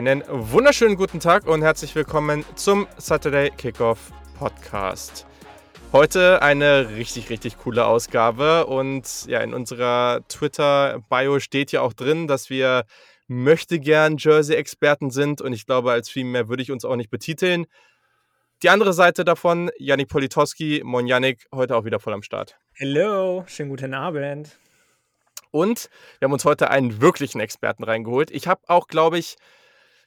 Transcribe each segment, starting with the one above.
Einen wunderschönen guten Tag und herzlich willkommen zum Saturday Kickoff Podcast. Heute eine richtig, richtig coole Ausgabe und ja, in unserer Twitter-Bio steht ja auch drin, dass wir möchte gern Jersey-Experten sind und ich glaube, als viel mehr würde ich uns auch nicht betiteln. Die andere Seite davon, Yannick Politowski, Mon Yannick, heute auch wieder voll am Start. Hallo, schönen guten Abend. Und wir haben uns heute einen wirklichen Experten reingeholt. Ich habe auch, glaube ich,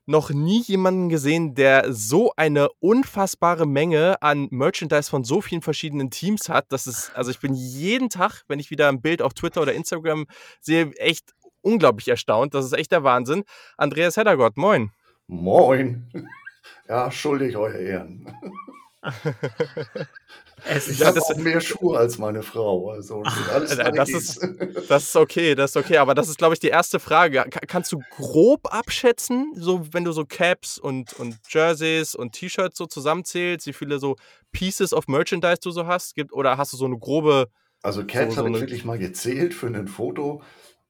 noch nie jemanden gesehen, der so eine unfassbare Menge an Merchandise von so vielen verschiedenen Teams hat. Das ist, also ich bin jeden Tag, wenn ich wieder ein Bild auf Twitter oder Instagram sehe, echt unglaublich erstaunt. Das ist echt der Wahnsinn. Andreas Heddergott, moin. Moin. Ja, schuldig, euer Ehren. Es Ich habe auch mehr Schuhe als meine Frau. Also das Äh, Das ist, das ist okay, das ist okay. Aber das ist, glaube ich, die erste Frage. Ka- Kannst du grob abschätzen, so wenn du so Caps und, und Jerseys und T-Shirts so zusammenzählst, wie viele so Pieces of Merchandise du so hast? Gibt, oder hast du so eine grobe. Also Caps So- so habe ich wirklich mal gezählt für ein Foto.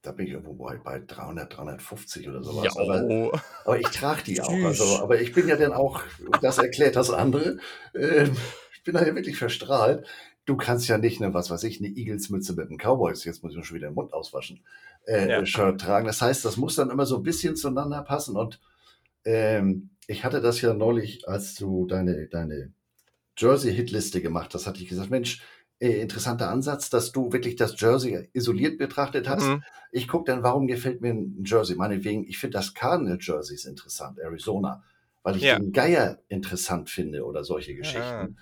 Da bin ich irgendwo bei, bei 300, 350 oder sowas. Aber, oh. aber ich trage die auch. Also, aber ich bin ja dann auch, das erklärt das andere. Ähm, ich bin da ja wirklich verstrahlt. Du kannst ja nicht eine, was weiß ich, eine Eagles-Mütze mit einem Cowboys, jetzt muss ich mir schon wieder den Mund auswaschen, äh, Ja. Shirt tragen. Das heißt, das muss dann immer so ein bisschen zueinander passen. Und ähm, ich hatte das ja neulich, als du deine, deine Jersey-Hitliste gemacht hast, hatte ich gesagt, Mensch, äh, interessanter Ansatz, dass du wirklich das Jersey isoliert betrachtet hast. Mhm. Ich gucke dann, warum gefällt mir ein Jersey? Meinetwegen, ich finde das Cardinal Jerseys interessant, Arizona, weil ich Ja. den Geier interessant finde oder solche Ah. Geschichten.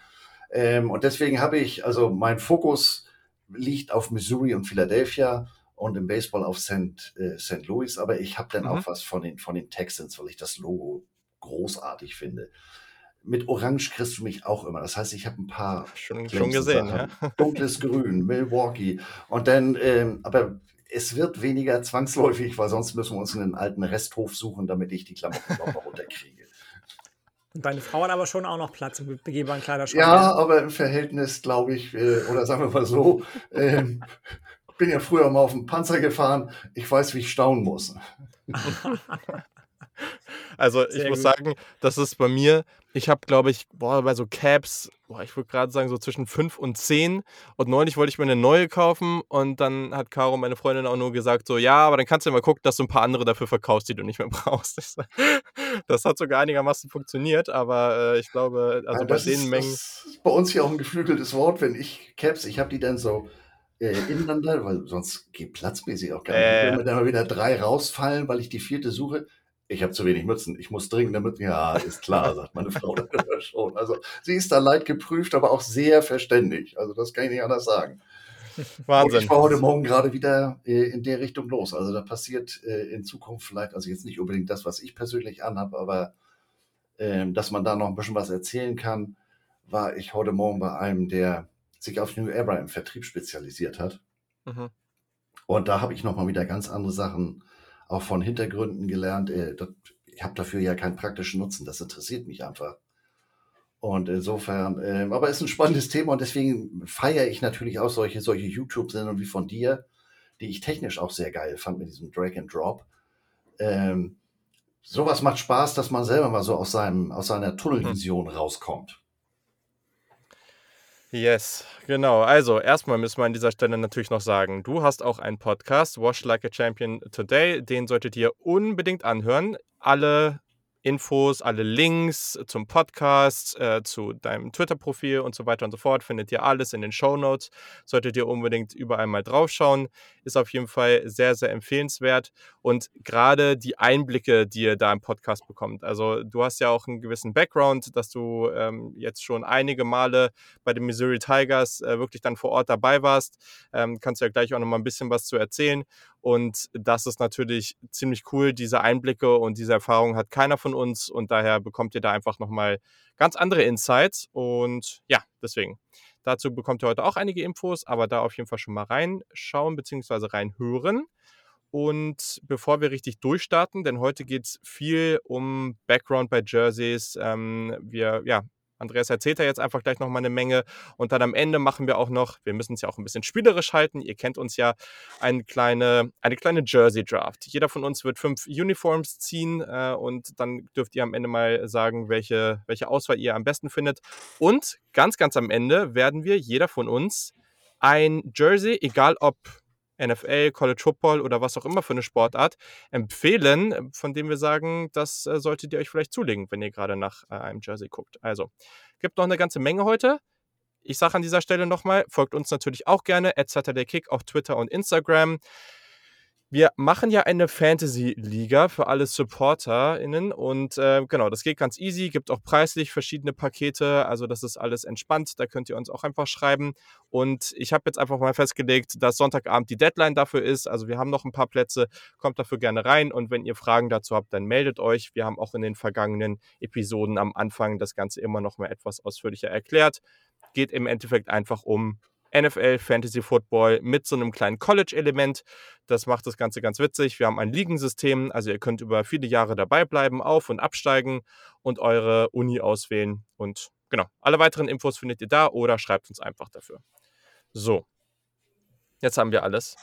Ähm, und deswegen habe ich, also mein Fokus liegt auf Missouri und Philadelphia und im Baseball auf St. Äh, St. Louis, aber ich habe dann Mhm. auch was von den, von den Texans, weil ich das Logo großartig finde. Mit Orange kriegst du mich auch immer. Das heißt, ich habe ein paar Schon, schon gesehen, ja. Dunkles Grün, Milwaukee. Und dann, ähm, aber es wird weniger zwangsläufig, weil sonst müssen wir uns einen alten Resthof suchen, damit ich die Klamotten noch mal runterkriege. und deine Frau hat aber schon auch noch Platz im begehbaren Kleiderschrank. Ja, aber im Verhältnis, glaube ich, äh, oder sagen wir mal so, ähm, bin ja früher mal auf dem Panzer gefahren. Ich weiß, wie ich staunen muss. Also ich Sehr muss gut. sagen, das ist bei mir, ich habe, glaube ich, boah, bei so Caps, boah, ich würde gerade sagen, so zwischen 5 und 10. Und neulich wollte ich mir eine neue kaufen und dann hat Caro, meine Freundin, auch nur gesagt, so, ja, aber dann kannst du ja mal gucken, dass du ein paar andere dafür verkaufst, die du nicht mehr brauchst. Ich so, Das hat sogar einigermaßen funktioniert, aber äh, ich glaube, also Ja, bei den ist, Mengen. Das ist bei uns ja auch ein geflügeltes Wort, wenn ich Caps, ich habe die dann so äh, ineinander, weil sonst geht platzmäßig auch gar nicht. Äh. Wenn mir dann mal wieder drei rausfallen, weil ich die vierte suche, ich habe zu wenig Mützen, ich muss dringend eine Mütze. Ja, ist klar, sagt meine Frau dann immer schon. Also sie ist da leid geprüft, aber auch sehr verständig. Also das kann ich nicht anders sagen. Und Wahnsinn. ich war heute Morgen gerade wieder äh, in der Richtung los. Also da passiert äh, in Zukunft vielleicht, also jetzt nicht unbedingt das, was ich persönlich anhabe, aber ähm, dass man da noch ein bisschen was erzählen kann, war ich heute Morgen bei einem, der sich auf New Era im Vertrieb spezialisiert hat. Mhm. Und da habe ich nochmal wieder ganz andere Sachen auch von Hintergründen gelernt. Äh, das, ich habe dafür ja keinen praktischen Nutzen, das interessiert mich einfach. Und insofern, ähm, aber es ist ein spannendes Thema und deswegen feiere ich natürlich auch solche, solche YouTube-Sendungen wie von dir, die ich technisch auch sehr geil fand mit diesem Drag and Drop. Ähm, sowas macht Spaß, dass man selber mal so aus, seinem, aus seiner Tunnelvision rauskommt. Yes, genau. Also, erstmal müssen wir an dieser Stelle natürlich noch sagen, du hast auch einen Podcast, Wash Like a Champion Today. Den solltet ihr unbedingt anhören. Alle Infos, alle Links zum Podcast, äh, zu deinem Twitter-Profil und so weiter und so fort findet ihr alles in den Show Notes. Solltet ihr unbedingt überall mal draufschauen. Ist auf jeden Fall sehr, sehr empfehlenswert. Und gerade die Einblicke, die ihr da im Podcast bekommt. Also, du hast ja auch einen gewissen Background, dass du ähm, jetzt schon einige Male bei den Missouri Tigers äh, wirklich dann vor Ort dabei warst. Ähm, kannst du ja gleich auch noch mal ein bisschen was zu erzählen. Und das ist natürlich ziemlich cool. Diese Einblicke und diese Erfahrung hat keiner von uns. Und daher bekommt ihr da einfach noch mal ganz andere Insights. Und ja, deswegen. Dazu bekommt ihr heute auch einige Infos, aber da auf jeden Fall schon mal reinschauen bzw. reinhören. Und bevor wir richtig durchstarten, denn heute geht es viel um Background bei Jerseys. Ähm, wir ja, Andreas erzählt ja jetzt einfach gleich nochmal eine Menge. Und dann am Ende machen wir auch noch, wir müssen es ja auch ein bisschen spielerisch halten. Ihr kennt uns ja, eine kleine, eine kleine Jersey-Draft. Jeder von uns wird fünf Uniforms ziehen äh, und dann dürft ihr am Ende mal sagen, welche, welche Auswahl ihr am besten findet. Und ganz, ganz am Ende werden wir, jeder von uns, ein Jersey, egal ob NFL, College Football oder was auch immer für eine Sportart empfehlen, von dem wir sagen, das äh, solltet ihr euch vielleicht zulegen, wenn ihr gerade nach äh, einem Jersey guckt. Also, gibt noch eine ganze Menge heute. Ich sage an dieser Stelle nochmal, folgt uns natürlich auch gerne, at SaturdayKick auf Twitter und Instagram. Wir machen ja eine Fantasy-Liga für alle SupporterInnen und äh, genau, das geht ganz easy, gibt auch preislich verschiedene Pakete, also das ist alles entspannt, da könnt ihr uns auch einfach schreiben. Und ich habe jetzt einfach mal festgelegt, dass Sonntagabend die Deadline dafür ist, also wir haben noch ein paar Plätze, kommt dafür gerne rein und wenn ihr Fragen dazu habt, dann meldet euch. Wir haben auch in den vergangenen Episoden am Anfang das Ganze immer noch mal etwas ausführlicher erklärt. Geht im Endeffekt einfach um NFL Fantasy Football mit so einem kleinen College-Element. Das macht das Ganze ganz witzig. Wir haben ein Ligensystem, also ihr könnt über viele Jahre dabei bleiben, auf- und absteigen und eure Uni auswählen. Und genau, alle weiteren Infos findet ihr da oder schreibt uns einfach dafür. So, jetzt haben wir alles.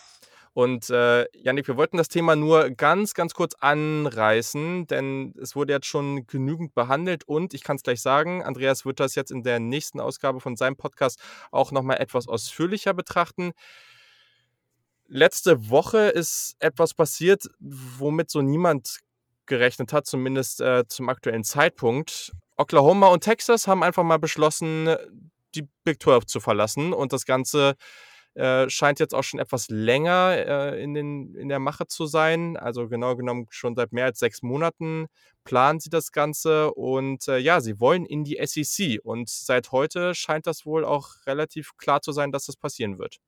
Und äh, Janik, wir wollten das Thema nur ganz, ganz kurz anreißen, denn es wurde jetzt schon genügend behandelt und ich kann es gleich sagen, Andreas wird das jetzt in der nächsten Ausgabe von seinem Podcast auch nochmal etwas ausführlicher betrachten. Letzte Woche ist etwas passiert, womit so niemand gerechnet hat, zumindest äh, zum aktuellen Zeitpunkt. Oklahoma und Texas haben einfach mal beschlossen, die Big 12 zu verlassen und das Ganze äh, scheint jetzt auch schon etwas länger äh, in, den, in der Mache zu sein. Also genau genommen schon seit mehr als sechs Monaten planen sie das Ganze und äh, ja, sie wollen in die SEC und seit heute scheint das wohl auch relativ klar zu sein, dass das passieren wird.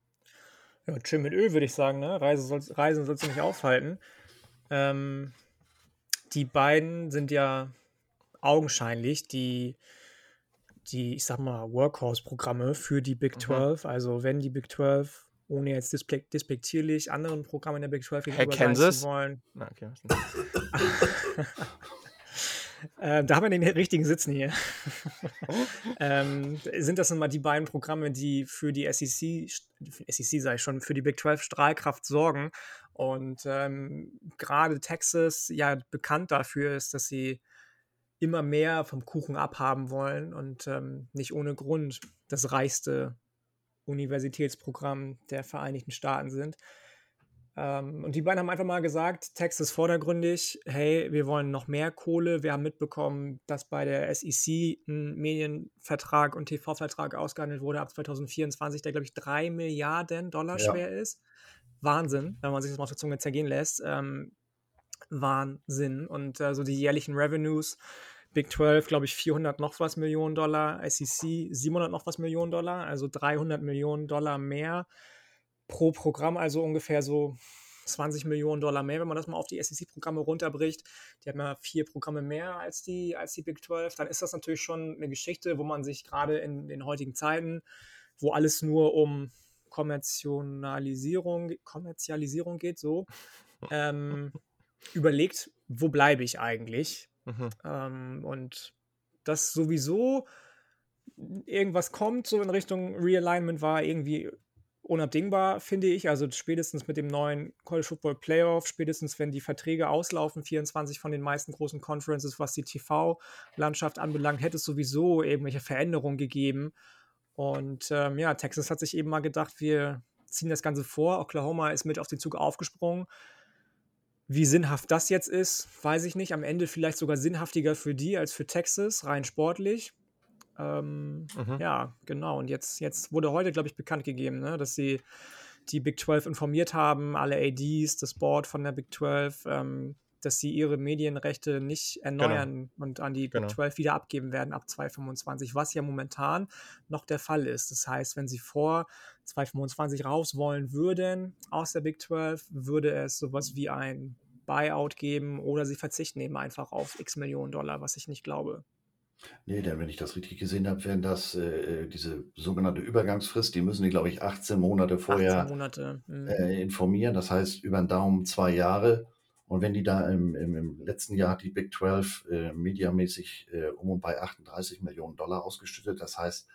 Ja, chill mit Öl, würde ich sagen. Ne? Reise soll, Reisen sollst du nicht aufhalten. Ähm, die beiden sind ja augenscheinlich die die, ich sag mal, Workhorse-Programme für die Big 12. Mhm. Also wenn die Big 12, ohne jetzt despektierlich anderen Programmen der Big 12 gegenüber hey, Kansas? wollen. Na, okay. äh, da haben wir den richtigen Sitzen hier. ähm, sind das nun mal die beiden Programme, die für die SEC, SEC sei schon, für die Big 12 Strahlkraft sorgen. Und ähm, gerade Texas ja bekannt dafür ist, dass sie immer mehr vom Kuchen abhaben wollen und ähm, nicht ohne Grund das reichste Universitätsprogramm der Vereinigten Staaten sind. Ähm, und die beiden haben einfach mal gesagt, Texas vordergründig, hey, wir wollen noch mehr Kohle. Wir haben mitbekommen, dass bei der SEC ein Medienvertrag und TV-Vertrag ausgehandelt wurde ab 2024, der, glaube ich, drei Milliarden Dollar ja. schwer ist. Wahnsinn, wenn man sich das mal auf der Zunge zergehen lässt. Ähm, Wahnsinn. Und äh, so die jährlichen Revenues, Big 12, glaube ich, 400 noch was Millionen Dollar, SEC 700 noch was Millionen Dollar, also 300 Millionen Dollar mehr pro Programm, also ungefähr so 20 Millionen Dollar mehr, wenn man das mal auf die SEC-Programme runterbricht. Die haben ja vier Programme mehr als die, als die Big 12. Dann ist das natürlich schon eine Geschichte, wo man sich gerade in den heutigen Zeiten, wo alles nur um Kommerzialisierung, Kommerzialisierung geht, so, ähm, überlegt, wo bleibe ich eigentlich? Mhm. Ähm, und dass sowieso irgendwas kommt, so in Richtung Realignment, war irgendwie unabdingbar, finde ich. Also spätestens mit dem neuen College Football Playoff, spätestens wenn die Verträge auslaufen, 24 von den meisten großen Conferences, was die TV-Landschaft anbelangt, hätte es sowieso irgendwelche Veränderungen gegeben. Und ähm, ja, Texas hat sich eben mal gedacht, wir ziehen das Ganze vor. Oklahoma ist mit auf den Zug aufgesprungen. Wie sinnhaft das jetzt ist, weiß ich nicht. Am Ende vielleicht sogar sinnhaftiger für die als für Texas, rein sportlich. Ähm, mhm. Ja, genau. Und jetzt, jetzt wurde heute, glaube ich, bekannt gegeben, ne, dass sie die Big 12 informiert haben, alle ADs, das Board von der Big 12, ähm, dass sie ihre Medienrechte nicht erneuern genau. und an die genau. Big 12 wieder abgeben werden ab 2025, was ja momentan noch der Fall ist. Das heißt, wenn sie vor 2025 raus wollen würden aus der Big 12, würde es sowas wie ein Buyout geben oder sie verzichten eben einfach auf x Millionen Dollar, was ich nicht glaube. Nee, denn wenn ich das richtig gesehen habe, wären das äh, diese sogenannte Übergangsfrist, die müssen die, glaube ich, 18 Monate vorher 18 Monate. Mhm. Äh, informieren. Das heißt, über den Daumen zwei Jahre. Und wenn die da im, im, im letzten Jahr die Big 12 äh, mediamäßig äh, um und bei 38 Millionen Dollar ausgeschüttet, das heißt,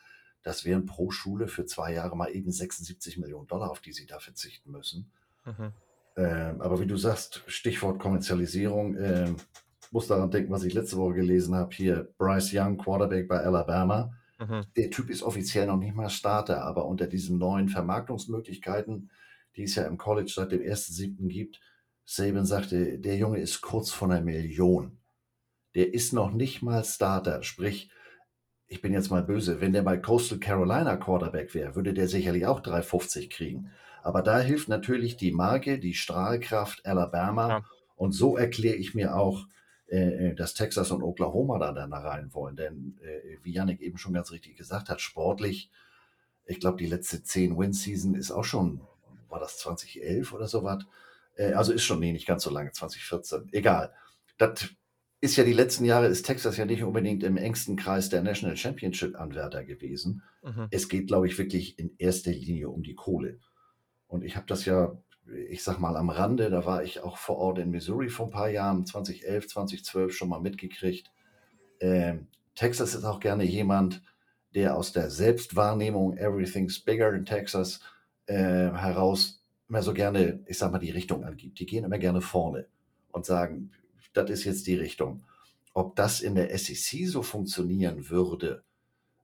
das wären pro Schule für zwei Jahre mal eben 76 Millionen Dollar, auf die sie da verzichten müssen. Mhm. Ähm, aber wie du sagst, Stichwort Kommerzialisierung, äh, muss daran denken, was ich letzte Woche gelesen habe. Hier Bryce Young, Quarterback bei Alabama. Mhm. Der Typ ist offiziell noch nicht mal Starter, aber unter diesen neuen Vermarktungsmöglichkeiten, die es ja im College seit dem 1.7. gibt, Saban sagte, der Junge ist kurz vor einer Million. Der ist noch nicht mal Starter, sprich, ich bin jetzt mal böse, wenn der bei Coastal Carolina Quarterback wäre, würde der sicherlich auch 3,50 kriegen. Aber da hilft natürlich die Marke, die Strahlkraft Alabama. Ja. Und so erkläre ich mir auch, äh, äh, dass Texas und Oklahoma da dann rein wollen. Denn äh, wie Yannick eben schon ganz richtig gesagt hat, sportlich, ich glaube, die letzte 10 Win-Season ist auch schon, war das 2011 oder so was? Äh, also ist schon nee, nicht ganz so lange, 2014. Egal. Das ist ja die letzten Jahre, ist Texas ja nicht unbedingt im engsten Kreis der National Championship-Anwärter gewesen. Mhm. Es geht, glaube ich, wirklich in erster Linie um die Kohle. Und ich habe das ja, ich sag mal, am Rande, da war ich auch vor Ort in Missouri vor ein paar Jahren, 2011, 2012 schon mal mitgekriegt. Ähm, Texas ist auch gerne jemand, der aus der Selbstwahrnehmung Everything's Bigger in Texas äh, heraus immer so gerne, ich sag mal, die Richtung angibt. Die gehen immer gerne vorne und sagen, das ist jetzt die Richtung. Ob das in der SEC so funktionieren würde,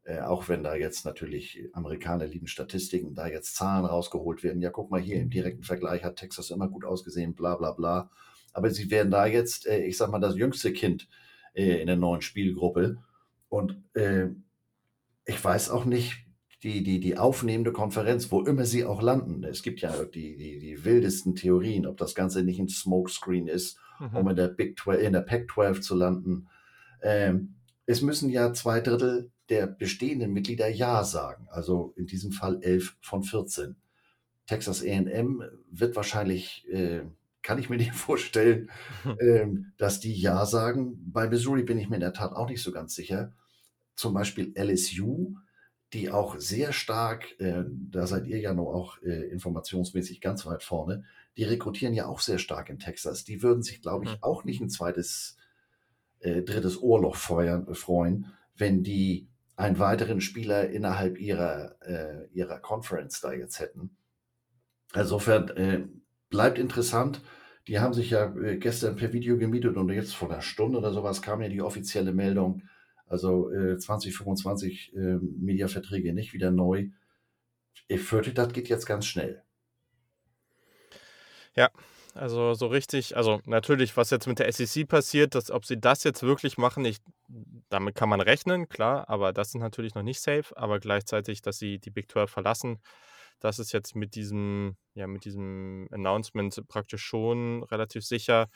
äh, auch wenn da jetzt natürlich Amerikaner lieben Statistiken, da jetzt Zahlen rausgeholt werden. Ja, guck mal hier im direkten Vergleich hat Texas immer gut ausgesehen, bla bla bla. Aber sie werden da jetzt, äh, ich sag mal, das jüngste Kind äh, in der neuen Spielgruppe. Und äh, ich weiß auch nicht, die, die, die aufnehmende Konferenz, wo immer sie auch landen. Es gibt ja die, die, die wildesten Theorien, ob das Ganze nicht ein Smokescreen ist, mhm. um in der Big 12, in der Pac 12 zu landen. Ähm, es müssen ja zwei Drittel der bestehenden Mitglieder Ja sagen. Also in diesem Fall 11 von 14. Texas AM wird wahrscheinlich, äh, kann ich mir nicht vorstellen, äh, dass die Ja sagen. Bei Missouri bin ich mir in der Tat auch nicht so ganz sicher. Zum Beispiel LSU die auch sehr stark, äh, da seid ihr ja noch auch äh, informationsmäßig ganz weit vorne, die rekrutieren ja auch sehr stark in Texas. Die würden sich, glaube ich, mhm. auch nicht ein zweites, äh, drittes Ohrloch feuern, äh, freuen, wenn die einen weiteren Spieler innerhalb ihrer, äh, ihrer Conference da jetzt hätten. Insofern äh, bleibt interessant. Die haben sich ja gestern per Video gemietet und jetzt vor einer Stunde oder sowas kam ja die offizielle Meldung, also äh, 2025 äh, Mediaverträge nicht wieder neu. Ich fürchte, das geht jetzt ganz schnell. Ja, also so richtig, also natürlich, was jetzt mit der SEC passiert, dass, ob sie das jetzt wirklich machen, ich, damit kann man rechnen, klar, aber das ist natürlich noch nicht safe. Aber gleichzeitig, dass sie die Big 12 verlassen, das ist jetzt mit diesem, ja, mit diesem Announcement praktisch schon relativ sicher.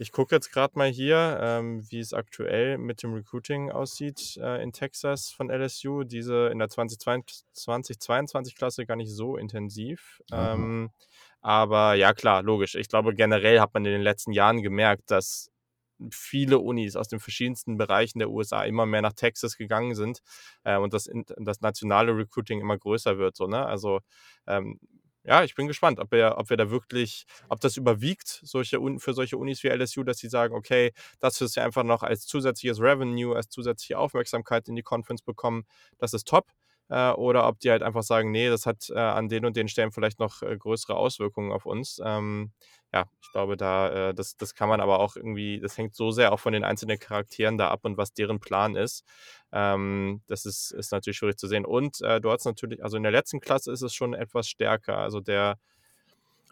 Ich gucke jetzt gerade mal hier, ähm, wie es aktuell mit dem Recruiting aussieht äh, in Texas von LSU. Diese in der 2022-Klasse gar nicht so intensiv. Ähm, aber ja, klar, logisch. Ich glaube, generell hat man in den letzten Jahren gemerkt, dass viele Unis aus den verschiedensten Bereichen der USA immer mehr nach Texas gegangen sind äh, und das, das nationale Recruiting immer größer wird. So, ne? Also ähm, ja, ich bin gespannt, ob wir, ob wir da wirklich, ob das überwiegt solche, für solche Unis wie LSU, dass sie sagen, okay, das ist ja einfach noch als zusätzliches Revenue, als zusätzliche Aufmerksamkeit in die Conference bekommen, das ist top äh, oder ob die halt einfach sagen, nee, das hat äh, an den und den Stellen vielleicht noch äh, größere Auswirkungen auf uns. Ähm, ja, ich glaube, da, äh, das, das kann man aber auch irgendwie, das hängt so sehr auch von den einzelnen Charakteren da ab und was deren Plan ist. Ähm, das ist, ist natürlich schwierig zu sehen. Und äh, du hast natürlich, also in der letzten Klasse ist es schon etwas stärker. Also der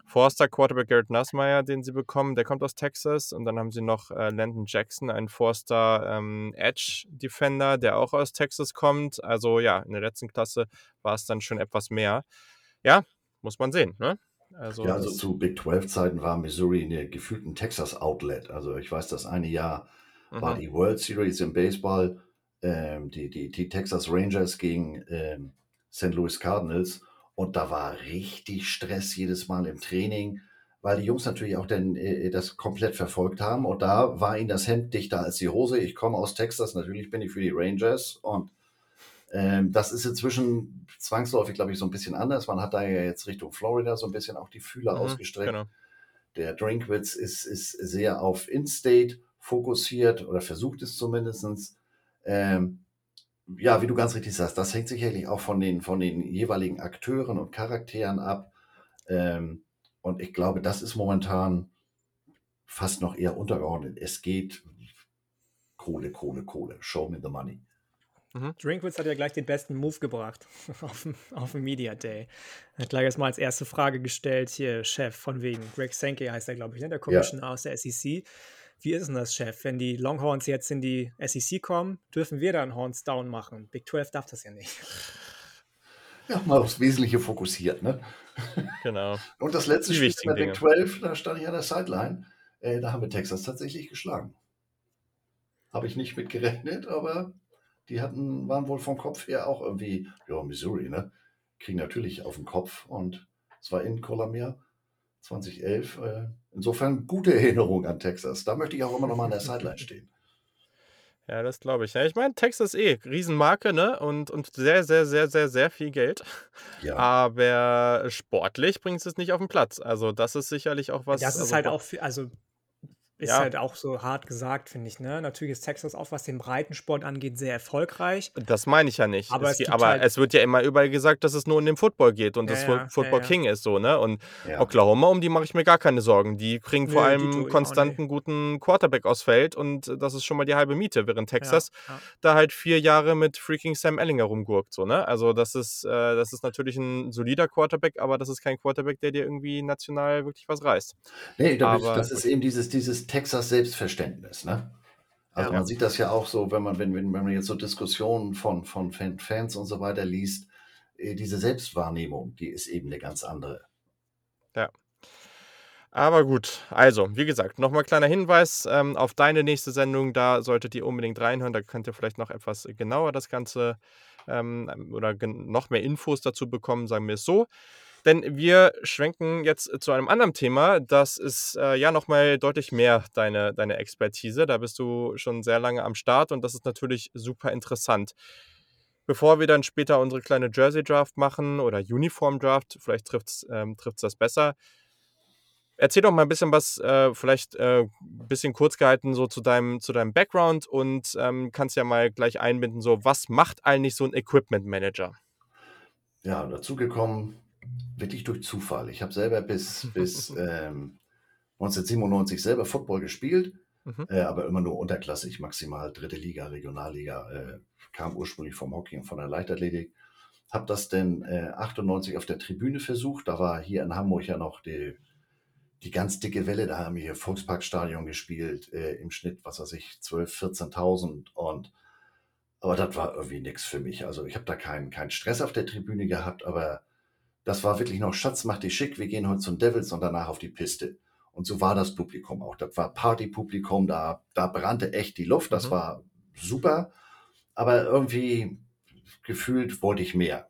Forster Quarterback Garrett Nussmeier, den sie bekommen, der kommt aus Texas. Und dann haben sie noch äh, Landon Jackson, einen Forster ähm, Edge Defender, der auch aus Texas kommt. Also ja, in der letzten Klasse war es dann schon etwas mehr. Ja, muss man sehen. Ne? Also, ja, also zu Big 12-Zeiten war Missouri in der gefühlten Texas-Outlet. Also ich weiß, das eine Jahr mhm. war die World Series im Baseball, ähm, die, die, die Texas Rangers gegen ähm, St. Louis Cardinals. Und da war richtig Stress jedes Mal im Training, weil die Jungs natürlich auch denn, äh, das komplett verfolgt haben. Und da war ihnen das Hemd dichter als die Hose. Ich komme aus Texas, natürlich bin ich für die Rangers. Und ähm, das ist inzwischen zwangsläufig, glaube ich, so ein bisschen anders. Man hat da ja jetzt Richtung Florida so ein bisschen auch die Fühler mhm, ausgestreckt. Genau. Der Drinkwitz ist, ist sehr auf In-State fokussiert oder versucht es zumindest. Ähm, ja, wie du ganz richtig sagst, das hängt sicherlich auch von den, von den jeweiligen Akteuren und Charakteren ab. Ähm, und ich glaube, das ist momentan fast noch eher untergeordnet. Es geht Kohle, Kohle, Kohle. Show me the money. Mhm. Drinkwitz hat ja gleich den besten Move gebracht auf, dem, auf dem Media Day. Er hat gleich erstmal als erste Frage gestellt, hier, Chef, von wegen, Greg Sankey heißt er, glaube ich, ne? der Commissioner ja. aus der SEC. Wie ist denn das, Chef? Wenn die Longhorns jetzt in die SEC kommen, dürfen wir dann Horns down machen. Big 12 darf das ja nicht. Ja, mal aufs Wesentliche fokussiert, ne? Genau. Und das letzte Spiel der Big 12, da stand ich an der Sideline. Äh, da haben wir Texas tatsächlich geschlagen. Habe ich nicht mit gerechnet, aber die hatten, waren wohl vom Kopf her auch irgendwie, ja, Missouri, ne? Kriegen natürlich auf den Kopf und es war in Colomia 2011. Äh, insofern gute Erinnerung an Texas. Da möchte ich auch immer noch mal an der Sideline stehen. Ja, das glaube ich. Ja, ich meine, Texas eh, Riesenmarke, ne? Und, und sehr, sehr, sehr, sehr, sehr viel Geld. Ja. Aber sportlich bringt es nicht auf den Platz. Also, das ist sicherlich auch was. Das ist also, halt auch, viel, also ist ja. halt auch so hart gesagt, finde ich. Ne? Natürlich ist Texas auch, was den Breitensport angeht, sehr erfolgreich. Das meine ich ja nicht. Aber, es, es, aber halt es, wird ja immer überall gesagt, dass es nur in dem Football geht und ja, das ja, Football King ist so. ne? Und Oklahoma, um die mache ich mir gar keine Sorgen. Die kriegen vor allem konstanten guten Quarterback aus Feld und das ist schon mal die halbe Miete, während Texas da halt vier Jahre mit freaking Sam Ellinger rumgurkt. So, ne? Also das ist, äh, das ist natürlich ein solider Quarterback, aber das ist kein Quarterback, der dir irgendwie national wirklich was reißt. Nee, aber, das ist eben dieses, dieses Texas Selbstverständnis Verständnis. Ne? Also ja. man sieht das ja auch so, wenn man, wenn, wenn, wenn man jetzt so Diskussionen von, von Fans und so weiter liest, äh, diese Selbstwahrnehmung, die ist eben eine ganz andere. Ja. Aber gut, also, wie gesagt, nochmal kleiner Hinweis ähm, auf deine nächste Sendung. Da solltet ihr unbedingt reinhören. Da könnt ihr vielleicht noch etwas genauer das Ganze ähm, oder noch mehr Infos dazu bekommen, sagen wir es so. Denn wir schwenken jetzt zu einem anderen Thema. Das ist äh, ja nochmal deutlich mehr deine, deine Expertise. Da bist du schon sehr lange am Start und das ist natürlich super interessant. Bevor wir dann später unsere kleine Jersey-Draft machen oder Uniform-Draft, vielleicht trifft es ähm, das besser. Erzähl doch mal ein bisschen was, äh, vielleicht ein äh, bisschen kurz gehalten, so zu deinem, zu deinem Background und ähm, kannst ja mal gleich einbinden, so was macht eigentlich so ein Equipment Manager? Ja, dazu gekommen wirklich durch Zufall. Ich habe selber bis, bis ähm, 1997 selber Football gespielt, mhm. äh, aber immer nur unterklassig, maximal dritte Liga, Regionalliga. Äh, kam ursprünglich vom Hockey und von der Leichtathletik. Habe das dann äh, 98 auf der Tribüne versucht. Da war hier in Hamburg ja noch die, die ganz dicke Welle. Da haben wir hier Volksparkstadion gespielt, äh, im Schnitt, was weiß ich, 12.000, 14.000 und aber das war irgendwie nichts für mich. Also ich habe da keinen keinen Stress auf der Tribüne gehabt, aber das war wirklich noch Schatz, mach dich schick, wir gehen heute zum Devils und danach auf die Piste. Und so war das Publikum auch. Das war Partypublikum, da, da brannte echt die Luft, das mhm. war super. Aber irgendwie gefühlt wollte ich mehr.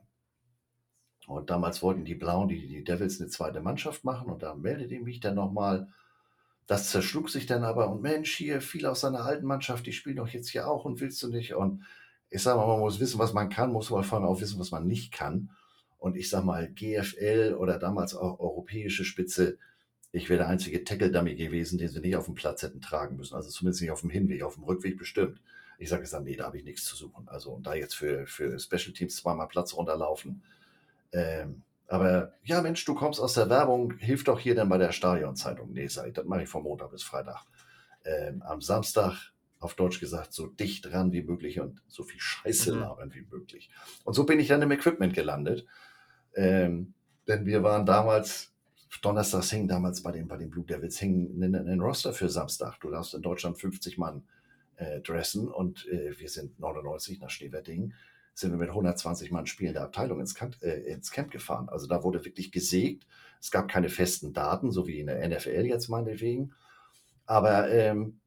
Und damals wollten die Blauen, die, die Devils, eine zweite Mannschaft machen und da meldete ich mich dann nochmal. Das zerschlug sich dann aber und Mensch, hier viele aus seiner alten Mannschaft, die spielen doch jetzt hier auch und willst du nicht? Und ich sage mal, man muss wissen, was man kann, muss aber vor allem auch wissen, was man nicht kann. Und ich sag mal, GFL oder damals auch europäische Spitze, ich wäre der einzige Tackle-Dummy gewesen, den sie nicht auf dem Platz hätten tragen müssen. Also zumindest nicht auf dem Hinweg, auf dem Rückweg bestimmt. Ich sage gesagt, nee, da habe ich nichts zu suchen. Also und da jetzt für, für Special Teams zweimal Platz runterlaufen. Ähm, aber ja, Mensch, du kommst aus der Werbung, hilf doch hier dann bei der Stadionzeitung. Nee, sag ich, das mache ich von Montag bis Freitag. Ähm, am Samstag, auf Deutsch gesagt, so dicht dran wie möglich und so viel Scheiße mhm. labern wie möglich. Und so bin ich dann im Equipment gelandet. Ähm, denn wir waren damals, Donnerstags hingen damals bei den, bei den Blue Devils hingen einen, Roster für Samstag. Du darfst in Deutschland 50 Mann äh, dressen und äh, wir sind 99 nach Schneewettingen, sind wir mit 120 Mann spielender Abteilung ins Camp, äh, ins Camp gefahren. Also da wurde wirklich gesägt. Es gab keine festen Daten, so wie in der NFL jetzt meinetwegen. Aber ähm,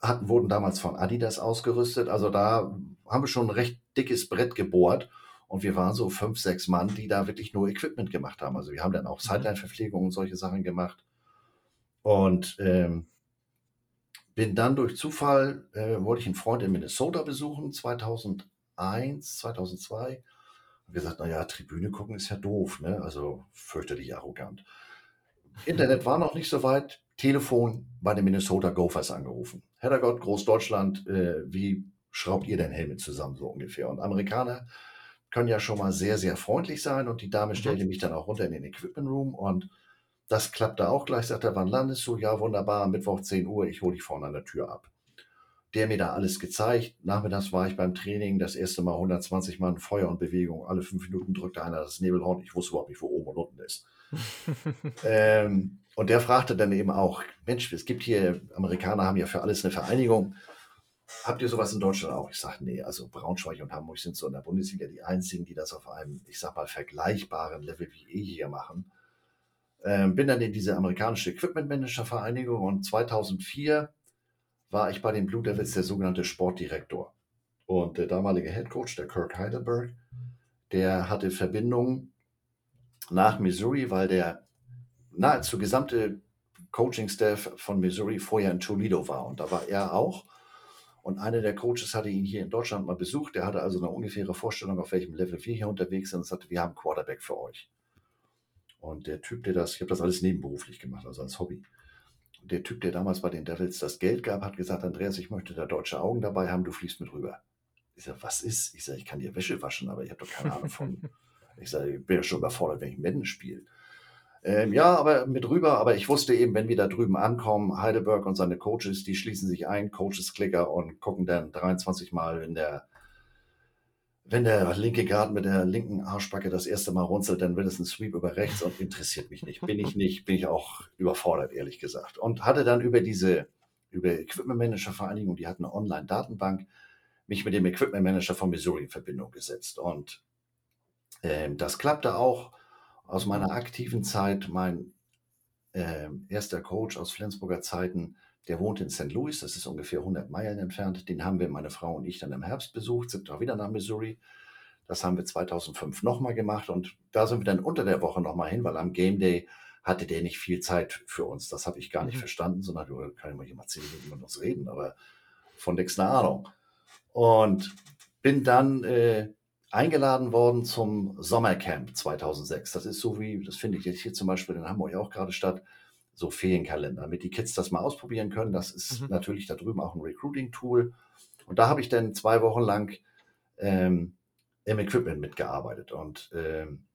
hatten, wurden damals von Adidas ausgerüstet. Also da haben wir schon ein recht dickes Brett gebohrt und wir waren so fünf, sechs Mann, die da wirklich nur Equipment gemacht haben. Also wir haben dann auch mhm. Sideline-Verpflegung und solche Sachen gemacht. Und ähm, bin dann durch Zufall, äh, wollte ich einen Freund in Minnesota besuchen, 2001, 2002. Und gesagt, naja, Tribüne gucken ist ja doof, ne? also fürchterlich arrogant. Internet war noch nicht so weit. Telefon bei den Minnesota Gophers angerufen. Herrgott, Großdeutschland, äh, wie schraubt ihr denn Helme zusammen so ungefähr? Und Amerikaner können ja schon mal sehr, sehr freundlich sein und die Dame mhm. stellte mich dann auch runter in den Equipment Room und das klappte auch gleich, sagt er, wann landest du? Ja, wunderbar, Mittwoch 10 Uhr, ich hole dich vorne an der Tür ab. Der mir da alles gezeigt. Nachmittags war ich beim Training, das erste Mal 120 Mann Feuer und Bewegung. Alle fünf Minuten drückte einer das Nebelhorn. Ich wusste überhaupt nicht, wo oben und unten ist. ähm, und der fragte dann eben auch, Mensch, es gibt hier, Amerikaner haben ja für alles eine Vereinigung. Habt ihr sowas in Deutschland auch? Ich sage, nee, also Braunschweig und Hamburg sind so in der Bundesliga die einzigen, die das auf einem, ich sag mal, vergleichbaren Level wie wir hier machen. Ähm, bin dann in diese amerikanische Equipment Manager Vereinigung und 2004 war ich bei den Blue Devils der sogenannte Sportdirektor. Und der damalige Head Coach, der Kirk Heidelberg, der hatte Verbindungen nach Missouri, weil der nahezu gesamte Coaching-Staff von Missouri vorher in Toledo war. Und da war er auch. Und einer der Coaches hatte ihn hier in Deutschland mal besucht. Der hatte also eine ungefähre Vorstellung, auf welchem Level wir hier unterwegs sind und sagte, wir haben Quarterback für euch. Und der Typ, der das, ich habe das alles nebenberuflich gemacht, also als Hobby. Und der Typ, der damals bei den Devils das Geld gab, hat gesagt, Andreas, ich möchte da deutsche Augen dabei haben, du fliegst mit rüber. Ich sage, was ist? Ich sage, ich kann dir Wäsche waschen, aber ich habe doch keine Ahnung von. ich sage, ich bin ja schon überfordert, wenn ich Madden spiele. Ähm, ja, aber mit rüber, aber ich wusste eben, wenn wir da drüben ankommen, Heidelberg und seine Coaches, die schließen sich ein, Coaches-Klicker und gucken dann 23 Mal in der wenn der linke Guard mit der linken Arschbacke das erste Mal runzelt, dann wird es ein Sweep über rechts und interessiert mich nicht. Bin ich nicht, bin ich auch überfordert, ehrlich gesagt. Und hatte dann über diese, über Equipment Manager Vereinigung, die hatten eine Online-Datenbank, mich mit dem Equipment Manager von Missouri in Verbindung gesetzt. Und äh, das klappte auch aus meiner aktiven Zeit. Mein äh, erster Coach aus Flensburger Zeiten, der wohnt in St. Louis, das ist ungefähr 100 Meilen entfernt. Den haben wir, meine Frau und ich, dann im Herbst besucht, sind auch wieder nach Missouri. Das haben wir 2005 nochmal gemacht und da sind wir dann unter der Woche nochmal hin, weil am Game Day hatte der nicht viel Zeit für uns. Das habe ich gar nicht mhm. verstanden, sondern du kann immer jemand zehn Minuten mit uns reden, aber von nichts eine Ahnung. Und bin dann äh, eingeladen worden zum Sommercamp 2006. Das ist so wie, das finde ich jetzt hier zum Beispiel in Hamburg auch gerade statt, so Ferienkalender, damit die Kids das mal ausprobieren können. Das ist mhm. natürlich da drüben auch ein Recruiting-Tool. Und da habe ich dann zwei Wochen lang ähm, im Equipment mitgearbeitet. Und ähm,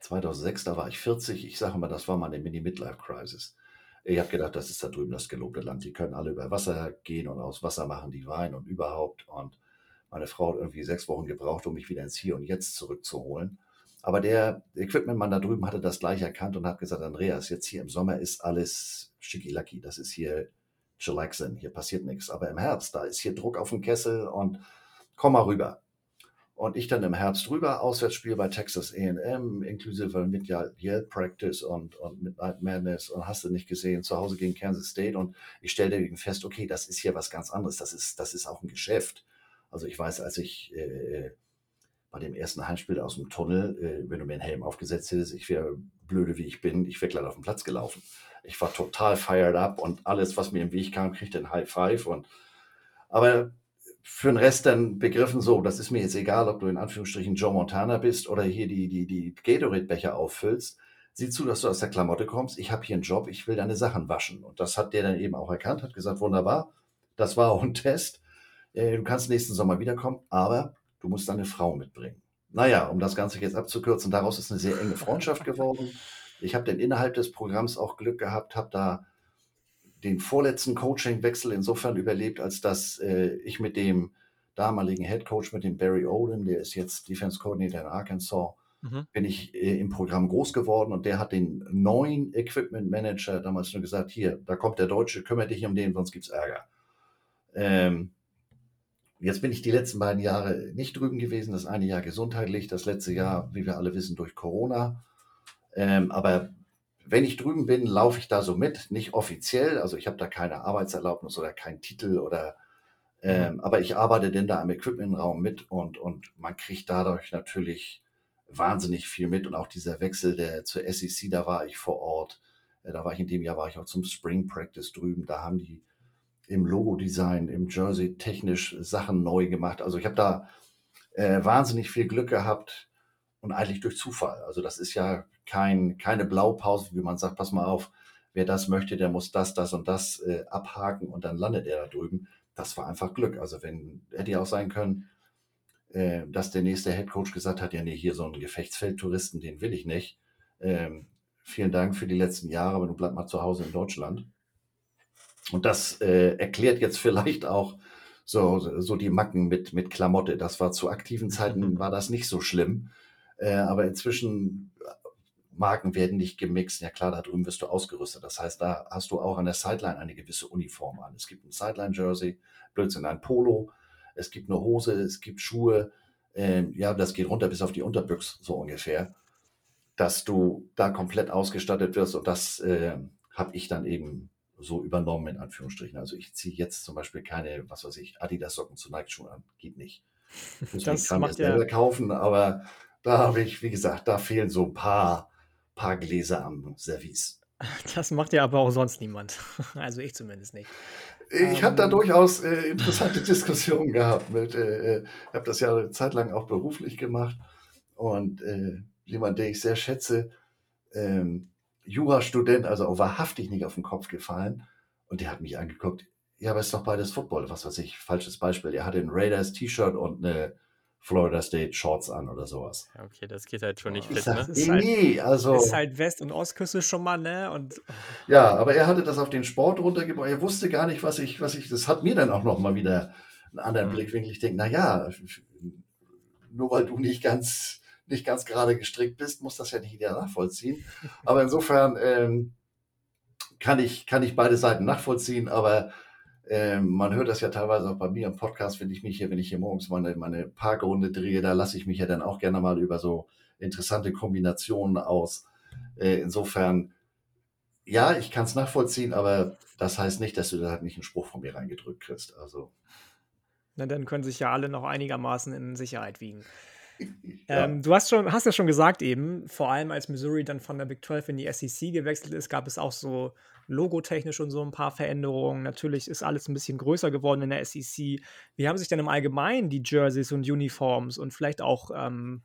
2006, da war ich 40. Ich sage mal, das war meine Mini-Midlife-Crisis. Ich habe gedacht, das ist da drüben das gelobte Land. Die können alle über Wasser gehen und aus Wasser machen die Wein und überhaupt. Und meine Frau hat irgendwie sechs Wochen gebraucht, um mich wieder ins Hier und Jetzt zurückzuholen. Aber der Equipmentmann da drüben hatte das gleich erkannt und hat gesagt, Andreas, jetzt hier im Sommer ist alles schickilacki, das ist hier chillaxen, hier passiert nichts. Aber im Herbst, da ist hier Druck auf dem Kessel und komm mal rüber. Und ich dann im Herbst rüber, Auswärtsspiel bei Texas A&M, inklusive mit Yale Practice und, und Midnight Madness und hast du nicht gesehen, zu Hause gegen Kansas State und ich stellte fest, okay, das ist hier was ganz anderes, das ist, das ist auch ein Geschäft. Also ich weiß, als ich äh, bei dem ersten Heimspiel aus dem Tunnel, äh, wenn du mir einen Helm aufgesetzt hättest, ich wäre blöde wie ich bin, ich wäre gleich auf den Platz gelaufen. Ich war total fired up und alles, was mir im Weg kam, kriegte ein High Five. Und, aber für den Rest dann begriffen so, das ist mir jetzt egal, ob du in Anführungsstrichen Joe Montana bist oder hier die, die, die Gatorade-Becher auffüllst. Sieh zu, dass du aus der Klamotte kommst. Ich habe hier einen Job, ich will deine Sachen waschen. Und das hat der dann eben auch erkannt, hat gesagt, wunderbar, das war auch ein Test. Äh, du kannst nächsten Sommer wiederkommen, aber du musst deine Frau mitbringen. Naja, um das Ganze jetzt abzukürzen, daraus ist eine sehr enge Freundschaft geworden. Ich habe dann innerhalb des Programms auch Glück gehabt, habe da den vorletzten Coaching-Wechsel insofern überlebt, als dass äh, ich mit dem damaligen Head Coach, mit dem Barry Odin, der ist jetzt Defense Coordinator in Arkansas, mhm. bin ich äh, im Programm groß geworden und der hat den neuen Equipment Manager damals nur gesagt, hier, da kommt der Deutsche, kümmere dich um den, sonst gibt es Ärger. Ähm, Jetzt bin ich die letzten beiden Jahre nicht drüben gewesen. Das eine Jahr gesundheitlich, das letzte Jahr, wie wir alle wissen, durch Corona. Ähm, aber wenn ich drüben bin, laufe ich da so mit, nicht offiziell. Also ich habe da keine Arbeitserlaubnis oder keinen Titel oder ähm, mhm. aber ich arbeite denn da im Equipmentraum mit und, und man kriegt dadurch natürlich wahnsinnig viel mit. Und auch dieser Wechsel der, zur SEC, da war ich vor Ort. Äh, da war ich in dem Jahr war ich auch zum Spring Practice drüben. Da haben die im Logo-Design, im Jersey technisch Sachen neu gemacht. Also ich habe da äh, wahnsinnig viel Glück gehabt und eigentlich durch Zufall. Also das ist ja kein, keine Blaupause, wie man sagt, pass mal auf, wer das möchte, der muss das, das und das äh, abhaken und dann landet er da drüben. Das war einfach Glück. Also wenn, hätte ja auch sein können, äh, dass der nächste Headcoach gesagt hat, ja, nee, hier so einen Gefechtsfeldtouristen, den will ich nicht. Ähm, vielen Dank für die letzten Jahre, aber du bleib mal zu Hause in Deutschland. Und das äh, erklärt jetzt vielleicht auch so, so die Macken mit, mit Klamotte. Das war zu aktiven Zeiten, war das nicht so schlimm. Äh, aber inzwischen Marken werden nicht gemixt. Ja klar, da drüben wirst du ausgerüstet. Das heißt, da hast du auch an der Sideline eine gewisse Uniform an. Es gibt ein Sideline-Jersey, Blödsinn, ein Polo, es gibt eine Hose, es gibt Schuhe. Ähm, ja, das geht runter bis auf die Unterbüchs so ungefähr, dass du da komplett ausgestattet wirst. Und das äh, habe ich dann eben so übernommen, in Anführungsstrichen. Also ich ziehe jetzt zum Beispiel keine, was weiß ich, Adidas-Socken zu Nike-Schuhen an. Geht nicht. Muss das kann ich selber kaufen, aber da habe ich, wie gesagt, da fehlen so ein paar paar Gläser am Service. Das macht ja aber auch sonst niemand. Also ich zumindest nicht. Ich habe da ähm. durchaus äh, interessante Diskussionen gehabt. Mit, äh, äh habe das ja eine Zeit lang auch beruflich gemacht und äh, jemand, den ich sehr schätze, ähm, Jurastudent, also auch wahrhaftig nicht auf den Kopf gefallen. Und der hat mich angeguckt. Ja, aber es ist doch beides Football. Was weiß ich, falsches Beispiel. Er hatte ein Raiders T-Shirt und eine Florida State Shorts an oder sowas. Okay, das geht halt schon nicht fit, ne? Ist halt, nee, also. Ist halt West- und Ostküste schon mal, ne? Und ja, aber er hatte das auf den Sport runtergebracht. Er wusste gar nicht, was ich, was ich, das hat mir dann auch noch mal wieder einen anderen mhm. Blickwinkel. Ich denke, na ja, nur weil du nicht ganz, nicht ganz gerade gestrickt bist, muss das ja nicht jeder nachvollziehen. Aber insofern ähm, kann ich, kann ich beide Seiten nachvollziehen, aber ähm, man hört das ja teilweise auch bei mir im Podcast, wenn ich mich hier, wenn ich hier morgens meine, meine Parkrunde drehe, da lasse ich mich ja dann auch gerne mal über so interessante Kombinationen aus. Äh, insofern, ja, ich kann es nachvollziehen, aber das heißt nicht, dass du da halt nicht einen Spruch von mir reingedrückt kriegst. Also. Na, dann können sich ja alle noch einigermaßen in Sicherheit wiegen. Ja. Ähm, du hast, schon, hast ja schon gesagt eben, vor allem als Missouri dann von der Big 12 in die SEC gewechselt ist, gab es auch so logotechnisch und so ein paar Veränderungen. Natürlich ist alles ein bisschen größer geworden in der SEC. Wie haben sich denn im Allgemeinen die Jerseys und Uniforms und vielleicht auch ähm,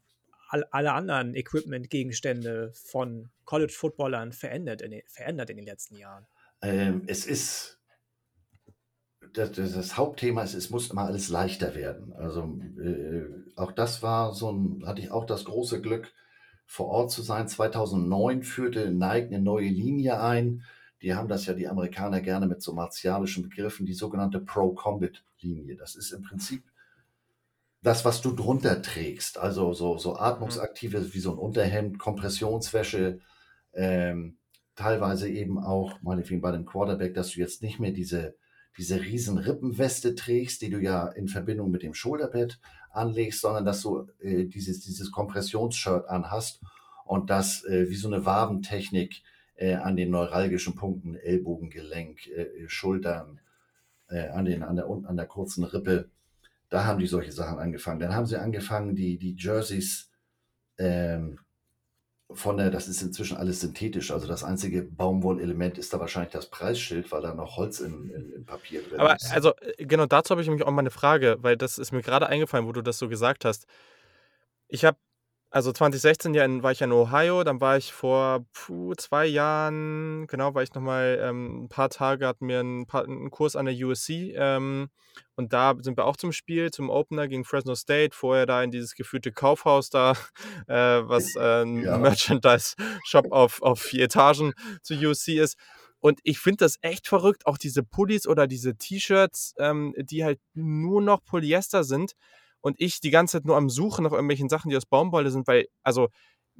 all, alle anderen Equipment-Gegenstände von College-Footballern verändert in, den, verändert in den letzten Jahren? Ähm, es ist das, das, Hauptthema ist, es muss immer alles leichter werden. Also äh, auch das war so ein, hatte ich auch das große Glück, vor Ort zu sein. 2009 führte Nike eine neue Linie ein. Die haben das ja die Amerikaner gerne mit so martialischen Begriffen, die sogenannte Pro-Combat-Linie. Das ist im Prinzip das, was du drunter trägst. Also so, so atmungsaktive wie so ein Unterhemd, Kompressionswäsche, ähm, teilweise eben auch, meinetwegen bei dem Quarterback, dass du jetzt nicht mehr diese diese riesen Rippenweste trägst, die du ja in Verbindung mit dem Schulterbett anlegst, sondern dass du äh, dieses, dieses Kompressionsshirt anhast und das äh, wie so eine Wabentechnik äh, an den neuralgischen Punkten, Ellbogengelenk, äh, Schultern, äh, an, den, an, der, an der kurzen Rippe, da haben die solche Sachen angefangen. Dann haben sie angefangen, die, die Jerseys ähm, von der, das ist inzwischen alles synthetisch. Also das einzige Baumwollelement ist da wahrscheinlich das Preisschild, weil da noch Holz im, im, im Papier drin Aber ist. Aber also äh, genau dazu habe ich nämlich auch mal eine Frage, weil das ist mir gerade eingefallen, wo du das so gesagt hast. Ich habe also 2016 ja in, war ich in Ohio, dann war ich vor puh, zwei Jahren, genau, war ich nochmal ähm, ein paar Tage, hatten wir einen, paar, einen Kurs an der USC ähm, und da sind wir auch zum Spiel, zum Opener gegen Fresno State, vorher da in dieses gefühlte Kaufhaus da, äh, was äh, ein ja. Merchandise-Shop auf, auf vier Etagen zu USC ist. Und ich finde das echt verrückt, auch diese Pullis oder diese T-Shirts, ähm, die halt nur noch Polyester sind und ich die ganze Zeit nur am Suchen nach irgendwelchen Sachen, die aus Baumwolle sind, weil, also,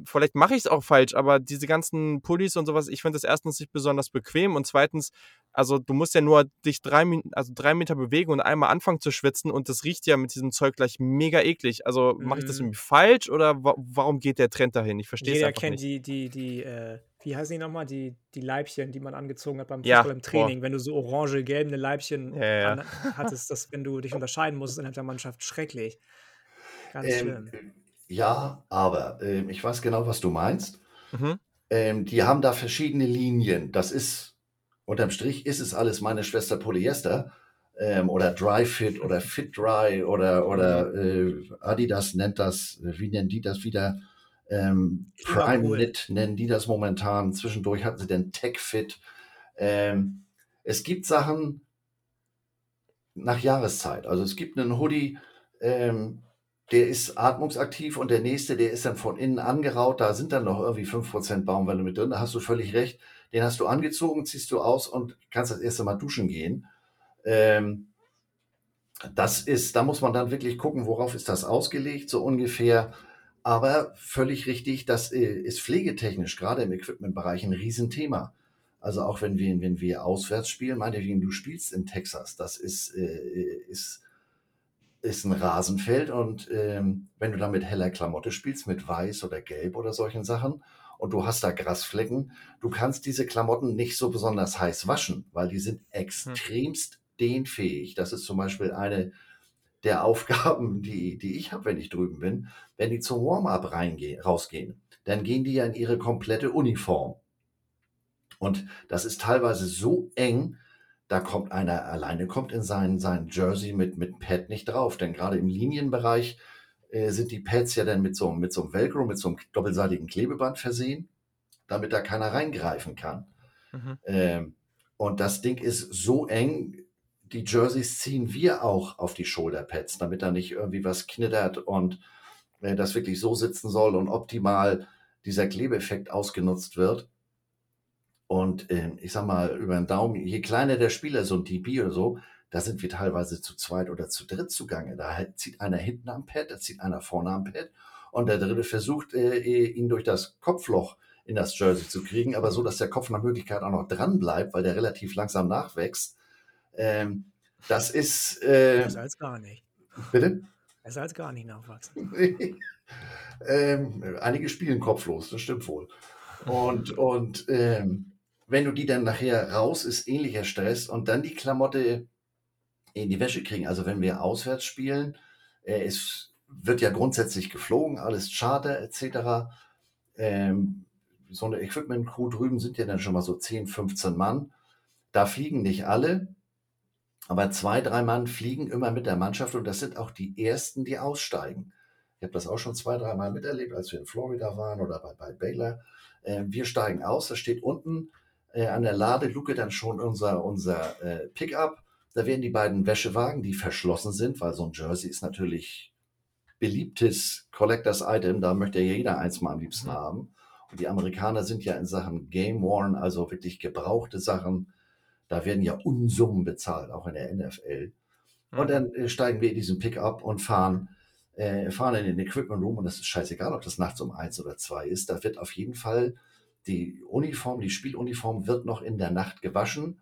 vielleicht mache ich es auch falsch, aber diese ganzen Pullis und sowas, ich finde das erstens nicht besonders bequem und zweitens, also du musst ja nur dich drei, also drei Meter bewegen und einmal anfangen zu schwitzen und das riecht ja mit diesem Zeug gleich mega eklig. Also mache ich das mhm. irgendwie falsch oder wa warum geht der Trend dahin? Ich verstehe es einfach nicht. Jeder kennt die, die, die, äh, wie heißen die nochmal, die, die Leibchen, die man angezogen hat beim Fußball ja, im Training, boah. wenn du so orange, gelbe Leibchen ja, ja. Hattest, das, wenn du dich unterscheiden musstest innerhalb der Mannschaft, schrecklich. Ganz ähm, schlimm. Ja, aber ähm, ich weiß genau, was du meinst. Mhm. Ähm, die haben da verschiedene Linien. Das ist, unterm Strich ist es alles meine Schwester Polyester ähm, oder Dry Fit oder Fit Dry oder, oder äh, Adidas nennt das, wie nennen die das wieder? Ähm, Prime cool. Knit nennen die das momentan. Zwischendurch hatten sie den Tech Fit. Ähm, es gibt Sachen nach Jahreszeit. Also es gibt einen Hoodie, ähm, der ist atmungsaktiv und der nächste, der ist dann von innen angeraut. Da sind dann noch irgendwie 5% Baumwolle mit drin. Da hast du völlig recht. Den hast du angezogen, ziehst du aus und kannst das erste Mal duschen gehen. Ähm, das ist, da muss man dann wirklich gucken, worauf ist das ausgelegt, so ungefähr. Aber völlig richtig, das äh, ist pflegetechnisch, gerade im Equipmentbereich, ein Riesenthema. Also auch wenn wir, wenn wir auswärts spielen, meinetwegen, du spielst in Texas, das ist, äh, ist, ist ein Rasenfeld und ähm, wenn du da mit heller Klamotte spielst, mit weiß oder gelb oder solchen Sachen und du hast da Grasflecken, du kannst diese Klamotten nicht so besonders heiß waschen, weil die sind hm. extremst dehnfähig. Das ist zum Beispiel eine der Aufgaben, die, die ich habe, wenn ich drüben bin. Wenn die zum Warm-up rausgehen, dann gehen die ja in ihre komplette Uniform. Und das ist teilweise so eng, da kommt einer alleine, kommt in sein, sein Jersey mit, mit Pad nicht drauf. Denn gerade im Linienbereich äh, sind die Pads ja dann mit so, mit so einem Velcro, mit so einem doppelseitigen Klebeband versehen, damit da keiner reingreifen kann. Mhm. Ähm, und das Ding ist so eng, die Jerseys ziehen wir auch auf die Shoulderpads, damit da nicht irgendwie was knittert und äh, das wirklich so sitzen soll und optimal dieser Klebeeffekt ausgenutzt wird. Und äh, ich sag mal, über den Daumen, je kleiner der Spieler, so ein DP oder so, da sind wir teilweise zu zweit oder zu dritt zugange. Da zieht einer hinten am Pad, da zieht einer vorne am Pad und der dritte versucht, äh, ihn durch das Kopfloch in das Jersey zu kriegen, aber so, dass der Kopf nach Möglichkeit auch noch dran bleibt, weil der relativ langsam nachwächst. Ähm, das ist. Äh, Besser als gar nicht. Bitte? Besser als gar nicht nachwachsen. ähm, einige spielen kopflos, das stimmt wohl. Und, und ähm, wenn du die dann nachher raus, ist ähnlicher Stress und dann die Klamotte in die Wäsche kriegen. Also wenn wir auswärts spielen, äh, es wird ja grundsätzlich geflogen, alles Charter etc. Ähm, so eine Equipment-Crew drüben sind ja dann schon mal so 10, 15 Mann. Da fliegen nicht alle, aber zwei, drei Mann fliegen immer mit der Mannschaft und das sind auch die ersten, die aussteigen. Ich habe das auch schon zwei, drei Mal miterlebt, als wir in Florida waren oder bei, bei Baylor. Äh, wir steigen aus, da steht unten äh, an der Ladeluke dann schon unser, unser äh, Pickup. Da werden die beiden Wäschewagen, die verschlossen sind, weil so ein Jersey ist natürlich beliebtes Collectors Item. Da möchte ja jeder eins mal am liebsten mhm. haben. Und die Amerikaner sind ja in Sachen Game Worn, also wirklich gebrauchte Sachen, da werden ja Unsummen bezahlt, auch in der NFL. Und dann äh, steigen wir in diesen Pickup und fahren, äh, fahren in den Equipment Room und das ist scheißegal, ob das nachts um eins oder zwei ist. Da wird auf jeden Fall die Uniform, die Spieluniform wird noch in der Nacht gewaschen.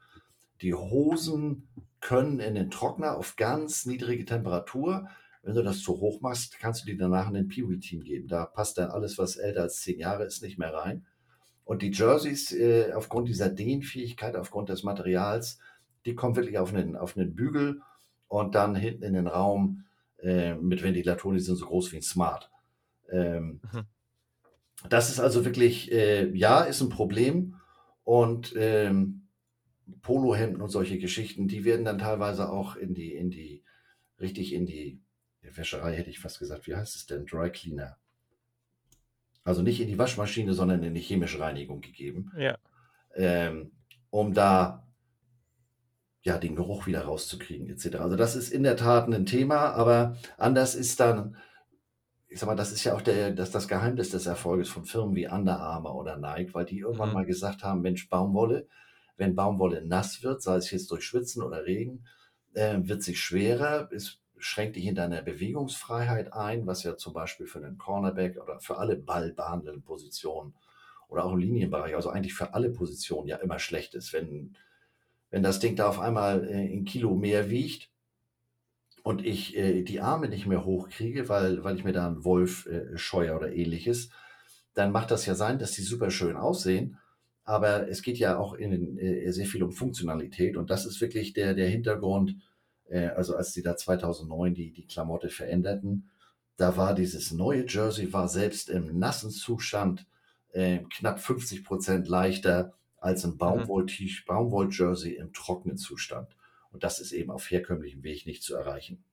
Die Hosen können in den Trockner auf ganz niedrige Temperatur. Wenn du das zu hoch machst, kannst du die danach in den Peewee-Team geben. Da passt dann alles, was älter als zehn Jahre ist, nicht mehr rein. Und die Jerseys, äh, aufgrund dieser Dehnfähigkeit, aufgrund des Materials, die kommen wirklich auf einen, auf einen Bügel und dann hinten in den Raum äh, mit Ventilatoren, die sind so groß wie ein Smart. Ähm, mhm. Das ist also wirklich, äh, ja, ist ein Problem. Und ähm, Polohemden und solche Geschichten, die werden dann teilweise auch in die, in die, richtig in die Wäscherei, hätte ich fast gesagt, wie heißt es denn? Dry Cleaner also nicht in die Waschmaschine, sondern in die chemische Reinigung gegeben, Ja. ähm, um da ja den Geruch wieder rauszukriegen, etc. Also das ist in der Tat ein Thema, aber anders ist dann, ich sag mal, das ist ja auch der, das, das Geheimnis des Erfolges von Firmen wie Under Armour oder Nike, weil die irgendwann Mhm. mal gesagt haben, Mensch, Baumwolle, wenn Baumwolle nass wird, sei es jetzt durch Schwitzen oder Regen, äh, wird sie schwerer, ist schränkt dich in deiner Bewegungsfreiheit ein, was ja zum Beispiel für einen Cornerback oder für alle ballbehandelnden Positionen oder auch im Linienbereich, also eigentlich für alle Positionen ja immer schlecht ist. Wenn, wenn das Ding da auf einmal äh, ein Kilo mehr wiegt und ich äh, die Arme nicht mehr hochkriege, weil, weil ich mir da einen Wolf äh, scheue oder ähnliches, dann macht das ja sein, dass die super schön aussehen. Aber es geht ja auch in, äh, sehr viel um Funktionalität und das ist wirklich der, der Hintergrund, äh, also als die da 2009 die, die Klamotte veränderten, da war dieses neue Jersey, war selbst im nassen Zustand äh, knapp 50 Prozent leichter als ein mhm. Baumwoll-Jersey im trockenen Zustand. Und das ist eben auf herkömmlichem Weg nicht zu erreichen.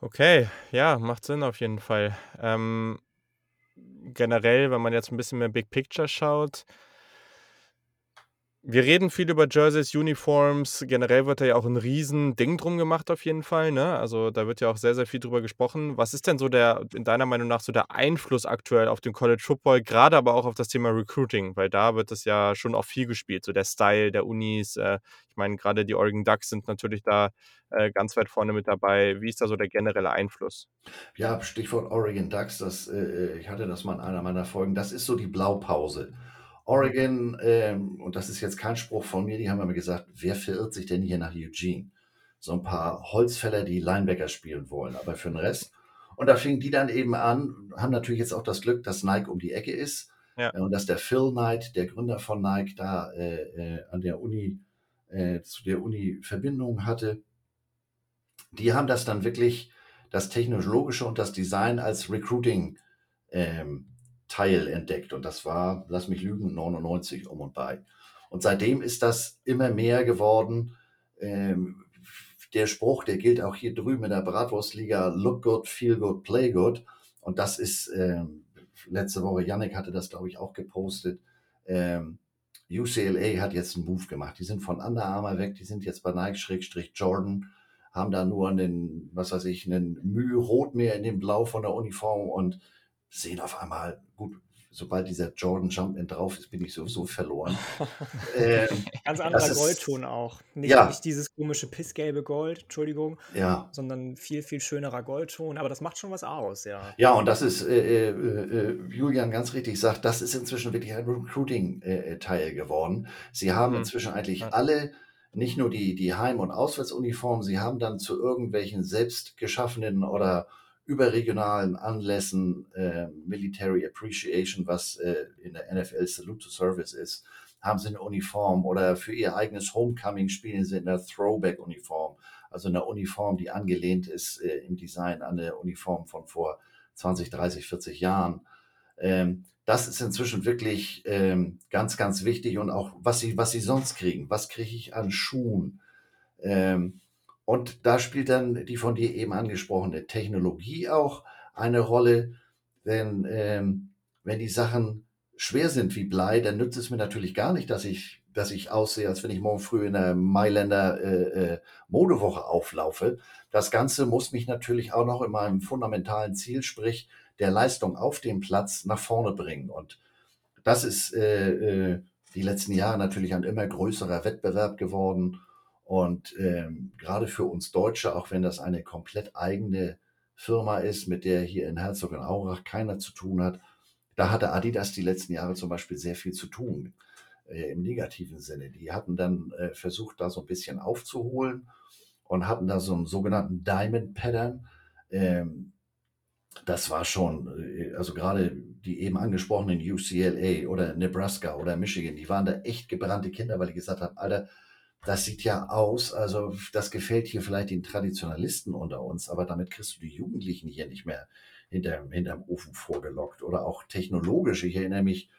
Okay, ja, macht Sinn auf jeden Fall. Ähm, generell, wenn man jetzt ein bisschen mehr Big Picture schaut, wir reden viel über Jerseys, Uniforms. Generell wird da ja auch ein Riesending drum gemacht auf jeden Fall, ne? Also, da wird ja auch sehr, sehr viel drüber gesprochen. Was ist denn so der in deiner Meinung nach so der Einfluss aktuell auf den College Football, gerade aber auch auf das Thema Recruiting? Weil da wird es ja schon auch viel gespielt, so der Style der Unis. Äh, ich meine, gerade die Oregon Ducks sind natürlich da äh, ganz weit vorne mit dabei. Wie ist da so der generelle Einfluss? Ja, Stichwort Oregon Ducks, das, äh, äh ich hatte das mal in einer meiner Folgen. Das ist so die Blaupause. Oregon, ähm, und das ist jetzt kein Spruch von mir, die haben immer gesagt, wer verirrt sich denn hier nach Eugene? So ein paar Holzfäller, die Linebacker spielen wollen, aber für den Rest. Und da fingen die dann eben an, haben natürlich jetzt auch das Glück, dass Nike um die Ecke ist ja. Äh, und dass der Phil Knight, der Gründer von Nike, da äh, äh, an der Uni, äh, zu der Uni Verbindungen hatte. Die haben das dann wirklich, das Technologische und das Design als Recruiting ähm, Teil entdeckt. Und das war, lass mich lügen, 99 um und bei. Und seitdem ist das immer mehr geworden. Ähm, der Spruch, der gilt auch hier drüben in der Bratwurstliga, look good, feel good, play good. Und das ist, ähm, letzte Woche, Yannick hatte das, glaube ich, auch gepostet. Ähm, UCLA hat jetzt einen Move gemacht. Die sind von Under Armour weg, die sind jetzt bei Nike-Jordan, haben da nur einen, was weiß ich, einen Mühe Rot mehr in dem Blau von der Uniform und sehen auf einmal, gut, sobald dieser Jordan Jumpman drauf ist, bin ich sowieso verloren. ähm, Ganz anderer Goldton auch. Nicht, ja. nicht dieses komische pissgelbe Gold, Entschuldigung, ja. sondern viel, viel schönerer Goldton. Aber das macht schon was aus, ja. Ja, und das ist, äh, äh, äh Julian ganz richtig sagt, das ist inzwischen wirklich ein Recruiting-Teil geworden. Sie haben mhm. inzwischen eigentlich ja. alle nicht nur die, die Heim- und Auswärtsuniformen, sie haben dann zu irgendwelchen selbst geschaffenen oder überregionalen Anlässen äh, Military Appreciation, was äh, in der NFL Salute to Service ist, haben sie eine Uniform oder für ihr eigenes Homecoming spielen sie in einer Throwback-Uniform, also eine Uniform, die angelehnt ist äh, im Design an eine Uniform von vor 20, 30, 40 Jahren. Ähm, das ist inzwischen wirklich ähm, ganz, ganz wichtig und auch, was sie, was sie sonst kriegen. Was kriege ich an Schuhen? Ähm, und da spielt dann die von dir eben angesprochene Technologie auch eine Rolle. Denn ähm, wenn die Sachen schwer sind wie Blei, dann nützt es mir natürlich gar nicht, dass ich, dass ich aussehe, als wenn ich morgen früh in der Mailänder äh, äh, Modewoche auflaufe. Das Ganze muss mich natürlich auch noch in meinem fundamentalen Ziel, sprich der Leistung auf dem Platz, nach vorne bringen. Und das ist äh, äh, die letzten Jahre natürlich ein immer größerer Wettbewerb geworden. Und ähm, gerade für uns Deutsche, auch wenn das eine komplett eigene Firma ist, mit der hier in Herzogenaurach keiner zu tun hat, da hatte Adidas die letzten Jahre zum Beispiel sehr viel zu tun, äh, im negativen Sinne. Die hatten dann äh, versucht, da so ein bisschen aufzuholen und hatten da so einen sogenannten Diamond Pattern. Ähm, das war schon, äh, also gerade die eben angesprochenen UCLA oder Nebraska oder Michigan, die waren da echt gebrannte Kinder, weil die gesagt haben, Alter, das sieht ja aus, also das gefällt hier vielleicht den Traditionalisten unter uns, aber damit kriegst du die Jugendlichen hier nicht mehr hinterm, hinterm Ofen vorgelockt. Oder auch technologisch. Ich erinnere mich,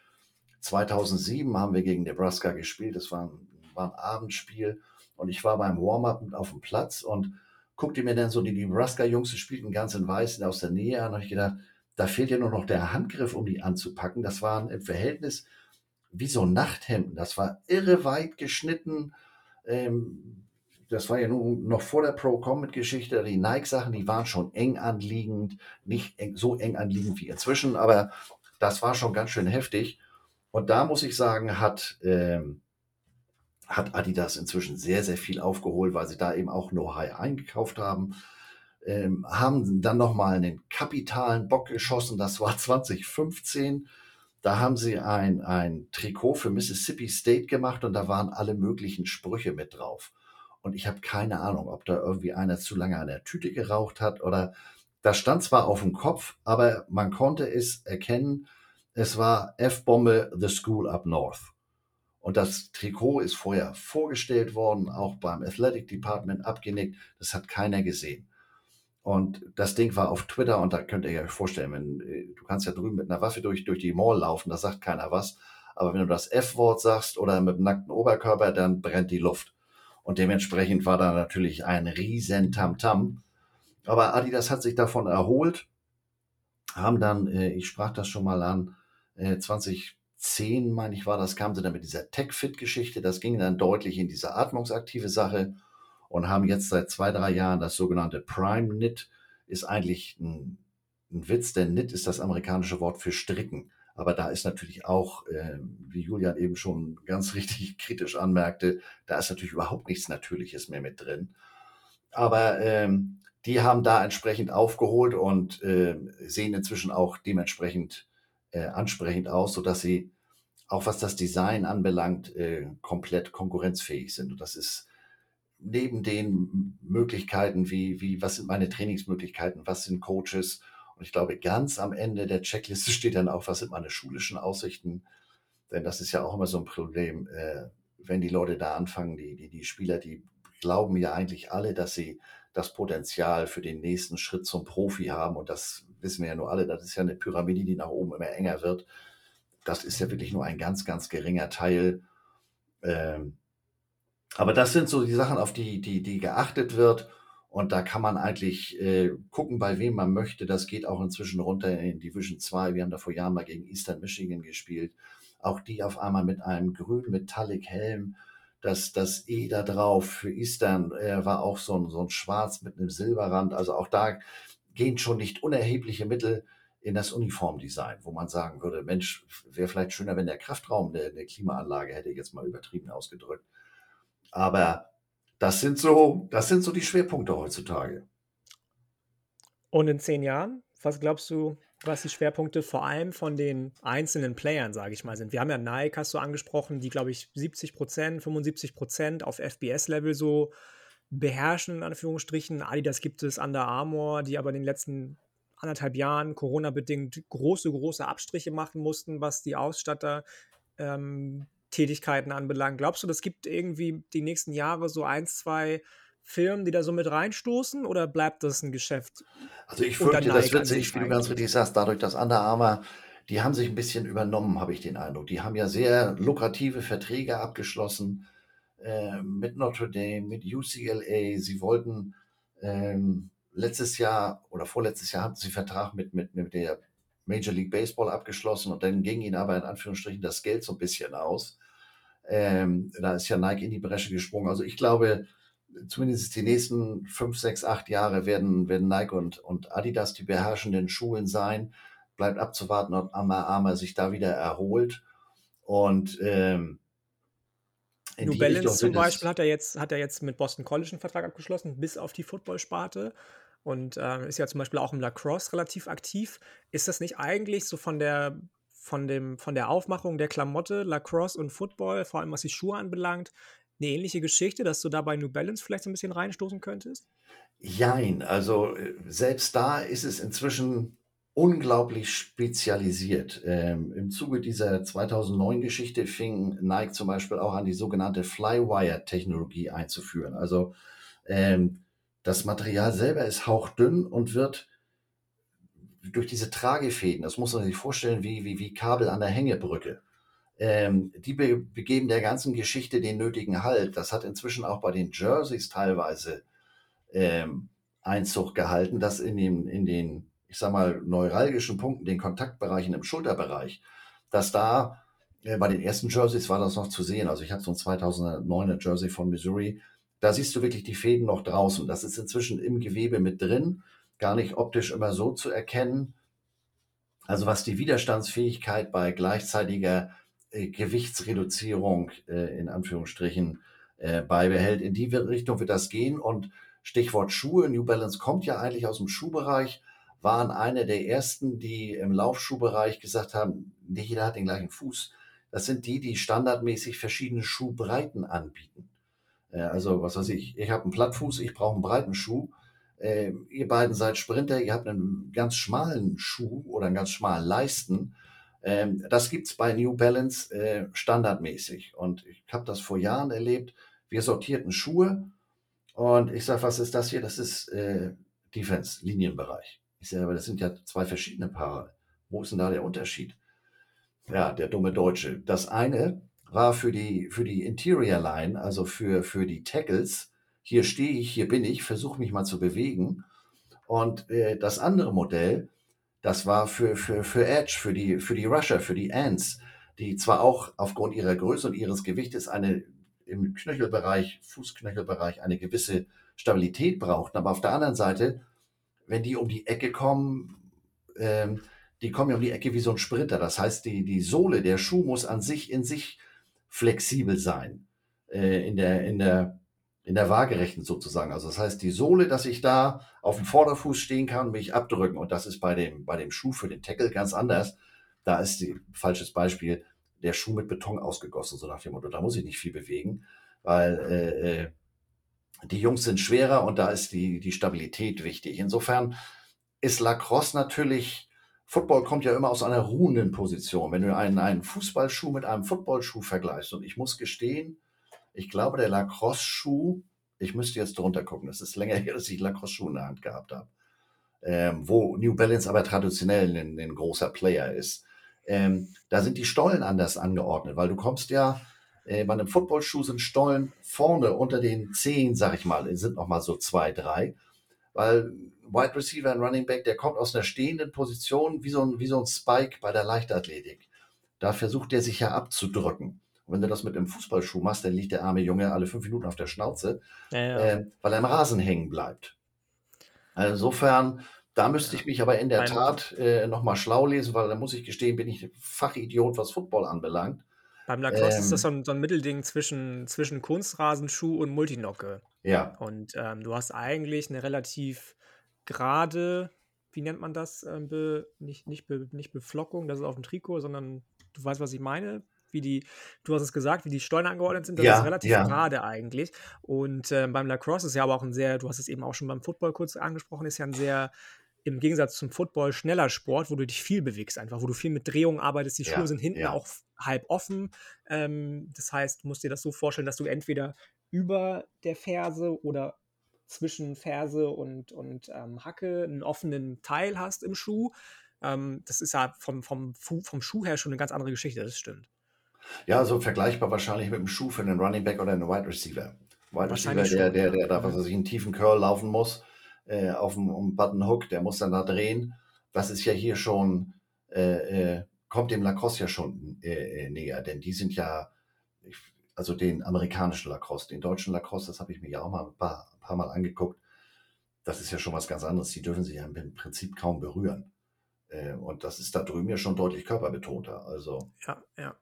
2007 haben wir gegen Nebraska gespielt. Das war ein, war ein Abendspiel und ich war beim Warm-up auf dem Platz und guckte mir dann so die Nebraska-Jungs, die spielten ganz in Weiß aus der Nähe an. Und ich gedacht, da fehlt ja nur noch der Handgriff, um die anzupacken. Das waren im Verhältnis wie so Nachthemden. Das war irre weit geschnitten ähm, das war ja nun noch vor der Pro-Comet-Geschichte. Die Nike-Sachen, die waren schon eng anliegend, nicht eng, so eng anliegend wie inzwischen, aber das war schon ganz schön heftig. Und da muss ich sagen, hat, ähm, hat Adidas inzwischen sehr, sehr viel aufgeholt, weil sie da eben auch Know-how eingekauft haben. Ähm, haben dann nochmal einen kapitalen Bock geschossen, das war 2015. Da haben sie ein, ein Trikot für Mississippi State gemacht und da waren alle möglichen Sprüche mit drauf. Und ich habe keine Ahnung, ob da irgendwie einer zu lange an der Tüte geraucht hat oder das stand zwar auf dem Kopf, aber man konnte es erkennen, es war F-Bombe The School Up North. Und das Trikot ist vorher vorgestellt worden, auch beim Athletic Department abgenickt. Das hat keiner gesehen. Und das Ding war auf Twitter und da könnt ihr euch vorstellen, wenn, äh, du kannst ja drüben mit einer Waffe durch, durch die Mall laufen, da sagt keiner was. Aber wenn du das F-Wort sagst oder mit dem nackten Oberkörper, dann brennt die Luft. Und dementsprechend war da natürlich ein riesen Tamtam. -Tam. Aber Adidas hat sich davon erholt. haben dann, äh, ich sprach das schon mal an, äh, 2010, meine ich, war das, kamen sie dann mit dieser Tech-Fit-Geschichte. Das ging dann deutlich in diese atmungsaktive Sache und haben jetzt seit zwei, drei Jahren das sogenannte Prime Knit. Ist eigentlich ein, ein Witz, denn Knit ist das amerikanische Wort für Stricken. Aber da ist natürlich auch, äh, wie Julian eben schon ganz richtig kritisch anmerkte, da ist natürlich überhaupt nichts Natürliches mehr mit drin. Aber ähm, die haben da entsprechend aufgeholt und äh, sehen inzwischen auch dementsprechend äh, ansprechend aus, sodass sie auch was das Design anbelangt, äh, komplett konkurrenzfähig sind. Und das ist neben den Möglichkeiten, wie, wie, was sind meine Trainingsmöglichkeiten, was sind Coaches. Und ich glaube, ganz am Ende der Checkliste steht dann auch, was sind meine schulischen Aussichten. Denn das ist ja auch immer so ein Problem, äh, wenn die Leute da anfangen, die, die, die Spieler, die glauben ja eigentlich alle, dass sie das Potenzial für den nächsten Schritt zum Profi haben. Und das wissen wir ja nur alle, das ist ja eine Pyramide, die nach oben immer enger wird. Das ist ja wirklich nur ein ganz, ganz geringer Teil. Ähm, aber das sind so die Sachen, auf die, die, die geachtet wird. Und da kann man eigentlich äh, gucken, bei wem man möchte. Das geht auch inzwischen runter in Division 2. Wir haben da vor Jahren mal gegen Eastern Michigan gespielt. Auch die auf einmal mit einem grünen Metallic Helm das, das E da drauf für Eastern äh, war auch so ein, so ein Schwarz mit einem Silberrand. Also auch da gehen schon nicht unerhebliche Mittel in das Uniformdesign, wo man sagen würde, Mensch, wäre vielleicht schöner, wenn der Kraftraum eine, eine Klimaanlage hätte, jetzt mal übertrieben ausgedrückt. Aber das sind so, das sind so die Schwerpunkte heutzutage. Und in zehn Jahren, was glaubst du, was die Schwerpunkte vor allem von den einzelnen Playern, sage ich mal, sind. Wir haben ja Nike, hast du angesprochen, die, glaube ich, 70 Prozent, 75 Prozent auf FBS-Level so beherrschen, in Anführungsstrichen. Adidas gibt es, Under Armour, die aber in den letzten anderthalb Jahren Corona-bedingt große, große Abstriche machen mussten, was die Ausstatter ähm, Tätigkeiten anbelangt. Glaubst du, das gibt irgendwie die nächsten Jahre so ein, zwei Firmen, die da so mit reinstoßen oder bleibt das ein Geschäft? Also ich fürchte, das wird sich, wie du ganz richtig sagst, dadurch, dass Under Armour, die haben sich ein bisschen übernommen, habe ich den Eindruck. Die haben ja sehr lukrative Verträge abgeschlossen äh, mit Notre Dame, mit UCLA. Sie wollten ähm, letztes Jahr oder vorletztes Jahr hatten sie Vertrag mit, mit, mit der Major League Baseball abgeschlossen und dann ging ihnen aber in Anführungsstrichen das Geld so ein bisschen aus. Ähm, da ist ja Nike in die Bresche gesprungen. Also ich glaube, zumindest die nächsten fünf, sechs, acht Jahre werden, werden Nike und, und Adidas die beherrschenden Schulen sein. Bleibt abzuwarten, ob Amma Arma sich da wieder erholt. Und ähm, New Balance zum Beispiel hat er, jetzt, hat er jetzt mit Boston College einen Vertrag abgeschlossen, bis auf die Footballsparte. Und äh, ist ja zum Beispiel auch im Lacrosse relativ aktiv. Ist das nicht eigentlich so von der, von, dem, von der Aufmachung der Klamotte, Lacrosse und Football, vor allem was die Schuhe anbelangt, eine ähnliche Geschichte, dass du da bei New Balance vielleicht so ein bisschen reinstoßen könntest? Jein, also äh, selbst da ist es inzwischen unglaublich spezialisiert. Ähm, Im Zuge dieser 2009-Geschichte fing Nike zum Beispiel auch an, die sogenannte Flywire-Technologie einzuführen. Also ähm, das Material selber ist hauchdünn und wird durch diese Tragefäden, das muss man sich vorstellen, wie, wie, wie Kabel an der Hängebrücke ähm, die be begeben der ganzen Geschichte den nötigen Halt. Das hat inzwischen auch bei den Jerseys teilweise ähm, Einzug gehalten, dass in, dem, in den, ich sag mal, neuralgischen Punkten, den Kontaktbereichen im Schulterbereich, dass da äh, bei den ersten Jerseys war das noch zu sehen. Also ich habe so ein 2009er Jersey von Missouri. Da siehst du wirklich die Fäden noch draußen. Das ist inzwischen im Gewebe mit drin, gar nicht optisch immer so zu erkennen. Also was die Widerstandsfähigkeit bei gleichzeitiger äh, Gewichtsreduzierung äh, in Anführungsstrichen äh, beibehält. In die Richtung wird das gehen. Und Stichwort Schuhe, New Balance kommt ja eigentlich aus dem Schuhbereich, waren eine der ersten, die im Laufschuhbereich gesagt haben, nicht jeder hat den gleichen Fuß. Das sind die, die standardmäßig verschiedene Schuhbreiten anbieten. Also, was weiß ich, ich habe einen Plattfuß, ich brauche einen breiten Schuh. ihr beiden seid Sprinter, ihr habt einen ganz schmalen Schuh oder einen ganz schmalen Leisten. Ähm, das gibt es bei New Balance äh, standardmäßig. Und ich habe das vor Jahren erlebt. Wir sortierten Schuhe und ich sage, was ist das hier? Das ist äh, Defense-Linienbereich. Ich sage, aber das sind ja zwei verschiedene Paare. Wo ist denn da der Unterschied? Ja, der dumme Deutsche. Das eine war für die, für die Interior Line, also für, für die Tackles. Hier stehe ich, hier bin ich, versuche mich mal zu bewegen. Und äh, das andere Modell, das war für, für, für Edge, für die, für die Rusher, für die Ants, die zwar auch aufgrund ihrer Größe und ihres Gewichtes eine im Knöchelbereich, Fußknöchelbereich eine gewisse Stabilität brauchten, aber auf der anderen Seite, wenn die um die Ecke kommen, ähm, die kommen ja um die Ecke wie so ein Sprinter. Das heißt, die, die Sohle, der Schuh muss an sich in sich flexibel sein, äh, in, der, in, der, in der Waagerechten sozusagen. Also das heißt, die Sohle, dass ich da auf dem Vorderfuß stehen kann und mich abdrücken. Und das ist bei dem, bei dem Schuh für den Tackle ganz anders. Da ist die, falsches Beispiel, der Schuh mit Beton ausgegossen, so nach dem Motto, da muss ich nicht viel bewegen, weil äh, äh die Jungs sind schwerer und da ist die, die Stabilität wichtig. Insofern ist Lacrosse natürlich Football kommt ja immer aus einer ruhenden Position. Wenn du einen, einen Fußballschuh mit einem Footballschuh vergleichst, und ich muss gestehen, ich glaube, der Lacrosse-Schuh, ich müsste jetzt drunter gucken, das ist länger her, dass ich Lacrosse-Schuh in der Hand gehabt habe, ähm, wo New Balance aber traditionell ein, ein großer Player ist. Ähm, da sind die Stollen anders angeordnet, weil du kommst ja, äh, bei einem Footballschuh sind Stollen vorne unter den Zehen, sag ich mal, sind noch mal so zwei, drei, weil Wide Receiver und Running Back, der kommt aus einer stehenden Position wie so ein, wie so ein Spike bei der Leichtathletik. Da versucht der sich ja abzudrücken. Und wenn du das mit einem Fußballschuh machst, dann liegt der arme Junge alle fünf Minuten auf der Schnauze, ja, ja. Äh, weil er im Rasen hängen bleibt. Also insofern, da müsste ich mich aber in der Tat äh, nochmal schlau lesen, weil da muss ich gestehen, bin ich Fachidiot, was Football anbelangt. Beim Lacrosse ähm, ist das so ein, so ein, Mittelding zwischen, zwischen Kunstrasenschuh und Multinocke. Ja. Und ähm, du hast eigentlich eine relativ gerade, wie nennt man das? Ähm, be, nicht, nicht, be, nicht Beflockung, das ist auf dem Trikot, sondern du weißt, was ich meine. Wie die, du hast es gesagt, wie die Steuern angeordnet sind, das ja, ist relativ ja. gerade eigentlich. Und äh, beim Lacrosse ist ja aber auch ein sehr, du hast es eben auch schon beim Football kurz angesprochen, ist ja ein sehr im Gegensatz zum Football schneller Sport, wo du dich viel bewegst, einfach, wo du viel mit Drehungen arbeitest. Die Schuhe ja, sind hinten ja. auch halb offen. Ähm, das heißt, du musst dir das so vorstellen, dass du entweder über der Ferse oder zwischen Ferse und, und ähm, Hacke einen offenen Teil hast im Schuh. Ähm, das ist ja vom, vom, vom Schuh her schon eine ganz andere Geschichte, das stimmt. Ja, so vergleichbar wahrscheinlich mit dem Schuh für einen Running Back oder einen Wide Receiver. Wide Receiver, der, der, der da, was er sich einen tiefen Curl laufen muss, äh, auf dem um Button Hook, der muss dann da drehen. Das ist ja hier schon, äh, äh, kommt dem Lacrosse ja schon äh, äh, näher, denn die sind ja, also den amerikanischen Lacrosse, den deutschen Lacrosse, das habe ich mir ja auch mal ein paar paar Mal angeguckt. Das ist ja schon was ganz anderes. Die dürfen sich ja im Prinzip kaum berühren. Äh, und das ist da drüben ja schon deutlich körperbetonter. Also, ja, ja.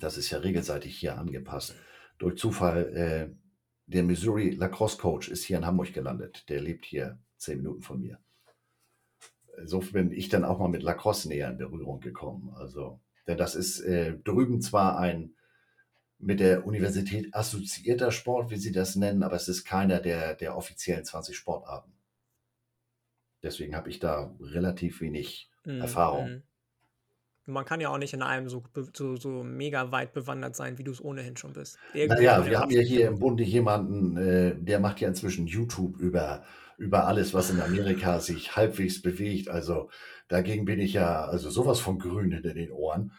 Das ist ja regelseitig hier angepasst. Durch Zufall, äh, der Missouri Lacrosse Coach ist hier in Hamburg gelandet. Der lebt hier zehn Minuten von mir. So bin ich dann auch mal mit Lacrosse näher in Berührung gekommen. Also, denn das ist äh, drüben zwar ein mit der Universität assoziierter Sport, wie sie das nennen, aber es ist keiner der, der offiziellen 20 Sportarten. Deswegen habe ich da relativ wenig mm, Erfahrung. Mm. Man kann ja auch nicht in einem so, so, so mega weit bewandert sein, wie du es ohnehin schon bist. naja, wir haben ja hier im Bunde jemanden, äh, der macht ja inzwischen YouTube über, über alles, was in Amerika sich halbwegs bewegt. Also dagegen bin ich ja also sowas von grün hinter den Ohren.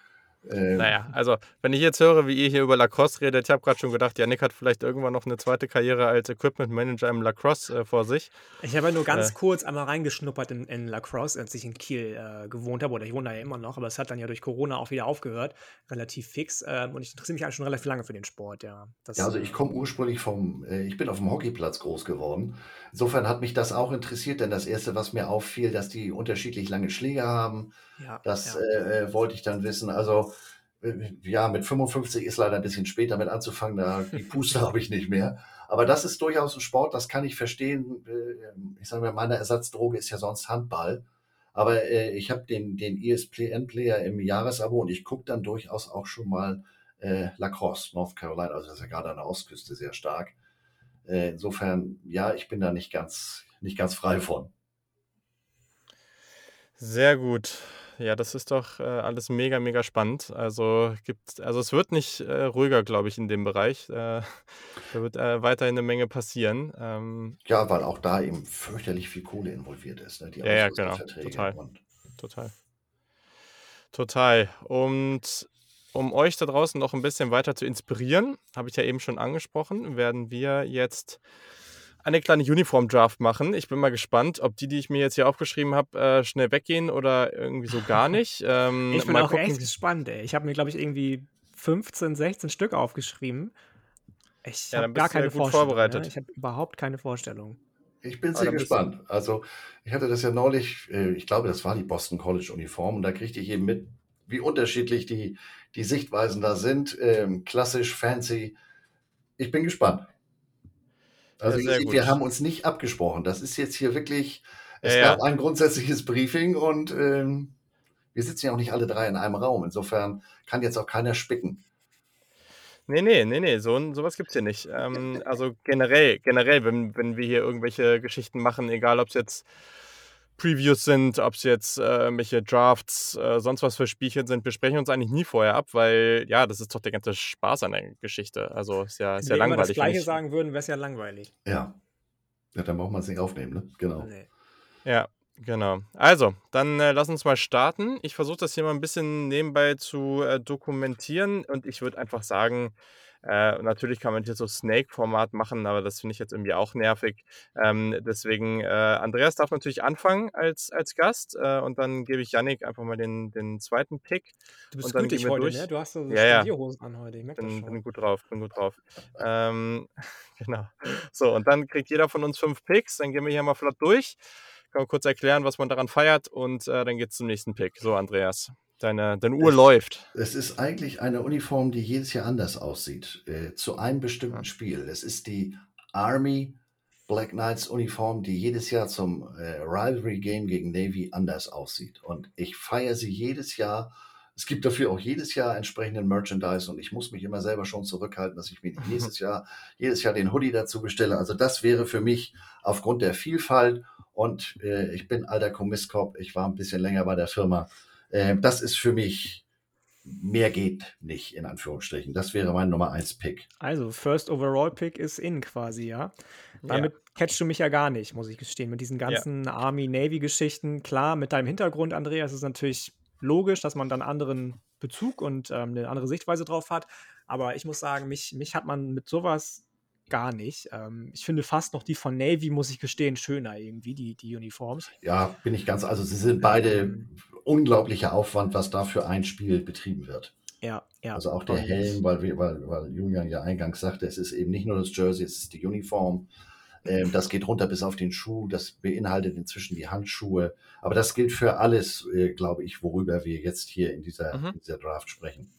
Ähm, naja, also wenn ich jetzt höre, wie ihr hier über Lacrosse redet, ich habe gerade schon gedacht, ja, Nick hat vielleicht irgendwann noch eine zweite Karriere als Equipment Manager im Lacrosse äh, vor sich. Ich habe ja nur ganz äh, kurz einmal reingeschnuppert in, in, Lacrosse, als ich in Kiel äh, gewohnt habe, oder ich wohne da ja immer noch, aber es hat dann ja durch Corona auch wieder aufgehört, relativ fix. Ähm, und ich interessiere mich eigentlich schon relativ lange für den Sport, ja. Das, ja, also ich komme ursprünglich vom, äh, ich bin auf dem Hockeyplatz groß geworden. Insofern hat mich das auch interessiert, denn das Erste, was mir auffiel, dass die unterschiedlich lange Schläge haben. Ja, das ja. Äh, äh, wollte ich dann wissen. Also ja, mit 55 ist leider ein bisschen später mit anzufangen, da die Puste habe ich nicht mehr. Aber das ist durchaus ein Sport, das kann ich verstehen. Äh, ich sage mal, meine Ersatzdroge ist ja sonst Handball. Aber äh, ich habe den, den ESPN-Player im Jahresabo und ich gucke dann durchaus auch schon mal äh, Lacrosse, North Carolina, also das ist ja gerade an der Ostküste sehr stark. Äh, insofern, ja, ich bin da nicht ganz, nicht ganz frei von. Sehr gut. Ja, das ist doch äh, alles mega, mega spannend. Also gibt, also es wird nicht äh, ruhiger, glaube ich, in dem Bereich. Äh, da wird äh, weiterhin eine Menge passieren. Ähm, Ja, weil auch da eben fürchterlich viel Kohle involviert ist, ne? Die ja, ja, genau. Total. Total. Total. Und um euch da draußen noch ein bisschen weiter zu inspirieren, habe ich ja eben schon angesprochen, werden wir jetzt eine kleine Uniform-Draft machen. Ich bin mal gespannt, ob die, die ich mir jetzt hier aufgeschrieben habe, äh, schnell weggehen oder irgendwie so gar nicht. Ähm, ich bin auch gucken. echt gespannt, ey. Ich habe mir, glaube ich, irgendwie 15, 16 Stück aufgeschrieben. Ich ja, habe gar keine Vorstellung. Ne? Vorbereitet. Ne? Ich habe überhaupt keine Vorstellung. Ich bin sehr gespannt. Also, ich hatte das ja neulich, äh, ich glaube, das war die Boston College Uniform, und da kriegte ich eben mit, wie unterschiedlich die, die Sichtweisen da sind. Ähm, klassisch, fancy. Ich bin gespannt. Also, ja, wir haben uns nicht abgesprochen. Das ist jetzt hier wirklich, es ja, gab ein grundsätzliches Briefing und ähm, wir sitzen ja auch nicht alle drei in einem Raum. Insofern kann jetzt auch keiner spicken. Nee, nee, nee, nee, so, sowas gibt's hier nicht. Ähm, also generell, generell, wenn, wenn wir hier irgendwelche Geschichten machen, egal ob es jetzt Previews sind, ob es jetzt äh, irgendwelche Drafts, äh, sonst was für Spielchen sind, wir sprechen uns eigentlich nie vorher ab, weil ja, das ist doch der ganze Spaß an der Geschichte. Also ist ja, ist ja langweilig. Wenn wir das Gleiche sagen würden, wäre es ja langweilig. Ja. Ja, dann braucht man es nicht aufnehmen, ne? Genau. Nee. Ja, Genau. Also, dann äh, lass uns mal starten. Ich versuche das hier mal ein bisschen nebenbei zu äh, dokumentieren und ich würde einfach sagen, äh, natürlich kann man hier so Snake-Format machen, aber das finde ich jetzt irgendwie auch nervig. Ähm, deswegen, äh, Andreas darf natürlich anfangen als, als Gast äh, und dann gebe ich Yannick einfach mal den, den zweiten Pick. Du bist gut heute, durch. ne? Du hast so ja, ja. an heute. Ich bin, bin, gut drauf, bin gut drauf. Ähm, genau. So, und dann kriegt jeder von uns fünf Picks, dann gehen wir hier mal flott durch kann man kurz erklären, was man daran feiert und äh, dann es zum nächsten Pick. So, Andreas, deine, deine Uhr es, läuft. Es ist eigentlich eine Uniform, die jedes Jahr anders aussieht, äh, zu einem bestimmten ja. Spiel. Es ist die Army Black Knights Uniform, die jedes Jahr zum äh, Rivalry Game gegen Navy anders aussieht. Und ich feiere sie jedes Jahr. Es gibt dafür auch jedes Jahr entsprechenden Merchandise und ich muss mich immer selber schon zurückhalten, dass ich mir jedes Jahr, jedes Jahr den Hoodie dazu bestelle. Also das wäre für mich aufgrund der Vielfalt und äh, ich bin alter Kommisskop, ich war ein bisschen länger bei der Firma. Äh, das ist für mich, mehr geht nicht, in Anführungsstrichen. Das wäre mein Nummer 1 Pick. Also, First Overall Pick ist in quasi, ja. Damit ja. catchst du mich ja gar nicht, muss ich gestehen. Mit diesen ganzen ja. Army-Navy-Geschichten. Klar, mit deinem Hintergrund, Andreas, ist natürlich logisch, dass man dann anderen Bezug und ähm, eine andere Sichtweise drauf hat. Aber ich muss sagen, mich, mich hat man mit sowas gar nicht. Ähm, ich finde fast noch die von Navy, muss ich gestehen, schöner irgendwie, die, die Uniforms. Ja, bin ich ganz, also sie sind beide ähm, unglaublicher Aufwand, was da für ein Spiel betrieben wird. Ja, ja. Also auch der Helm, weil, weil, weil Julian ja eingangs sagte, es ist eben nicht nur das Jersey, es ist die Uniform. Ähm, das geht runter bis auf den Schuh, das beinhaltet inzwischen die Handschuhe. Aber das gilt für alles, äh, glaube ich, worüber wir jetzt hier in dieser, mhm. in dieser Draft sprechen.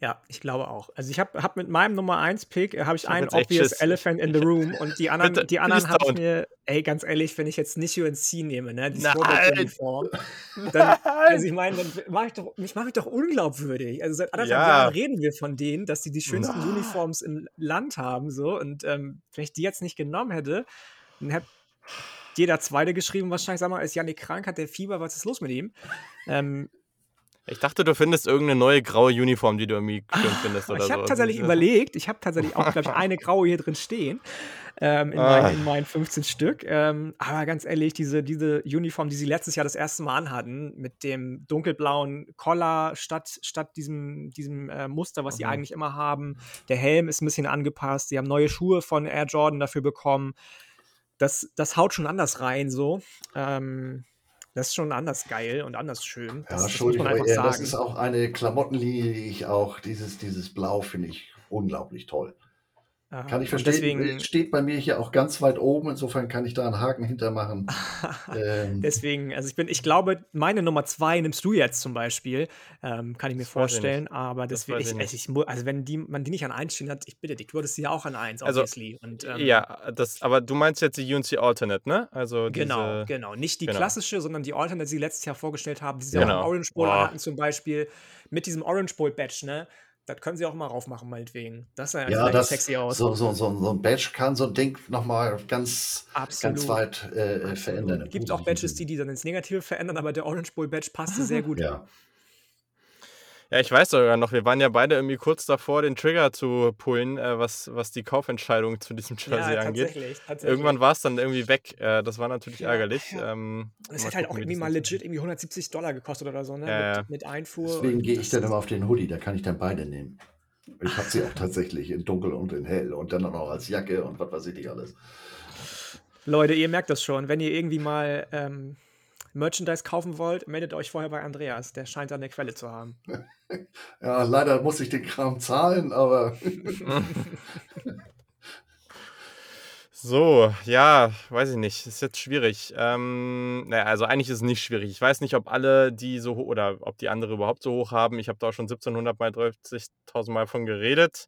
Ja, ich glaube auch. Also ich habe hab mit meinem Nummer 1 Pick äh, habe ich, ich einen obvious Elephant in the Room und die anderen, Bitte, die anderen habe ich mir, ey, ganz ehrlich, wenn ich jetzt nicht UNC nehme, ne, die Uniform, dann, also ich meine, dann mache ich doch, mich mache ich doch unglaubwürdig. Also seit anderthalb ja. Jahren reden wir von denen, dass die die schönsten Na. Uniforms im Land haben, so und ähm, wenn ich die jetzt nicht genommen hätte, dann hätte jeder Zweite geschrieben, wahrscheinlich, sag mal, ist Janik krank, hat der Fieber, was ist los mit ihm? Ähm, ich dachte, du findest irgendeine neue graue Uniform, die du irgendwie schön findest oder ich so. Ich habe tatsächlich überlegt, ich habe tatsächlich auch, glaube ich, eine graue hier drin stehen. Ähm, in, ah. meinen, in, meinen 15 Stück. Ähm, aber ganz ehrlich, diese, diese Uniform, die sie letztes Jahr das erste Mal anhatten, mit dem dunkelblauen Collar statt, statt diesem, diesem äh, Muster, was mhm. sie eigentlich immer haben. Der Helm ist ein bisschen angepasst. Sie haben neue Schuhe von Air Jordan dafür bekommen. Das, das haut schon anders rein, so. Ähm, das ist schon anders geil und anders schön. Das, ja, das muss man einfach sagen. Das ist auch eine Klamottenlinie, die ich auch, dieses, dieses Blau finde ich unglaublich toll. Kann ich verstehen. Deswegen, steht bei mir hier auch ganz weit oben, insofern kann ich da einen Haken hintermachen. ähm, deswegen, also ich bin, ich glaube, meine Nummer zwei nimmst du jetzt zum Beispiel, ähm, kann ich mir das vorstellen, aber deswegen, ich, ich, ich, also wenn die, man die nicht an eins stehen hat, ich bitte dich, du hattest sie ja auch an eins, also, obviously. Und, ähm, ja, das, aber du meinst jetzt die UNC Alternate, ne? Also genau, diese, genau. Nicht die genau. klassische, sondern die Alternate, die sie letztes Jahr vorgestellt haben, die sie genau. auch im Orange Bowl hatten zum Beispiel, mit diesem Orange Bowl Badge, ne? Das können sie auch mal raufmachen, meinetwegen. Das sah ja, das, sexy aus. So, so, so, so, ein Badge kann so ein Ding nochmal ganz, ganz weit äh, verändern. Es gibt auch Badges, die die dann ins Negative verändern, aber der Orange Bowl Badge passte sehr gut. Ja. Ja, ich weiß sogar noch, wir waren ja beide irgendwie kurz davor, den Trigger zu pullen, äh, was, was die Kaufentscheidung zu diesem Jersey ja, angeht. Tatsächlich, tatsächlich. Irgendwann war es dann irgendwie weg. Äh, das war natürlich ja, ärgerlich. Ja. Ähm, es hätte halt auch irgendwie mal legit irgendwie 170 Dollar gekostet oder so, ne? Ja, mit, mit, Einfuhr. Deswegen gehe ich dann immer auf den Hoodie, da kann ich dann beide nehmen. Ich habe sie auch tatsächlich in dunkel und in hell und dann auch als Jacke und was weiß ich nicht alles. Leute, ihr merkt das schon. Wenn ihr irgendwie mal ähm, Merchandise kaufen wollt, meldet euch vorher bei Andreas. Der scheint da eine Quelle zu haben. ja, leider muss ich den Kram zahlen, aber. So, ja, weiß ich nicht. Ist jetzt schwierig. Ähm, naja, also eigentlich ist es nicht schwierig. Ich weiß nicht, ob alle die so hoch oder ob die andere überhaupt so hoch haben. Ich habe da auch schon 1700 mal 30.000 Mal von geredet.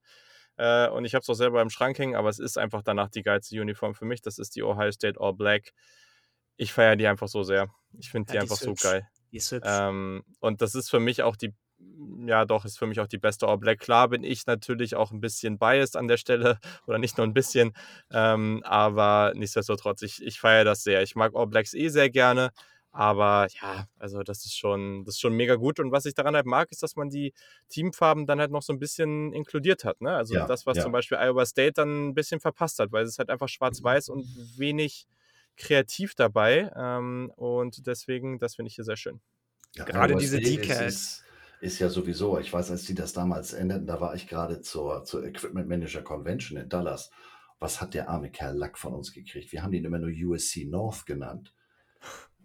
Äh, und ich habe es auch selber im Schrank hängen, aber es ist einfach danach die geilste Uniform für mich. Das ist die Ohio State All Black. Ich feiere die einfach so sehr. Ich finde die ja, die einfach so geil. Die ist hübsch. Ähm, und das ist für mich auch die ja, doch, ist für mich auch die beste All Black. Klar bin ich natürlich auch ein bisschen biased an der Stelle oder nicht nur ein bisschen, ähm, aber nichtsdestotrotz, ich, ich feiere das sehr. Ich mag All Blacks eh sehr gerne, aber ja, also das ist schon, das ist schon mega gut. Und was ich daran halt mag, ist, dass man die Teamfarben dann halt noch so ein bisschen inkludiert hat. Ne? Also ja, das, was ja. zum Beispiel Iowa State dann ein bisschen verpasst hat, weil es ist halt einfach schwarz-weiß und wenig kreativ dabei. Ähm, und deswegen, das finde ich hier sehr schön. Ja, Gerade diese Decals ist ja sowieso, ich weiß, als die das damals endeten, da war ich gerade zur, zur Equipment Manager Convention in Dallas. Was hat der arme Kerl Lack von uns gekriegt? Wir haben ihn immer nur USC North genannt,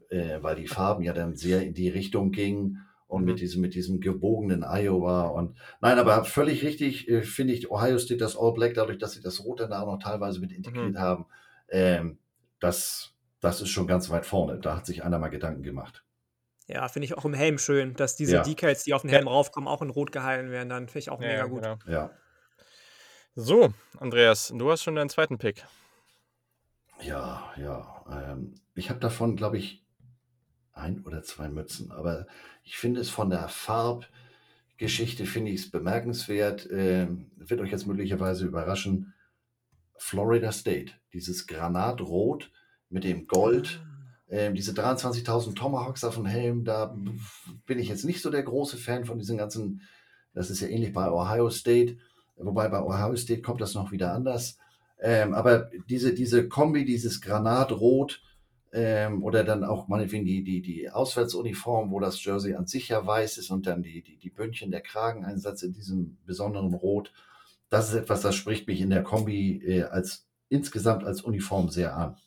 äh, weil die Farben ja dann sehr in die Richtung gingen und mhm. mit diesem, mit diesem gebogenen Iowa und nein, aber völlig richtig äh, finde ich Ohio State das All Black, dadurch, dass sie das Rote da auch noch teilweise mit integriert mhm. haben, ähm, das, das ist schon ganz weit vorne. Da hat sich einer mal Gedanken gemacht. Ja, finde ich auch im Helm schön, dass diese Ja. Decals, die auf den Helm raufkommen, auch in Rot gehalten werden. Dann finde ich auch mega gut. genau. Ja. So, Andreas, du hast schon deinen zweiten Pick. Ja, ja. Ähm, ich habe davon, glaube ich, ein oder zwei Mützen, aber ich finde es von der Farbgeschichte, finde ich es bemerkenswert. Ähm, wird euch jetzt möglicherweise überraschen. Florida State, dieses Granatrot mit dem Gold Ah. Ähm, diese 23.000 Tomahawks auf dem Helm, da bin ich jetzt nicht so der große Fan von diesen ganzen, das ist ja ähnlich bei Ohio State, wobei bei Ohio State kommt das noch wieder anders. Ähm, aber diese, diese Kombi, dieses Granatrot ähm, oder dann auch meinetwegen die, die, die Auswärtsuniform, wo das Jersey an sich ja weiß ist und dann die, die, die Bündchen, der Krageneinsatz in diesem besonderen Rot, das ist etwas, das spricht mich in der Kombi äh, als insgesamt als Uniform sehr an.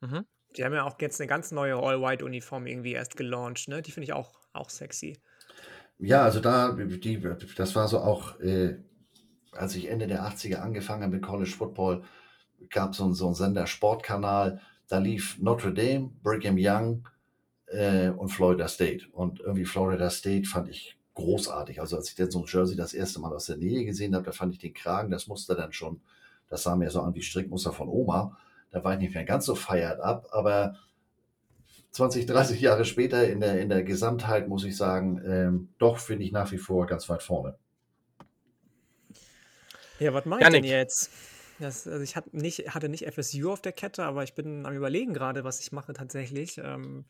Mhm. Die haben ja auch jetzt eine ganz neue All-White-Uniform irgendwie erst gelauncht, ne? Die finde ich auch, auch sexy. Ja, also da, die, das war so auch, äh, als ich Ende der 80er angefangen habe mit College Football, gab es so, so einen Sender Sportkanal, da lief Notre Dame, Brigham Young äh, und Florida State. Und irgendwie Florida State fand ich großartig. Also als ich dann so ein Jersey das erste Mal aus der Nähe gesehen habe, da fand ich den Kragen, das Muster dann schon, das sah mir so an wie Strickmuster von Oma. Da war ich nicht mehr ganz so feiert ab, aber 20, 30 Jahre später in der, in der Gesamtheit muss ich sagen, ähm, doch finde ich nach wie vor ganz weit vorne. Ja, was mache ich denn jetzt? Das, also ich hatte nicht, hatte nicht FSU auf der Kette, aber ich bin am überlegen gerade, was ich mache tatsächlich. Ähm,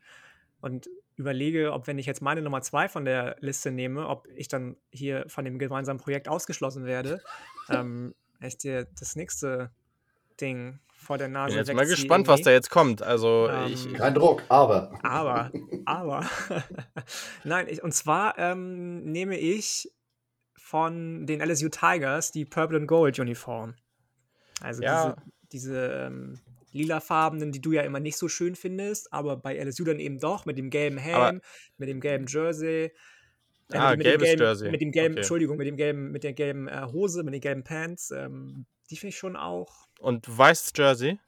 und überlege, ob wenn ich jetzt meine Nummer zwei von der Liste nehme, ob ich dann hier von dem gemeinsamen Projekt ausgeschlossen werde. ähm, echt dir das nächste Ding vor der Nase Bin jetzt mal gespannt, was da jetzt kommt. Also ähm, ich, kein Druck, aber. Aber, aber. Nein, ich, und zwar ähm, nehme ich von den LSU Tigers die Purple and Gold Uniform. Also ja. diese, diese ähm, lilafarbenen, die du ja immer nicht so schön findest, aber bei LSU dann eben doch mit dem gelben Helm, aber mit dem gelben Jersey. Äh, ah, mit, gelbes gelben, Jersey. Mit dem gelben, okay. Entschuldigung, mit dem gelben, mit der gelben äh, Hose, mit den gelben Pants. Ähm, die finde ich schon auch und weiß Jersey?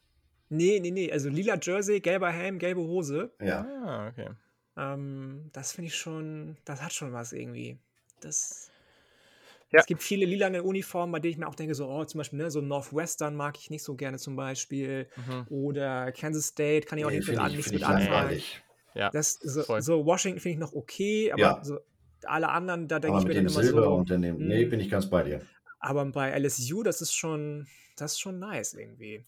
Nee, nee, nee. Also lila Jersey, gelber Helm, gelbe Hose. Ja. Ah, okay. Ähm, das finde ich schon, das hat schon was irgendwie. Das. Ja. Es gibt viele lilane Uniformen, bei denen ich mir auch denke, so, oh, zum Beispiel, ne, so Northwestern mag ich nicht so gerne zum Beispiel. Mhm. Oder Kansas State kann ich auch nee, nicht mit, an, nichts mit anfangen. Ja. Das, so, so Washington finde ich noch okay, aber ja. so alle anderen, da denke ich mir dann immer Silber so. Und dem, nee, hm. bin ich ganz bei dir. Aber bei LSU, das ist schon, das ist schon nice irgendwie.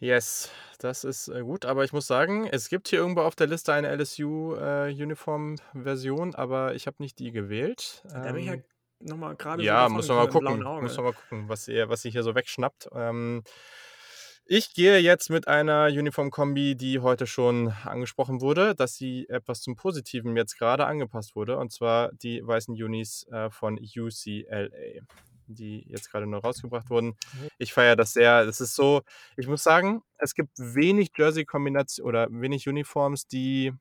Yes, das ist äh, gut, aber ich muss sagen, es gibt hier irgendwo auf der Liste eine LSU-Uniform-Version, äh, aber ich habe nicht die gewählt. Da bin ich halt nochmal gerade Ja, muss man mal gucken, muss man mal gucken, was ihr, was ihr hier so wegschnappt. Ähm, ich gehe jetzt mit einer Uniform-Kombi, die heute schon angesprochen wurde, dass sie etwas zum Positiven jetzt gerade angepasst wurde, und zwar die weißen Unis äh, von UCLA. die jetzt gerade neu rausgebracht wurden. Mhm. Ich feiere das sehr. Das ist so, ich muss sagen, es gibt wenig Jersey-Kombinationen oder wenig Uniforms, die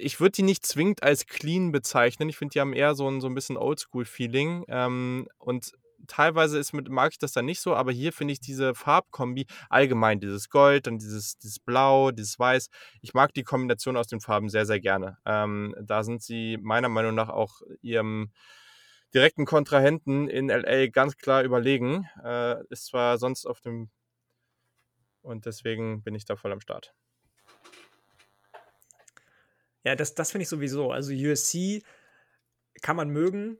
ich würde die nicht zwingend als clean bezeichnen. Ich finde, die haben eher so ein, so ein bisschen Oldschool-Feeling. Ähm, und teilweise ist mit, mag ich das dann nicht so, aber hier finde ich diese Farbkombi, allgemein dieses Gold, dann dieses, dieses Blau, dieses Weiß. Ich mag die Kombination aus den Farben sehr, sehr gerne. Ähm, da sind sie meiner Meinung nach auch ihrem direkten Kontrahenten in LA ganz klar überlegen. Äh, ist zwar sonst auf dem und deswegen bin ich da voll am Start. Ja, das, das finde ich sowieso. Also USC kann man mögen,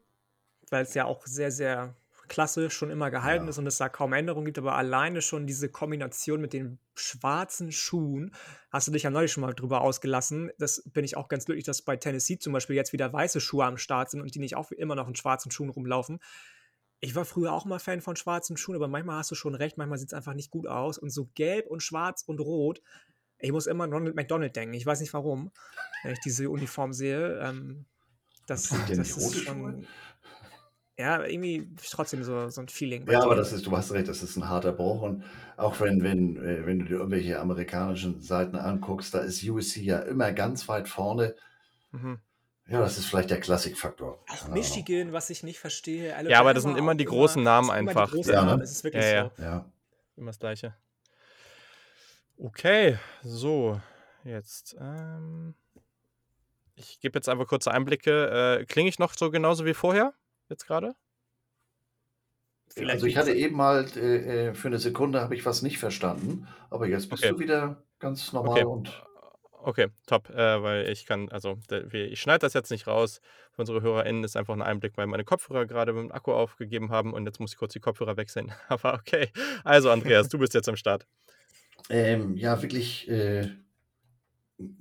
weil es ja auch sehr, sehr klasse schon immer gehalten ja. ist und es da kaum Änderungen gibt, aber alleine schon diese Kombination mit den schwarzen Schuhen, hast du dich ja neulich schon mal drüber ausgelassen. Das bin ich auch ganz glücklich, dass bei Tennessee zum Beispiel jetzt wieder weiße Schuhe am Start sind und die nicht auch immer noch in schwarzen Schuhen rumlaufen. Ich war früher auch mal Fan von schwarzen Schuhen, aber manchmal hast du schon recht, manchmal sieht es einfach nicht gut aus. Und so gelb und schwarz und rot, ich muss immer an Ronald McDonald denken. Ich weiß nicht warum, wenn ich diese Uniform sehe. Ähm, das, das ist schon. Ja, irgendwie trotzdem so, so ein Feeling. Ja, aber das ist, du hast recht, das ist ein harter Bruch. Und auch wenn, wenn, äh, wenn du dir irgendwelche amerikanischen Seiten anguckst, da ist USC ja immer ganz weit vorne. Mhm. Ja, das ist vielleicht der Klassikfaktor. Auch Michigan, was ich nicht verstehe. Alabama ja, aber das sind immer die großen immer, Namen einfach. Großen ja, Namen. Ne? Es ist wirklich ja, so. Ja. Immer das Gleiche. Okay, so, jetzt. Ähm, ich gebe jetzt einfach kurze Einblicke. Äh, Klinge ich noch so genauso wie vorher? jetzt gerade? Also ich hatte eben mal äh, äh, für eine Sekunde habe ich was nicht verstanden, aber jetzt bist okay. du wieder ganz normal okay. und Okay, top, äh, weil ich kann, also ich schneide das jetzt nicht raus. Für unsere HörerInnen ist einfach ein Einblick, weil meine Kopfhörer gerade mit dem Akku aufgegeben haben und jetzt muss ich kurz die Kopfhörer wechseln. Aber okay. Also, Andreas, du bist jetzt am Start. Ähm, ja, wirklich äh,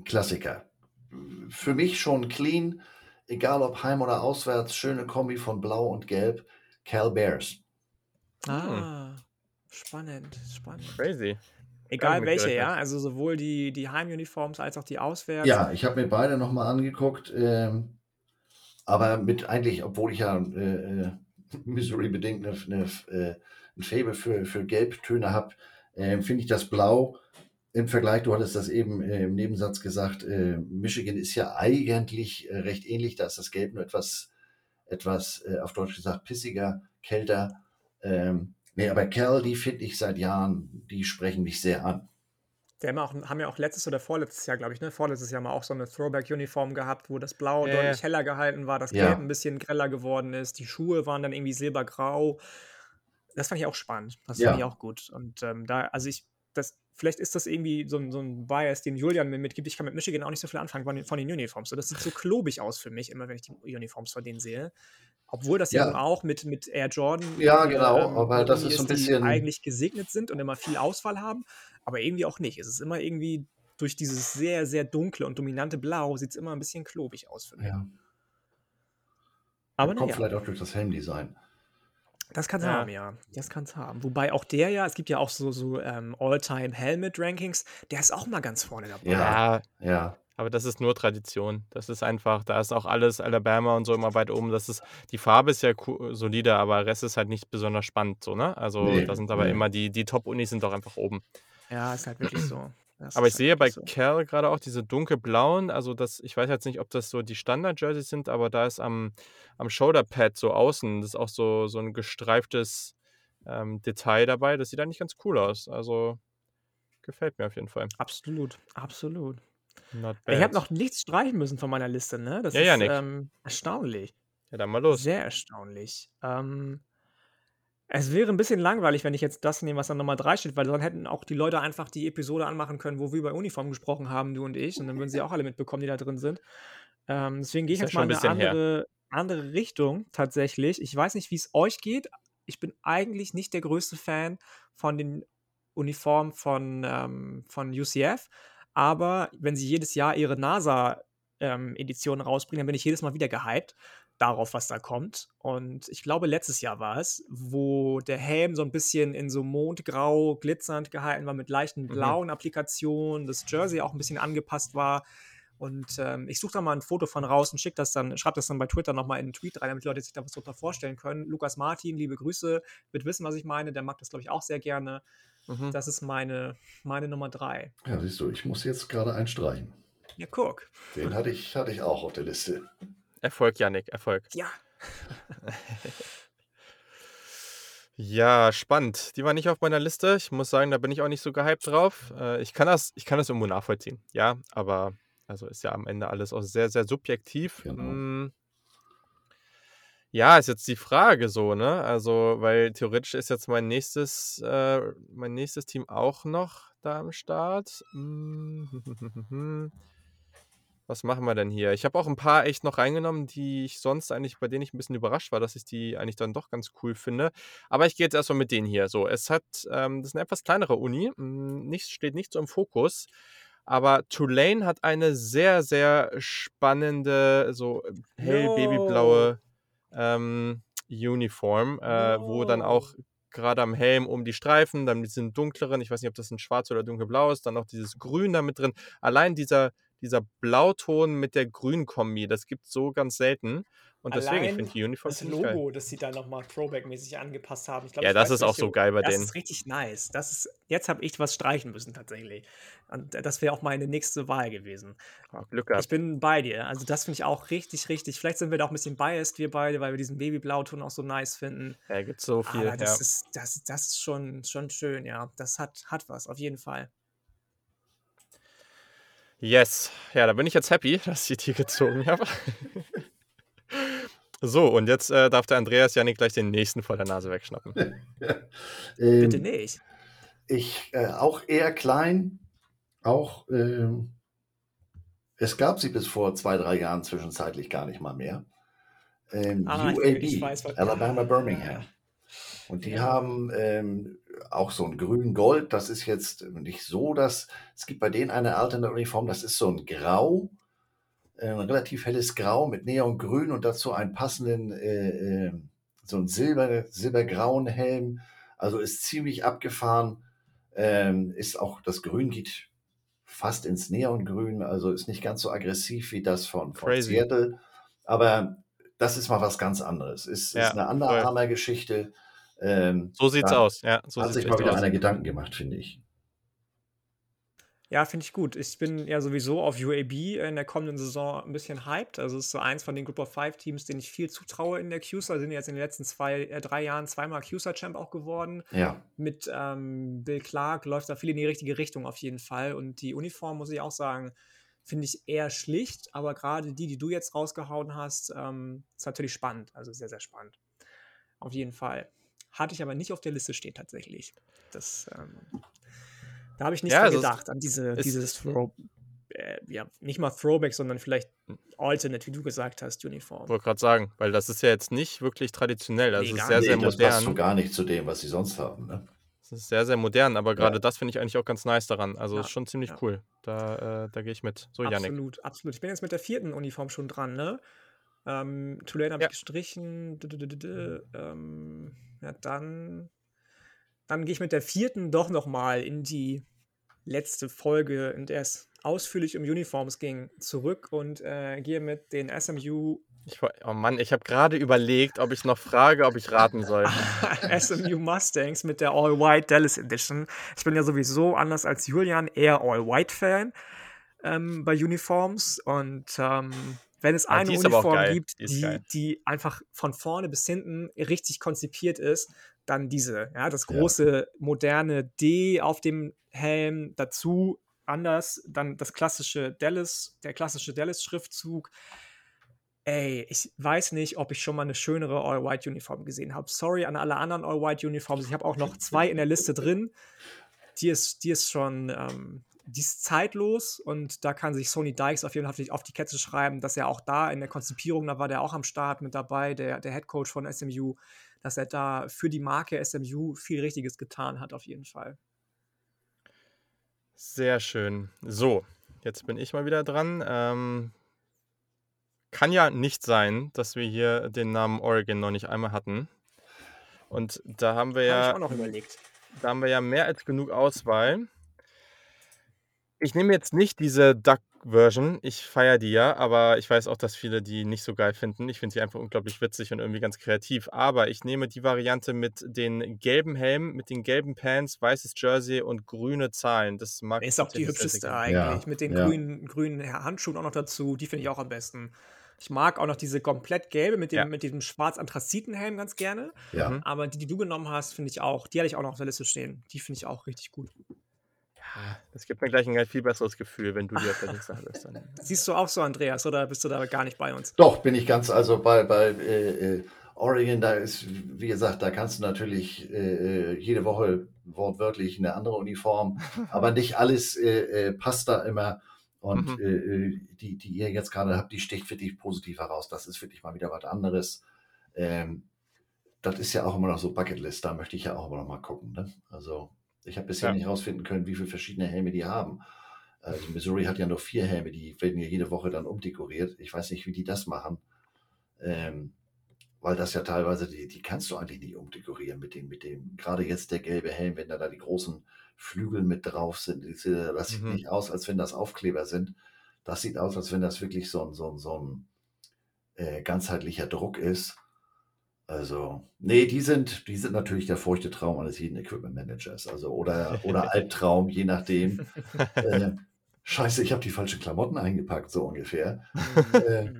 Klassiker. Für mich schon clean, egal ob heim oder auswärts, schöne Kombi von Blau und Gelb, Cal Bears. Ah, hm. spannend, spannend. Crazy. Egal welche, ja? Also sowohl die, die Heimuniforms als auch die Auswärts. Ja, ich habe mir beide nochmal angeguckt. Ähm, aber mit eigentlich, obwohl ich ja äh, äh Missouri-bedingt eine, eine, äh, ein Faible für, für Gelbtöne habe, äh, finde ich das Blau im Vergleich, du hattest das eben äh, im Nebensatz gesagt, äh, Michigan ist ja eigentlich äh, recht ähnlich, da ist das Gelb nur etwas, etwas äh, auf Deutsch gesagt, pissiger, kälter. Ähm, nee, aber Cal, die finde ich seit Jahren, die sprechen mich sehr an. Die haben, auch, haben ja auch letztes oder vorletztes Jahr, glaube ich, ne? Vorletztes Jahr mal auch so eine Throwback-Uniform gehabt, wo das Blau deutlich heller gehalten war, das Gelb ja. ein bisschen greller geworden ist, die Schuhe waren dann irgendwie silbergrau. Das fand ich auch spannend. Das ja. fand ich auch gut. Und ähm, da, also ich, das, vielleicht ist das irgendwie so ein, so ein Bias, den Julian mir mitgibt. Ich kann mit Michigan auch nicht so viel anfangen von den, von den Uniforms. So, das sieht so klobig aus für mich, immer wenn ich die Uniforms von denen sehe. Obwohl das ja, ja auch mit, mit Air Jordan. Ja, genau, ähm, aber das ist so ein bisschen. eigentlich gesegnet sind und immer viel Auswahl haben, aber irgendwie auch nicht. Es ist immer irgendwie durch dieses sehr, sehr dunkle und dominante Blau sieht es immer ein bisschen klobig aus für mich. Ja. Aber kommt ja. vielleicht auch durch das Helmdesign. Das kann es ja. haben, ja. Das kann es haben. Wobei auch der ja, es gibt ja auch so, so ähm, All-Time-Helmet-Rankings, der ist auch mal ganz vorne dabei. Ja, ja. Aber das ist nur Tradition. Das ist einfach, da ist auch alles Alabama und so immer weit oben. Das ist, die Farbe ist ja solide, aber der Rest ist halt nicht besonders spannend, so, ne? Also, nee, da sind aber nee. immer die, die Top-Unis sind doch einfach oben. Ja, ist halt wirklich so. Das aber ich sehe bei so. Cal gerade auch diese dunkelblauen, also das, ich weiß jetzt nicht, ob das so die Standard-Jerseys sind, aber da ist am, am Shoulderpad so außen, das ist auch so, so ein gestreiftes ähm, Detail dabei. Das sieht eigentlich ganz cool aus. Also gefällt mir auf jeden Fall. Absolut, absolut. Ich habe noch nichts streichen müssen von meiner Liste, ne? Das ja, ist ja, ähm, erstaunlich. Ja, dann mal los. Sehr erstaunlich. Ähm, es wäre ein bisschen langweilig, wenn ich jetzt das nehme, was an Nummer 3 steht, weil dann hätten auch die Leute einfach die Episode anmachen können, wo wir über Uniform gesprochen haben, du und ich, und dann würden sie auch alle mitbekommen, die da drin sind. Ähm, deswegen gehe ich jetzt mal in eine andere, andere Richtung tatsächlich. Ich weiß nicht, wie es euch geht. Ich bin eigentlich nicht der größte Fan von den Uniformen von, ähm, von UCF, aber wenn sie jedes Jahr ihre NASA-Edition ähm, rausbringen, dann bin ich jedes Mal wieder gehypt darauf, was da kommt. Und ich glaube, letztes Jahr war es, wo der Helm so ein bisschen in so Mondgrau glitzernd gehalten war mit leichten mhm. blauen mhm. Applikationen, das Jersey auch ein bisschen angepasst war. Und ähm, ich suche da mal ein Foto von raus und schicke das dann, schreibe das dann bei Twitter nochmal in einen Tweet rein, damit die Leute sich da was drunter vorstellen können. Lukas Martin, liebe Grüße, wird wissen, was ich meine. Der mag das, glaube ich, auch sehr gerne. Mhm. Das ist meine, meine Nummer drei. Ja, siehst du, ich muss jetzt gerade einstreichen. Ja, guck. Den hatte ich, hatte ich auch auf der Liste. Erfolg, Yannick, Erfolg. Ja. Ja, spannend. Die war nicht auf meiner Liste. Ich muss sagen, da bin ich auch nicht so gehypt drauf. Äh, ich kann das, ich kann das irgendwo nachvollziehen. Ja, aber also ist ja am Ende alles auch sehr, sehr subjektiv. Genau. Hm. Ja, ist jetzt die Frage so, ne? Also, weil theoretisch ist jetzt mein nächstes, äh, mein nächstes Team auch noch da am Start. Was machen wir denn hier? Ich habe auch ein paar echt noch reingenommen, die ich sonst eigentlich, bei denen ich ein bisschen überrascht war, dass ich die eigentlich dann doch ganz cool finde. Aber ich gehe jetzt erstmal mit denen hier. So, es hat, ähm, das ist eine etwas kleinere Uni, hm, nichts steht nicht so im Fokus. Aber Tulane hat eine sehr, sehr spannende, so hell babyblaue ähm, Uniform, äh, wo dann auch gerade am Helm um die Streifen, dann diesen dunkleren, ich weiß nicht, ob das ein schwarz oder dunkelblau ist, dann noch dieses Grün da mit drin. Allein dieser, dieser Blauton mit der Grün-Kombi, das gibt es so ganz selten. Und deswegen, ich finde die Uniform Das Logo, das sie da nochmal Throwback-mäßig angepasst haben. Glaub, ja, das weiß, ist auch so geil bei das denen. Das ist richtig nice. Das ist, jetzt habe ich was streichen müssen tatsächlich. Und das wäre auch meine nächste Wahl gewesen. Oh, Glück gehabt. Ich bin bei dir. Also das finde ich auch richtig, richtig. Vielleicht sind wir da auch ein bisschen biased, wir beide, weil wir diesen Babyblauton auch so nice finden. Ja, gibt so viel. Aber das, ja. ist, das, das ist schon, schon schön, ja. Das hat, hat was, auf jeden Fall. Yes. Ja, da bin ich jetzt happy, dass ich die gezogen habe. so, und jetzt äh, darf der Andreas Janik gleich den nächsten vor der Nase wegschnappen. ähm, Bitte nicht. Ich äh, auch eher klein. Auch ähm, es gab sie bis vor zwei, drei Jahren zwischenzeitlich gar nicht mal mehr. Ähm, ah, UAB, weiß, Alabama Birmingham. Und die ja. haben ähm, auch so ein grün-gold. Das ist jetzt nicht so, dass es gibt bei denen eine alternde Uniform, das ist so ein Grau, äh, ein relativ helles Grau mit Neongrün und dazu einen passenden, äh, äh, so ein Silber, silbergrauen Helm. Also ist ziemlich abgefahren. Ähm, ist auch das Grün geht fast ins Neongrün, also ist nicht ganz so aggressiv wie das von, von Seattle. Aber das ist mal was ganz anderes. Ist, ja, ist eine andere Armer-Geschichte. Ähm, so sieht's aus, ja. So hat sich mal wieder aus. einer Gedanken gemacht, finde ich. Ja, finde ich gut. Ich bin ja sowieso auf UAB in der kommenden Saison ein bisschen hyped. Also es ist so eins von den Group of Five Teams, denen ich viel zutraue in der CUSA. Sind jetzt in den letzten zwei, äh, drei Jahren zweimal CUSA-Champ auch geworden. Ja. Mit ähm, Bill Clark läuft da viel in die richtige Richtung auf jeden Fall. Und die Uniform, muss ich auch sagen, finde ich eher schlicht. Aber gerade die, die du jetzt rausgehauen hast, ähm, ist natürlich spannend. Also sehr, sehr spannend. Auf jeden Fall. Hatte ich aber nicht auf der Liste stehen tatsächlich. Das, ähm, da habe ich nicht ja, dran gedacht, an diese, dieses Throw, äh, ja, nicht mal Throwback, sondern vielleicht. Alternate, wie du gesagt hast, Uniform. Ich wollte gerade sagen, weil das ist ja jetzt nicht wirklich traditionell. Also nee, ist sehr, sehr modern. Das passt so gar nicht zu dem, was sie sonst haben. Ne? Das ist sehr, sehr modern, aber gerade ja. das finde ich eigentlich auch ganz nice daran. Also ja, ist schon ziemlich ja. cool. Da, äh, da gehe ich mit. So, Janik. Absolut, absolut. Ich bin jetzt mit der vierten Uniform schon dran, ne? Ähm, Tulane habe ich gestrichen. Ähm, ja, dann, dann gehe ich mit der vierten doch nochmal in die letzte Folge, in der es ausführlich um Uniforms ging, zurück und äh, gehe mit den SMU. Ich, oh Mann, ich habe gerade überlegt, ob ich noch frage, ob ich raten soll. SMU Mustangs mit der All-White Dallas Edition. Ich bin ja sowieso anders als Julian eher All-White-Fan ähm, bei Uniforms und ähm, wenn es ah, eine Uniform gibt, die, die, die, einfach von vorne bis hinten richtig konzipiert ist, dann diese. Ja, das große ja. moderne D auf dem Helm, dazu anders, dann das klassische Dallas, der klassische Dallas-Schriftzug. Ey, ich weiß nicht, ob ich schon mal eine schönere All-White-Uniform gesehen habe. Sorry an alle anderen All-White-Uniforms. Ich habe auch noch zwei in der Liste drin. Die ist, die ist schon, ähm, die ist zeitlos und da kann sich Sony Dykes auf jeden Fall auf die Kette schreiben, dass er auch da in der Konzipierung, da war der auch am Start mit dabei, der, der Head Coach von SMU, dass er da für die Marke SMU viel Richtiges getan hat, auf jeden Fall. Sehr schön. So, jetzt bin ich mal wieder dran. Ähm, kann ja nicht sein, dass wir hier den Namen Oregon noch nicht einmal hatten. Und da haben wir ja. Noch überlegt. Da haben wir ja mehr als genug Auswahl. Ich nehme jetzt nicht diese Duck Version. Ich feiere die ja, aber ich weiß auch, dass viele die nicht so geil finden. Ich finde sie einfach unglaublich witzig und irgendwie ganz kreativ. Aber ich nehme die Variante mit den gelben Helmen, mit den gelben Pants, weißes Jersey und grüne Zahlen. Das mag Ist auch die hübscheste eigentlich. Ja, mit den ja. grünen, grünen Handschuhen auch noch dazu. Die finde ich auch am besten. Ich mag auch noch diese komplett gelbe mit, dem, ja. mit diesem schwarz-anthraziten-Helm ganz gerne. Ja. Mhm. Aber die, die du genommen hast, finde ich auch. Die hatte ich auch noch auf der Liste stehen. Die finde ich auch richtig gut. Das gibt mir gleich ein viel besseres Gefühl, wenn du auf der Liste hast. Siehst du auch so, Andreas, oder bist du da gar nicht bei uns? Doch, bin ich ganz, also bei, bei äh, äh Oregon, da ist, wie gesagt, da kannst du natürlich äh, äh jede Woche wortwörtlich eine andere Uniform, aber nicht alles äh, äh, passt da immer. Und mhm. äh, die, die ihr jetzt gerade habt, die sticht wirklich positiv heraus. Das ist wirklich mal wieder was anderes. Ähm, das ist ja auch immer noch so Bucketlist, da möchte ich ja auch immer noch mal gucken. Ne? Also ich habe bisher ja. nicht herausfinden können, wie viele verschiedene Helme die haben. Also Missouri hat ja nur vier Helme, die werden ja jede Woche dann umdekoriert. Ich weiß nicht, wie die das machen. Ähm, weil das ja teilweise, die, die kannst du eigentlich nicht umdekorieren mit dem, mit dem, gerade jetzt der gelbe Helm, wenn da, da die großen Flügel mit drauf sind. Das sieht mhm. nicht aus, als wenn das Aufkleber sind. Das sieht aus, als wenn das wirklich so ein, so ein, so ein äh, ganzheitlicher Druck ist. Also, nee, die sind, die sind natürlich der feuchte Traum eines jeden Equipment Managers. Also, oder, oder Albtraum, je nachdem. äh, Scheiße, ich habe die falschen Klamotten eingepackt, so ungefähr. äh,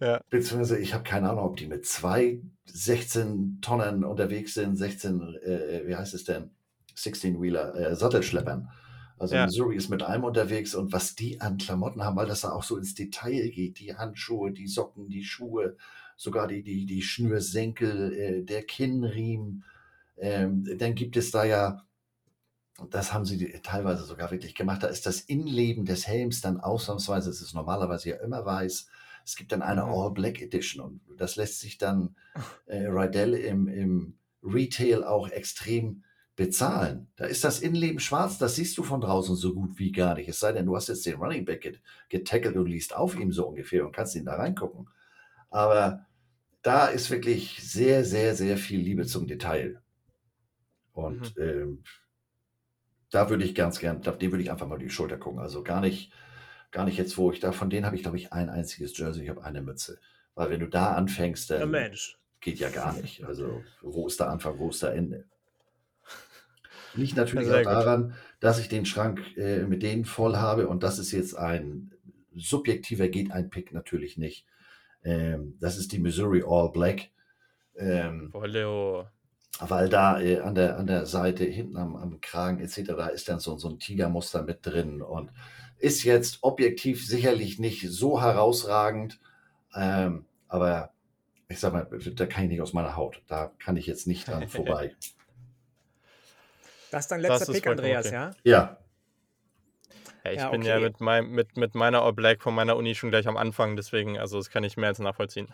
ja. Beziehungsweise ich habe keine Ahnung, ob die mit zwei 16 Tonnen unterwegs sind, 16, äh, wie heißt es denn? 16-Wheeler, äh, Sattelschleppern. Also ja. Missouri ist mit einem unterwegs und was die an Klamotten haben, weil das da auch so ins Detail geht, die Handschuhe, die Socken, die Schuhe, sogar die, die, die Schnürsenkel, äh, der Kinnriemen. Ähm, dann gibt es da ja, das haben sie teilweise sogar wirklich gemacht, da ist das Innenleben des Helms dann ausnahmsweise, es ist normalerweise ja immer weiß, es gibt dann eine mhm. All Black Edition und das lässt sich dann äh, Rydell im, im Retail auch extrem bezahlen. Da ist das Innenleben schwarz, das siehst du von draußen so gut wie gar nicht. Es sei denn, du hast jetzt den Running Back getackelt und liest auf ihm so ungefähr und kannst ihn da reingucken. Aber da ist wirklich sehr, sehr, sehr viel Liebe zum Detail. Und mhm. ähm, da würde ich ganz gern, dem würde ich einfach mal die Schulter gucken. Also gar nicht, gar nicht jetzt, wo ich da, von denen habe ich, glaube ich, ein einziges Jersey, ich habe eine Mütze. Weil wenn du da anfängst, dann ja, geht ja gar nicht. Also wo ist der Anfang, wo ist der Ende? Liegt natürlich auch daran, dass ich den Schrank äh, mit denen voll habe und das ist jetzt ein subjektiver geht ein Pick natürlich nicht. Ähm, das ist die Missouri All Black. Ähm, weil da äh, an, der, an der Seite, hinten am, am Kragen etc., da ist dann so, so ein Tigermuster mit drin und ist jetzt objektiv sicherlich nicht so herausragend, ähm, aber ich sag mal, da kann ich nicht aus meiner Haut. Da kann ich jetzt nicht dran vorbei. Das ist dein letzter Pick, Andreas, okay. ja? Ja. Ja ich ja, bin okay. ja mit, mein, mit, mit meiner All Black von meiner Uni schon gleich am Anfang, deswegen, also das kann ich mehr als nachvollziehen.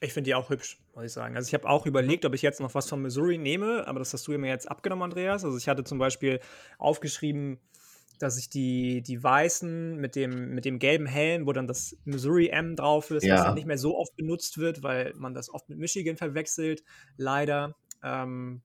Ich finde die auch hübsch, muss ich sagen. Also ich habe auch überlegt, ob ich jetzt noch was von Missouri nehme, aber das hast du mir jetzt abgenommen, Andreas. Also ich hatte zum Beispiel aufgeschrieben, dass ich die, die weißen mit dem, mit dem gelben Helm, wo dann das Missouri M drauf ist, ja. was nicht mehr so oft benutzt wird, weil man das oft mit Michigan verwechselt, leider. Ähm,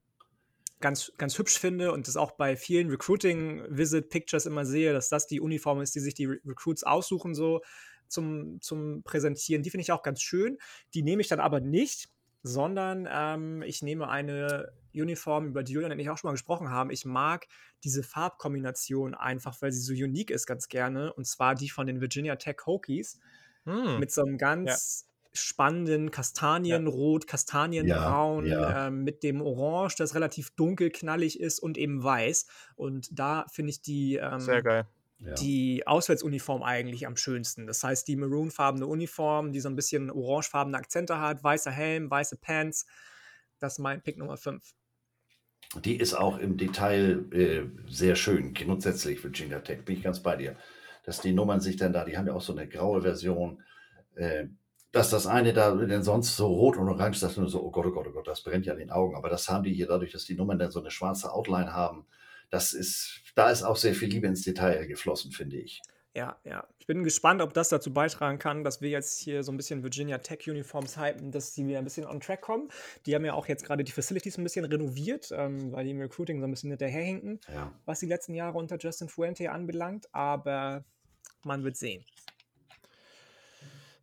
ganz, ganz hübsch finde und das auch bei vielen Recruiting-Visit-Pictures immer sehe, dass das die Uniform ist, die sich die Recruits aussuchen, so zum, zum Präsentieren. Die finde ich auch ganz schön. Die nehme ich dann aber nicht, sondern ähm, ich nehme eine Uniform, über die Julian und ich auch schon mal gesprochen haben. Ich mag diese Farbkombination einfach, weil sie so unique ist, ganz gerne. Und zwar die von den Virginia Tech Hokies. Hm. Mit so einem ganz spannenden Kastanienrot, Kastanienbraun ja, ja. Ähm, mit dem Orange, das relativ dunkel knallig ist und eben weiß. Und da finde ich die, ähm, Sehr geil. die Auswärtsuniform eigentlich am schönsten. Das heißt, die maroonfarbene Uniform, die so ein bisschen orangefarbene Akzente hat, weißer Helm, weiße Pants. Das ist mein Pick Nummer 5. Die ist auch im Detail äh, sehr schön, grundsätzlich Virginia Tech, bin ich ganz bei dir. Dass die Nummern sich dann da, die haben ja auch so eine graue Version. Äh, dass das eine da denn sonst so rot und orange ist, nur so, oh Gott, oh Gott, oh Gott, das brennt ja in den Augen. Aber das haben die hier dadurch, dass die Nummern dann so eine schwarze Outline haben. Das ist, da ist auch sehr viel Liebe ins Detail geflossen, finde ich. Ja, ja. Ich bin gespannt, ob das dazu beitragen kann, dass wir jetzt hier so ein bisschen Virginia Tech Uniforms hypen, dass die wieder ein bisschen on track kommen. Die haben ja auch jetzt gerade die Facilities ein bisschen renoviert, ähm, weil die im Recruiting so ein bisschen hinterherhinken, ja. was die letzten Jahre unter Justin Fuente anbelangt. Aber man wird sehen.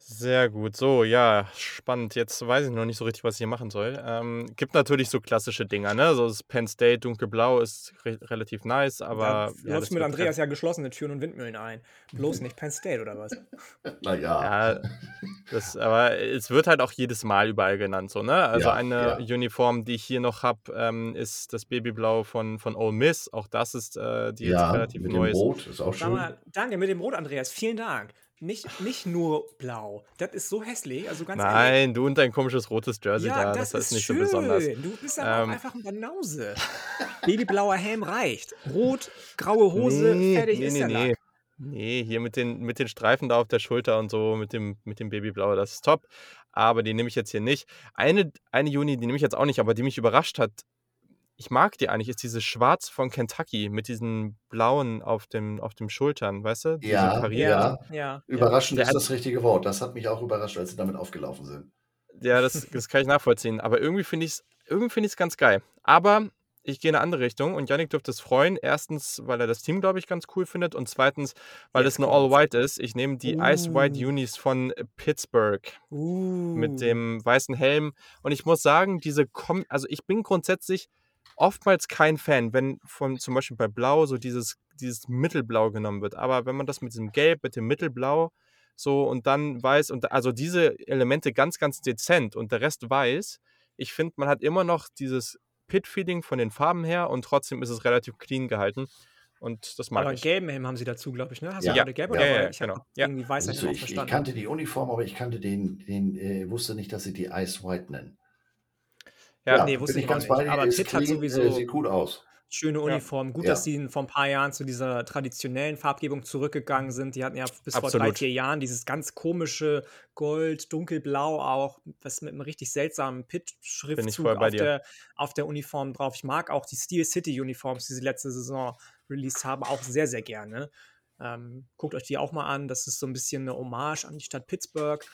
Sehr gut. So, ja, spannend. Jetzt weiß ich noch nicht so richtig, was ich hier machen soll. Ähm, gibt natürlich so klassische Dinger, ne? So das Penn State dunkelblau ist re relativ nice, aber ja, du mit Andreas ja geschlossene Türen und Windmühlen ein. Bloß nicht Penn State oder was? Naja. Ja, das, aber es wird halt auch jedes Mal überall genannt, so, ne? Also Ja, eine ja. Uniform, die ich hier noch habe, ähm, ist das Babyblau von, von Ole Miss. Auch das ist, äh, die jetzt Ja, relativ mit neu dem ist. Rot ist auch schön. mal, danke mit dem Rot, Andreas. Vielen Dank. Nicht, nicht nur blau. Das ist so hässlich. Also ganz ehrlich. Nein, du und dein komisches rotes Jersey Ja, da, das, das, ist ist nicht schön. so besonders. Du bist aber Ähm. auch einfach ein Banause. Babyblauer Helm reicht. Rot, graue Hose, nee, fertig nee, ist nee, der nee. Lack. Nee, hier mit den, mit den Streifen da auf der Schulter und so, mit dem, mit dem Babyblau, das ist top. Aber die nehme ich jetzt hier nicht. Eine, eine Juni, die nehme ich jetzt auch nicht, aber die mich überrascht hat, ich mag die eigentlich, ist diese Schwarz von Kentucky mit diesen blauen auf, dem, auf den Schultern, weißt du? Diese Ja, Karriere. Ja, ja. Überraschend Der ist hat- das richtige Wort. Das hat mich auch überrascht, als sie damit aufgelaufen sind. Ja, das, das kann ich nachvollziehen. Aber irgendwie finde ich es irgendwie finde ich's ganz geil. Aber ich gehe in eine andere Richtung und Yannick dürfte es freuen. Erstens, weil er das Team, glaube ich, ganz cool findet. Und zweitens, weil es eine. All-White ist. Ich nehme die Ice White Uh. Unis von Pittsburgh Uh. mit dem weißen Helm. Und ich muss sagen, diese Kom also ich bin grundsätzlich oftmals kein Fan, wenn von zum Beispiel bei Blau so dieses, dieses Mittelblau genommen wird. Aber wenn man das mit diesem Gelb, mit dem Mittelblau so und dann weiß und also diese Elemente ganz, ganz dezent und der Rest weiß, ich finde, man hat immer noch dieses Pit-Feeling von den Farben her und trotzdem ist es relativ clean gehalten. Und das mag Aber ich. gelben Helm haben sie dazu, glaube ich, ne? Hast Ja. du gerade gelb Ja, oder ja, weil ja, ich genau. Ja. irgendwie weiß Siehst ich ich, kannte die Uniform, aber ich kannte den, den äh, wusste nicht, dass sie die Ice White nennen. Ja, nee, wusste ich ganz nicht. Aber Pitt hat clean, sowieso- Äh, sieht gut aus. Schöne Ja. Uniform. Gut, Ja. dass die vor ein paar Jahren zu dieser traditionellen Farbgebung zurückgegegangen sind. Die hatten ja bis vor drei, Absolut. vier Jahren dieses ganz komische Gold, dunkelblau auch, was mit einem richtig seltsamen bei auf der, auf der Uniform drauf. Ich mag auch die Steel City Uniforms, die sie letzte Saison released haben, auch sehr, sehr gerne. Ähm, guckt euch die auch mal an. Das ist so ein bisschen eine Hommage an die Stadt Pittsburgh.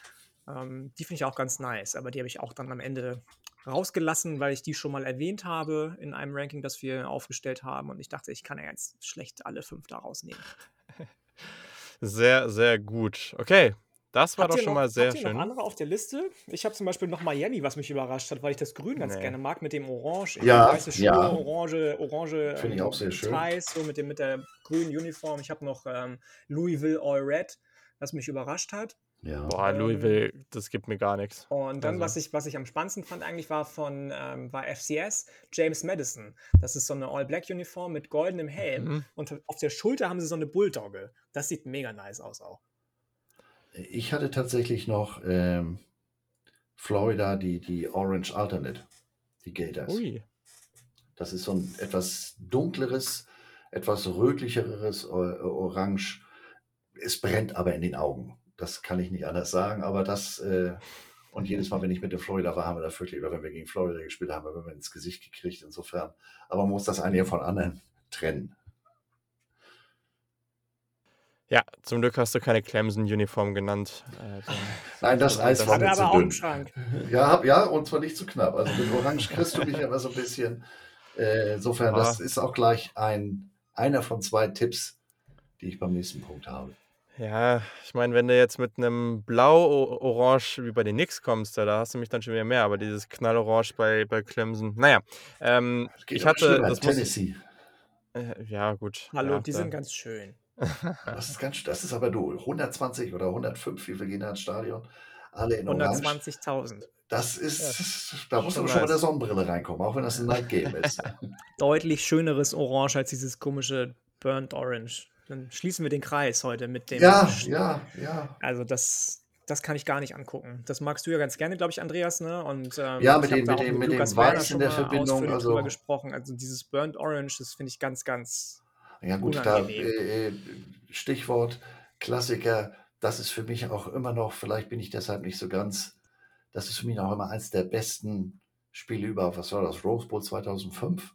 Ähm, die finde ich auch ganz nice, aber die habe ich auch dann am Ende rausgelassen, weil ich die schon mal erwähnt habe in einem Ranking, das wir aufgestellt haben. Und ich dachte, ich kann ja ganz schlecht alle fünf da rausnehmen. Sehr, sehr gut. Okay, das war Habt doch schon noch, mal sehr habt ihr schön. noch andere auf der Liste? Ich habe zum Beispiel noch Miami, was mich überrascht hat, weil ich das Grün ganz Nee. gerne mag mit dem Orange. Ja, weiße Schuhe, ja. orange, orange Finde ich auch sehr schön. Ties, so mit, dem, mit der grünen Uniform. Ich habe noch ähm, Louisville All Red, was mich überrascht hat. Ja. Boah, Louisville, das gibt mir gar nichts. Und dann, Also- was, ich, was ich am spannendsten fand, eigentlich war von ähm, war FCS James Madison. Das ist so eine All-Black-Uniform mit goldenem Helm. Mhm. Und auf der Schulter haben sie so eine Bulldogge. Das sieht mega nice aus auch. Ich hatte tatsächlich noch ähm, Florida, die, die Orange Alternate, die Gators. Ui. Das ist so ein etwas dunkleres, etwas rötlicheres Orange. Es brennt aber in den Augen. Das kann ich nicht anders sagen, aber das, äh, und jedes Mal, wenn ich mit der Florida war, haben wir da wirklich, oder wenn wir gegen Florida gespielt haben, haben wir ins Gesicht gekriegt, insofern. Aber man muss das eine von anderen trennen. Ja, zum Glück hast du keine Clemson-Uniform genannt. Äh, Nein, das Eis war mir zu aber auch im dünn. Schrank. Ja, hab, ja, und zwar nicht zu knapp. Also mit Orange kriegst du mich aber so ein bisschen. Äh, insofern, das Ah. ist auch gleich ein, einer von zwei Tipps, die ich beim nächsten Punkt habe. Ja, ich meine, wenn du jetzt mit einem Blau-Orange wie bei den Knicks kommst, da, da hast du mich dann schon wieder mehr. Aber dieses Knallorange bei, bei Clemson, naja. Ähm, Das geht ich hatte, das muss, Tennessee. äh, ja gut. Hallo, ja, die da- sind ganz schön. Das ist ganz, das ist aber du. 120 oder 105, wie viel gehen da ins Stadion? Alle in Orange. 120.000. Das ist, Ja, da muss schon aber schon mit der Sonnenbrille reinkommen, auch wenn das ein Night Game ist. Deutlich schöneres Orange als dieses komische Burnt Orange. Dann schließen wir den Kreis heute mit dem. ja, ja, ja. Also das, das kann ich gar nicht angucken. Das magst du ja ganz gerne, glaube ich, Andreas, ne? Und ähm, Ja, mit dem- da mit dem- mit dem Lukas Werner Weiß in der Verbindung, also- drüber gesprochen. Also dieses Burnt Orange, das finde ich ganz, ganz. Ja gut, da, Unangenehm. äh, äh, Stichwort Klassiker, das ist für mich auch immer noch, vielleicht bin ich deshalb nicht so ganz, das ist für mich auch immer eins der besten Spiele über, was war das, Rose Bowl 2005?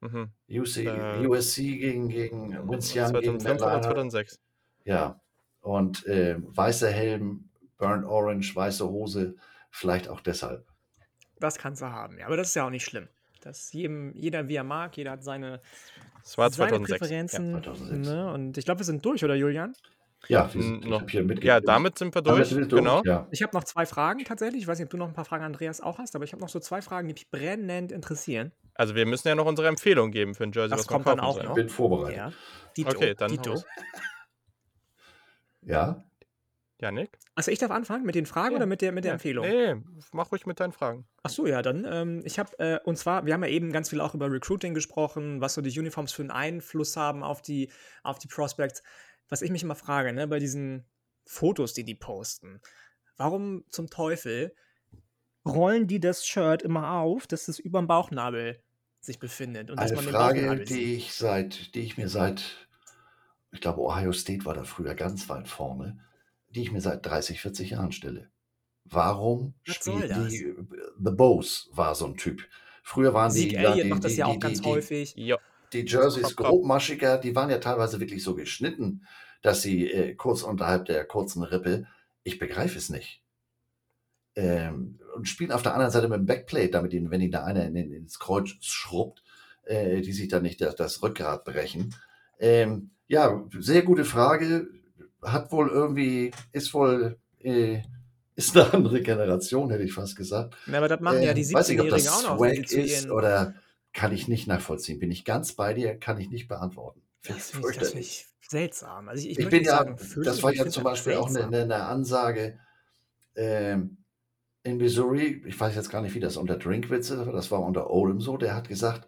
Mhm. UC, Äh, USC gegen, gegen gegen 2005 oder Atlanta. 2006? Ja, und äh, weißer Helm, Burnt Orange, weiße Hose, vielleicht auch deshalb. Das kannst du haben, ja. Aber das ist ja auch nicht schlimm. Das jedem, jeder wie er mag, jeder hat seine, Das war seine 2006. Ja. Präferenzen. 2006. Ne? Und ich glaube, wir sind durch, oder Julian? Ja, wir sind, ich noch habe hier mitge ja, damit sind wir durch, sind wir durch, genau. ja. Ich habe noch zwei Fragen tatsächlich. Ich weiß nicht, ob du noch ein paar Fragen, Andreas, auch hast, aber ich habe noch so zwei Fragen, die mich brennend interessieren. Also, wir müssen ja noch unsere Empfehlung geben für ein Jersey, Das was man kommt dann auch soll. Ich noch. bin vorbereitet. Ja. Dito. Okay, dann Dito. Ja? Janik? Also ich darf anfangen mit den Fragen Ja, oder mit der, mit der Ja. Empfehlung? Ne, mach ruhig mit deinen Fragen. Ach so, ja, dann, ähm, ich habe, äh, und zwar, wir haben ja eben ganz viel auch über Recruiting gesprochen, was so die Uniforms für einen Einfluss haben auf die, auf die Prospects. Was ich mich immer frage, ne, bei diesen Fotos, die die posten, warum zum Teufel rollen die das Shirt immer auf, dass es über dem Bauchnabel sich befindet und dass Eine Frage, die ich seit, die ich mir seit, ich glaube, Ohio State war da früher ganz weit vorne, die ich mir seit 30, 40 Jahren stelle. Warum Was das? die, The Bose war so ein Typ. Früher waren die, Zeke ja, Elliott die, macht das die, ja auch die, ganz die, die, häufig. Ja. die Jerseys grobmaschiger, die waren ja teilweise wirklich so geschnitten, dass sie äh, kurz unterhalb der kurzen Rippe, ich begreife es nicht. Ähm, und spielen auf der anderen Seite mit dem Backplate, damit ihnen, wenn ihnen da einer in, in, ins Kreuz schrubbt, äh, die sich dann nicht das, das Rückgrat brechen. Ähm, ja, sehr gute Frage. Hat wohl irgendwie, ist wohl, äh, ist eine andere Generation, hätte ich fast gesagt. Ja, aber das machen ja die Ähm, weiß nicht, ob das 17-Jährigen auch noch, Swag ist oder kann ich nicht nachvollziehen. Bin ich ganz bei dir, kann ich nicht beantworten. Das finde ich, das find fürchterlich. ich seltsam. Also ich, ich Ich bin ja, sagen, das war ja zum Beispiel auch eine, seltsam. eine, eine Ansage ähm, in Missouri, ich weiß jetzt gar nicht, wie das unter Drinkwitz ist, aber das war unter Oldham so, der hat gesagt,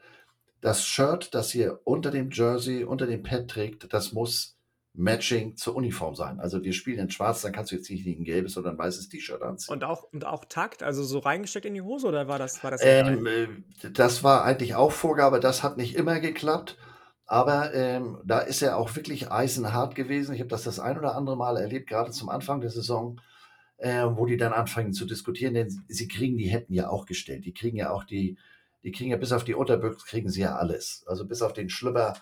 das Shirt, das ihr unter dem Jersey, unter dem Pad trägt, das muss matching zur Uniform sein. Also wir spielen in schwarz, dann kannst du jetzt nicht ein gelbes oder ein weißes T-Shirt anziehen. Und auch, und auch Takt, also so reingesteckt in die Hose oder war das, war das? Ähm, äh, das war eigentlich auch Vorgabe, das hat nicht immer geklappt. Aber ähm, da ist er auch wirklich eisenhart gewesen. Ich habe das das ein oder andere Mal erlebt, gerade zum Anfang der Saison, äh, wo die dann anfangen zu diskutieren, denn sie kriegen die Hätten ja auch gestellt. Die kriegen ja auch die, die kriegen ja bis auf die Unterbüchse kriegen sie ja alles. Also bis auf den Schlüpper,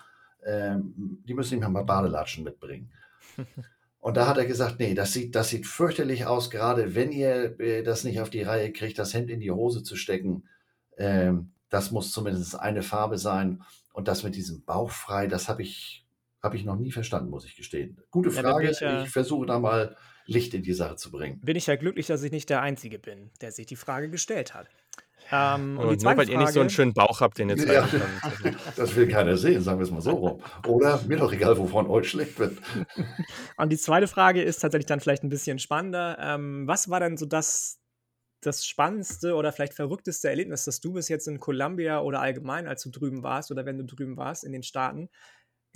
ähm, die müssen nicht mal Badelatschen mitbringen. Und da hat er gesagt, nee, das sieht, das sieht fürchterlich aus, gerade wenn ihr äh, das nicht auf die Reihe kriegt, das Hemd in die Hose zu stecken. Ähm, das muss zumindest eine Farbe sein. Und das mit diesem Bauch frei, das habe ich, hab ich noch nie verstanden, muss ich gestehen. Gute Ja, Frage. bin ich ja- ich versuche da mal Licht in die Sache zu bringen. Bin ich ja glücklich, dass ich nicht der Einzige bin, der sich die Frage gestellt hat. Ähm, und die Und nur zweite weil ihr nicht so einen Frage, schönen Bauch habt, den ihr Ja. Das will keiner sehen, sagen wir es mal so rum. Oder mir doch egal, wovon euch schlecht wird. und die zweite Frage ist tatsächlich dann vielleicht ein bisschen spannender. Ähm, was war denn so das, das spannendste oder vielleicht verrückteste Erlebnis, das du bis jetzt in Columbia oder allgemein, als du drüben warst oder wenn du drüben warst in den Staaten,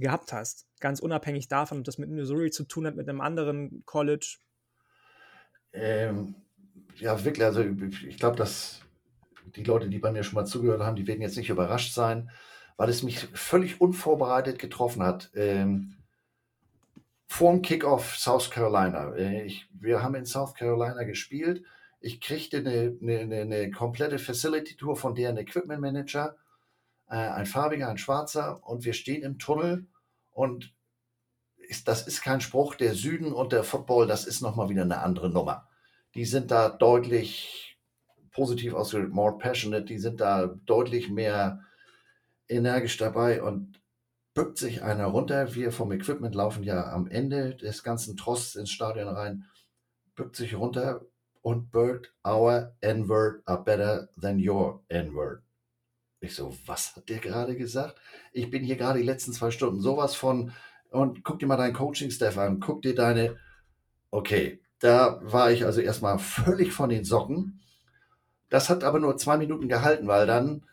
gehabt hast? Ganz unabhängig davon, ob das mit Missouri zu tun hat, mit einem anderen College. Ähm, ja, wirklich, also ich glaube, dass die Leute, die bei mir schon mal zugehört haben, die werden jetzt nicht überrascht sein, weil es mich völlig unvorbereitet getroffen hat. Ähm, vorm Kickoff South Carolina. Äh, ich, wir haben in South Carolina gespielt. Ich kriegte eine, eine, eine, komplette Facility Tour von deren Equipment Manager, äh, ein farbiger, ein schwarzer, und wir stehen im Tunnel und ist, das ist kein Spruch, der Süden und der Football, das ist nochmal wieder eine andere Nummer. Die sind da deutlich positiv ausgedrückt, more passionate, die sind da deutlich mehr energisch dabei und bückt sich einer runter. Wir vom Equipment laufen ja am Ende des ganzen Trosts ins Stadion rein, bückt sich runter und Bird, our N-word are better than your N-word. Ich so, was hat der gerade gesagt? Ich bin hier gerade die letzten zwei Stunden sowas von und guck dir mal deinen Coaching-Staff an, guck dir deine, okay, da war ich also erstmal völlig von den Socken. Das hat aber nur zwei Minuten gehalten, weil dann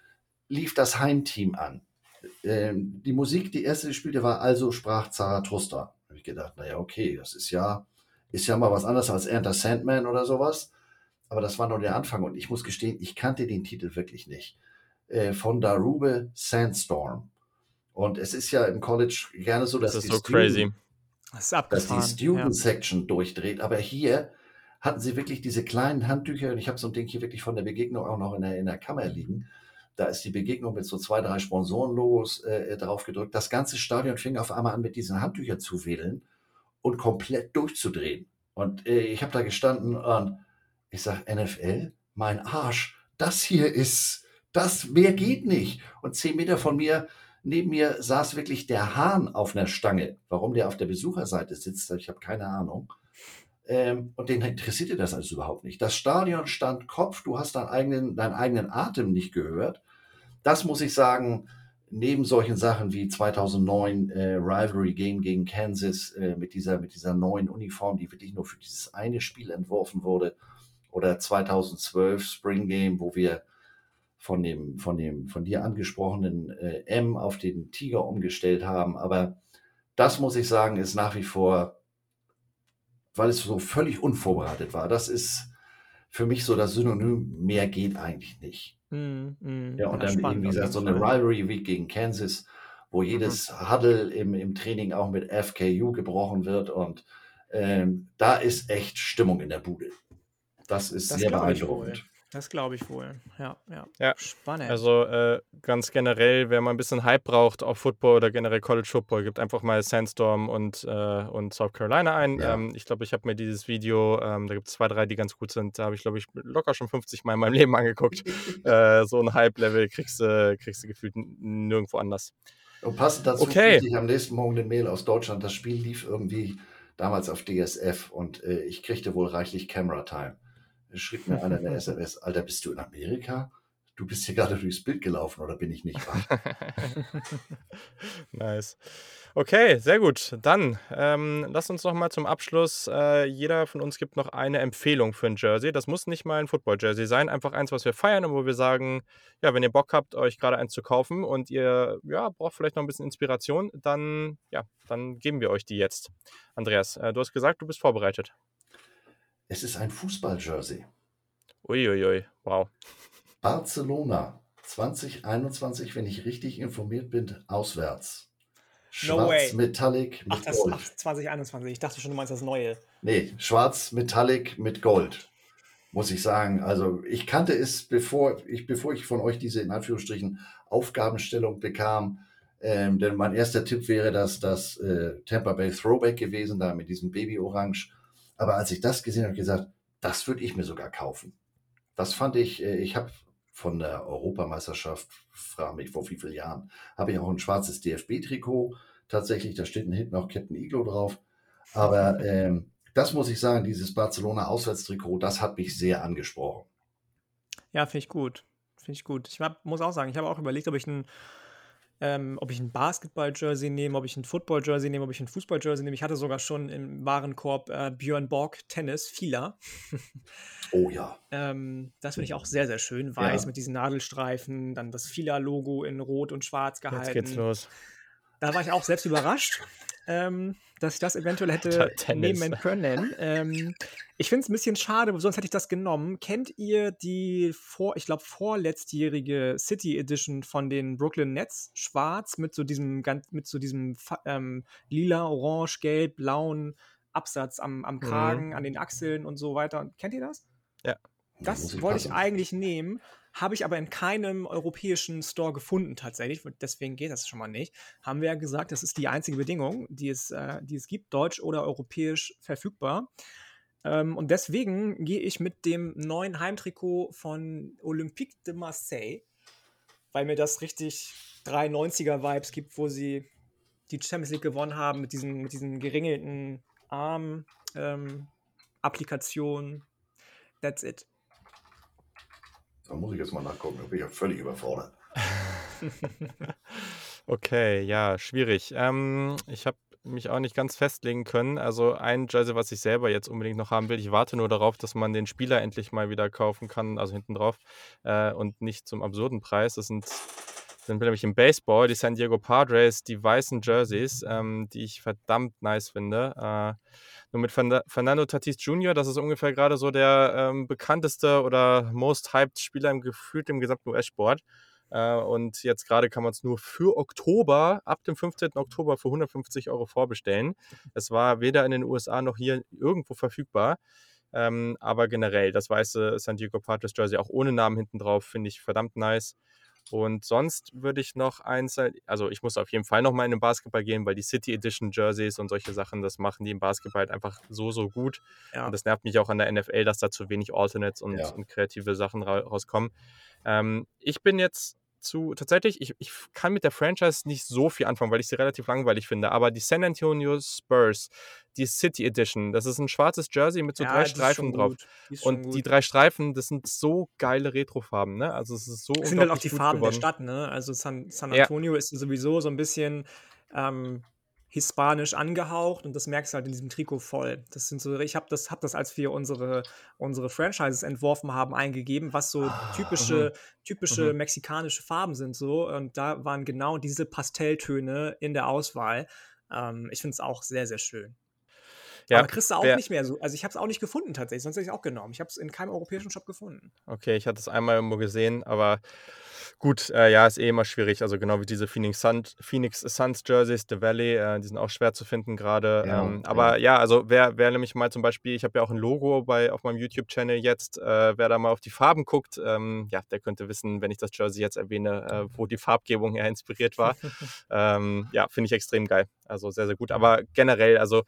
lief das Heimteam an. Ähm, die Musik, die erste, die spielte, war Also sprach Zarathustra. Da habe ich gedacht, naja, okay, das ist ja, ist ja mal was anderes als Enter Sandman oder sowas. Aber das war nur der Anfang und ich muss gestehen, ich kannte den Titel wirklich nicht. Äh, von Darube Sandstorm. Und es ist ja im College gerne so, dass Das ist die so crazy. Student- Das ist dass die Student Section durchdreht. Aber hier hatten sie wirklich diese kleinen Handtücher und ich habe so ein Ding hier wirklich von der Begegnung auch noch in der, in der Kammer liegen. Da ist die Begegnung mit so zwei, drei Sponsorenlogos äh, drauf gedrückt. Das ganze Stadion fing auf einmal an, mit diesen Handtüchern zu wedeln und komplett durchzudrehen. Und äh, ich habe da gestanden und ich sage, NFL, mein Arsch, das hier ist, das, mehr geht nicht. Und zehn Meter von mir neben mir saß wirklich der Hahn auf einer Stange. Warum der auf der Besucherseite sitzt, ich habe keine Ahnung. Ähm, und den interessierte das also überhaupt nicht. Das Stadion stand Kopf, du hast deinen eigenen, deinen eigenen Atem nicht gehört. Das muss ich sagen, neben solchen Sachen wie 2009 äh, Rivalry Game gegen Kansas äh, mit, dieser, mit dieser neuen Uniform, die wirklich nur für dieses eine Spiel entworfen wurde, oder 2012 Spring Game, wo wir von dem, von dem von dir angesprochenen äh, M auf den Tiger umgestellt haben. Aber das muss ich sagen, ist nach wie vor, weil es so völlig unvorbereitet war. Das ist für mich so das Synonym, mehr geht eigentlich nicht. Mm, mm, ja, und dann spannend, irgendwie gesagt, so eine Rivalry Week gegen Kansas, wo mhm. jedes mhm. Huddle im, im Training auch mit FKU gebrochen wird und ähm, da ist echt Stimmung in der Bude. Das ist das sehr beeindruckend. Das glaube ich wohl. Ja, ja. ja. Spannend. Also äh, ganz generell, wer mal ein bisschen Hype braucht auf Football oder generell College Football, gibt einfach mal Sandstorm und, äh, und South Carolina ein. Ja. Ähm, ich glaube, ich habe mir dieses Video, ähm, da gibt es zwei, drei, die ganz gut sind, da habe ich, glaube ich, locker schon 50 Mal in meinem Leben angeguckt. äh, so ein Hype-Level kriegst du kriegst gefühlt nirgendwo anders. Und passend dazu okay. ich am nächsten Morgen eine Mail aus Deutschland. Das Spiel lief irgendwie damals auf DSF und äh, ich kriegte wohl reichlich Camera Time schrieb mir einer eine SMS, Alter, bist du in Amerika? Du bist hier gerade durchs Bild gelaufen oder bin ich nicht wach? nice. Okay, sehr gut. Dann ähm, lass uns noch mal zum Abschluss. Äh, jeder von uns gibt noch eine Empfehlung für ein Jersey. Das muss nicht mal ein Football-Jersey sein, einfach eins, was wir feiern und wo wir sagen, ja, wenn ihr Bock habt, euch gerade eins zu kaufen und ihr ja, braucht vielleicht noch ein bisschen Inspiration, dann ja, dann geben wir euch die jetzt. Andreas, äh, du hast gesagt, du bist vorbereitet. Es ist ein Fußball-Jersey. Uiuiui, wow. Barcelona 2021, wenn ich richtig informiert bin, auswärts. Schwarz no Metallic mit ach, das, Gold. Ach, 2021. Ich dachte schon, du meinst das Neue. Nee, Schwarz Metallic mit Gold. Muss ich sagen. Also ich kannte es, bevor ich, bevor ich von euch diese in Anführungsstrichen Aufgabenstellung bekam. Ähm, denn mein erster Tipp wäre, dass das äh, Tampa Bay Throwback gewesen, da mit diesem Baby Orange. Aber als ich das gesehen habe, habe ich gesagt, das würde ich mir sogar kaufen. Das fand ich, äh, ich habe von der Europameisterschaft, frage mich vor wie vielen Jahren, habe ich auch ein schwarzes DFB-Trikot. Tatsächlich, da steht hinten auch Captain Iglo drauf. Aber ähm, das muss ich sagen, dieses Barcelona-Auswärtstrikot, das hat mich sehr angesprochen. Ja, finde ich gut. Finde ich gut. Ich hab, muss auch sagen, ich habe auch überlegt, ob ich ein ähm, ob ich ein Basketball-Jersey nehme, ob ich ein Football-Jersey nehme, ob ich ein Fußball-Jersey nehme. Ich hatte sogar schon im Warenkorb äh, Björn Borg Tennis, Fila. oh ja. Ähm, das finde ich auch sehr, sehr schön. Weiß ja. mit diesen Nadelstreifen, dann das Fila-Logo in Rot und Schwarz gehalten. Jetzt geht's los. Da war ich auch selbst überrascht ähm, dass ich das eventuell hätte nehmen können. Ähm, ich finde es ein bisschen schade, sonst hätte ich das genommen. Kennt ihr die vor, ich glaube, vorletztjährige City Edition von den Brooklyn Nets? Schwarz mit so diesem, mit so diesem ähm, lila, orange, gelb, blauen Absatz am, am Kragen, mhm. an den Achseln und so weiter. Kennt ihr das? Ja. Das wollte ich eigentlich nehmen. Habe ich aber in keinem europäischen Store gefunden tatsächlich. Deswegen geht das schon mal nicht. Haben wir ja gesagt, das ist die einzige Bedingung, die es, äh, die es gibt, deutsch oder europäisch verfügbar. Ähm, und deswegen gehe ich mit dem neuen Heimtrikot von Olympique de Marseille, weil mir das richtig 390er-Vibes gibt, wo sie die Champions League gewonnen haben mit diesen, mit diesen geringelten Arm, ähm. That's it. Da muss ich jetzt mal nachgucken, da bin ich ja völlig überfordert. okay, ja, schwierig. Ähm, ich habe mich auch nicht ganz festlegen können. Also ein Jersey, was ich selber jetzt unbedingt noch haben will. Ich warte nur darauf, dass man den Spieler endlich mal wieder kaufen kann, also hinten drauf äh, und nicht zum absurden Preis. Das sind sind nämlich im Baseball die San Diego Padres, die weißen Jerseys, ähm, die ich verdammt nice finde. Äh, nur mit Fernando Tatis Jr., das ist ungefähr gerade so der ähm, bekannteste oder most hyped Spieler im gefühlt im gesamten US-Sport. Äh, und jetzt gerade kann man es nur für Oktober, ab dem 15. Oktober für 150 Euro vorbestellen. Es war weder in den USA noch hier irgendwo verfügbar. Ähm, aber generell, das weiße San Diego Padres Jersey auch ohne Namen hinten drauf, finde ich verdammt nice. Und sonst würde ich noch eins, also ich muss auf jeden Fall noch mal in den Basketball gehen, weil die City Edition Jerseys und solche Sachen, das machen die im Basketball halt einfach so, so gut. Ja. Und das nervt mich auch an der NFL, dass da zu wenig Alternates und, ja. und kreative Sachen rauskommen. Ähm, ich bin jetzt zu, tatsächlich, ich, ich kann mit der Franchise nicht so viel anfangen, weil ich sie relativ langweilig finde, aber die San Antonio Spurs, die City Edition, das ist ein schwarzes Jersey mit so ja, drei Streifen drauf. Die und gut. die drei Streifen, das sind so geile Retrofarben, ne? Also es ist so Das sind halt auch die Farben geworden. der Stadt, ne? Also San, San Antonio ja. ist sowieso so ein bisschen ähm, hispanisch angehaucht und das merkst du halt in diesem Trikot voll. Das sind so, ich habe das, hab das, als wir unsere, unsere Franchises entworfen haben, eingegeben, was so ah, typische, mhm. typische mhm. mexikanische Farben sind so. Und da waren genau diese Pastelltöne in der Auswahl. Ähm, ich finde es auch sehr, sehr schön. Ja, Aber kriegst du auch wer, nicht mehr so. Also ich habe es auch nicht gefunden tatsächlich, sonst hätte ich es auch genommen. Ich habe es in keinem europäischen Shop gefunden. Okay, ich hatte es einmal irgendwo gesehen, aber Gut, äh, ja, ist eh immer schwierig. Also genau wie diese Phoenix, Sun, Phoenix Suns Jerseys, The Valley, äh, die sind auch schwer zu finden gerade. Ja, ähm, aber ja. ja, also wer, wer nämlich mal zum Beispiel, ich habe ja auch ein Logo bei, auf meinem YouTube-Channel jetzt, äh, wer da mal auf die Farben guckt, ähm, ja, der könnte wissen, wenn ich das Jersey jetzt erwähne, äh, wo die Farbgebung eher inspiriert war. ähm, ja, finde ich extrem geil. Also sehr, sehr gut. Aber generell, also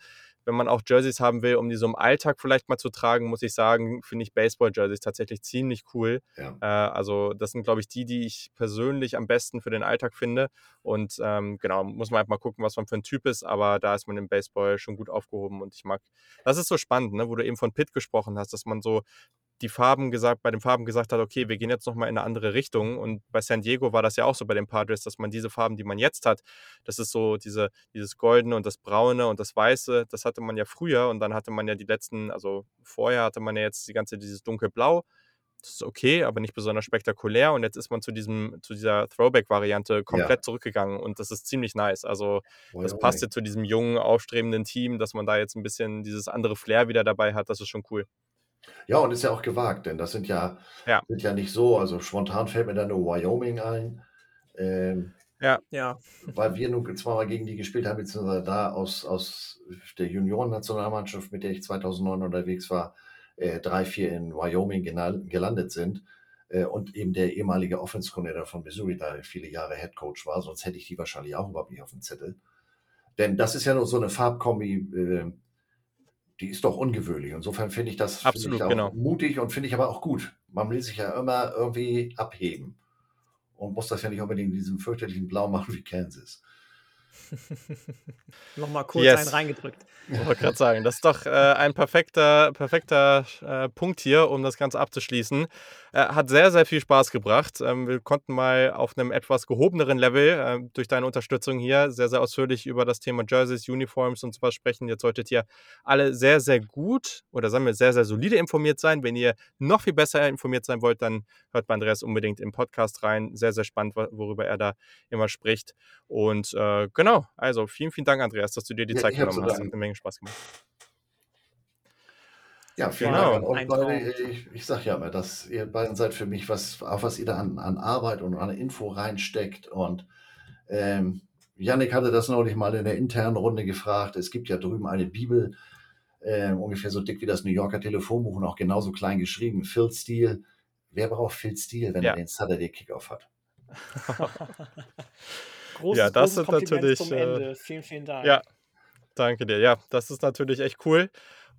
wenn man auch Jerseys haben will, um die so im Alltag vielleicht mal zu tragen, muss ich sagen, finde ich Baseball-Jerseys tatsächlich ziemlich cool. Ja. Äh, also das sind, glaube ich, die, die ich persönlich am besten für den Alltag finde. Und ähm, genau, muss man halt mal gucken, was man für ein Typ ist, aber da ist man im Baseball schon gut aufgehoben und ich mag, das ist so spannend, ne, wo du eben von Pitt gesprochen hast, dass man so die Farben gesagt, bei den Farben gesagt hat, okay, wir gehen jetzt nochmal in eine andere Richtung. Und bei San Diego war das ja auch so bei den Padres, dass man diese Farben, die man jetzt hat, das ist so diese, dieses Goldene und das Braune und das Weiße, das hatte man ja früher und dann hatte man ja die letzten, also vorher hatte man ja jetzt die ganze, dieses dunkelblau. Das ist okay, aber nicht besonders spektakulär. Und jetzt ist man zu diesem, zu dieser Throwback-Variante komplett ja. zurückgegangen und das ist ziemlich nice. Also das passt jetzt zu diesem jungen, aufstrebenden Team, dass man da jetzt ein bisschen dieses andere Flair wieder dabei hat. Das ist schon cool. Ja, und ist ja auch gewagt, denn das sind ja, Ja. sind ja nicht so, also spontan fällt mir da nur Wyoming ein, ähm, Ja. Ja. weil wir nun zweimal gegen die gespielt haben, beziehungsweise da aus, aus der Junioren-Nationalmannschaft, mit der ich 2009 unterwegs war, äh, 3-4 in Wyoming gelandet sind. Äh, und eben der ehemalige Offense-Coordinator von Missouri da viele Jahre Head Coach war, sonst hätte ich die wahrscheinlich auch überhaupt nicht auf dem Zettel. Denn das ist ja nur so eine Farbkombi, äh, die ist doch ungewöhnlich. Insofern finde ich das Absolut, find ich genau. mutig und finde ich aber auch gut. Man will sich ja immer irgendwie abheben und muss das ja nicht unbedingt in diesem fürchterlichen Blau machen wie Kansas. Nochmal kurz yes. einen reingedrückt. Ich wollte gerade sagen, das ist doch äh, ein perfekter, perfekter äh, Punkt hier, um das Ganze abzuschließen. Äh, hat sehr, sehr viel Spaß gebracht. Ähm, wir konnten mal auf einem etwas gehobeneren Level äh, durch deine Unterstützung hier sehr, sehr ausführlich über das Thema Jerseys, Uniforms und sowas sprechen. Jetzt solltet ihr alle sehr, sehr gut oder sagen wir sehr, sehr solide informiert sein. Wenn ihr noch viel besser informiert sein wollt, dann hört bei Andreas unbedingt im Podcast rein. Sehr, sehr spannend, worüber er da immer spricht. Und äh, genau, also vielen, vielen Dank, Andreas, dass du dir die ja, Zeit genommen hast. Hat eine Menge Spaß gemacht. Ja, vielen genau. Dank an euch beide. Ich, ich sage ja immer, dass ihr beiden seid für mich, was, auch was ihr da an, an Arbeit und an Info reinsteckt. Und ähm, Yannick hatte das neulich mal in der internen Runde gefragt. Es gibt ja drüben eine Bibel, äh, ungefähr so dick wie das New Yorker Telefonbuch und auch genauso klein geschrieben. Phil Steele. Wer braucht Phil Steele, wenn ja. er den Saturday Kickoff hat? großes, ja, das ist natürlich. Zum Ende. Äh, vielen, vielen Dank. Ja, danke dir. Ja, das ist natürlich echt cool.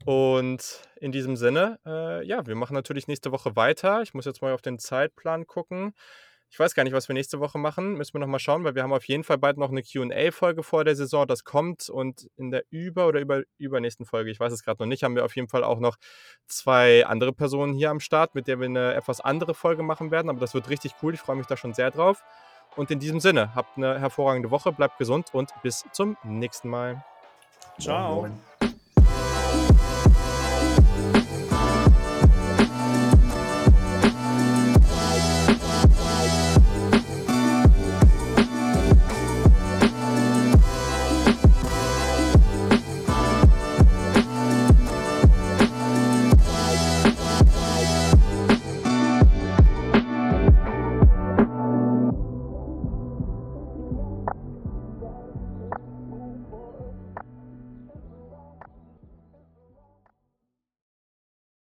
Und in diesem Sinne, äh, ja, wir machen natürlich nächste Woche weiter. Ich muss jetzt mal auf den Zeitplan gucken. Ich weiß gar nicht, was wir nächste Woche machen. Müssen wir nochmal schauen, weil wir haben auf jeden Fall bald noch eine QA-Folge vor der Saison. Das kommt. Und in der über- oder über, übernächsten Folge, ich weiß es gerade noch nicht, haben wir auf jeden Fall auch noch zwei andere Personen hier am Start, mit der wir eine etwas andere Folge machen werden. Aber das wird richtig cool. Ich freue mich da schon sehr drauf. Und in diesem Sinne, habt eine hervorragende Woche, bleibt gesund und bis zum nächsten Mal. Ciao. Moin, moin.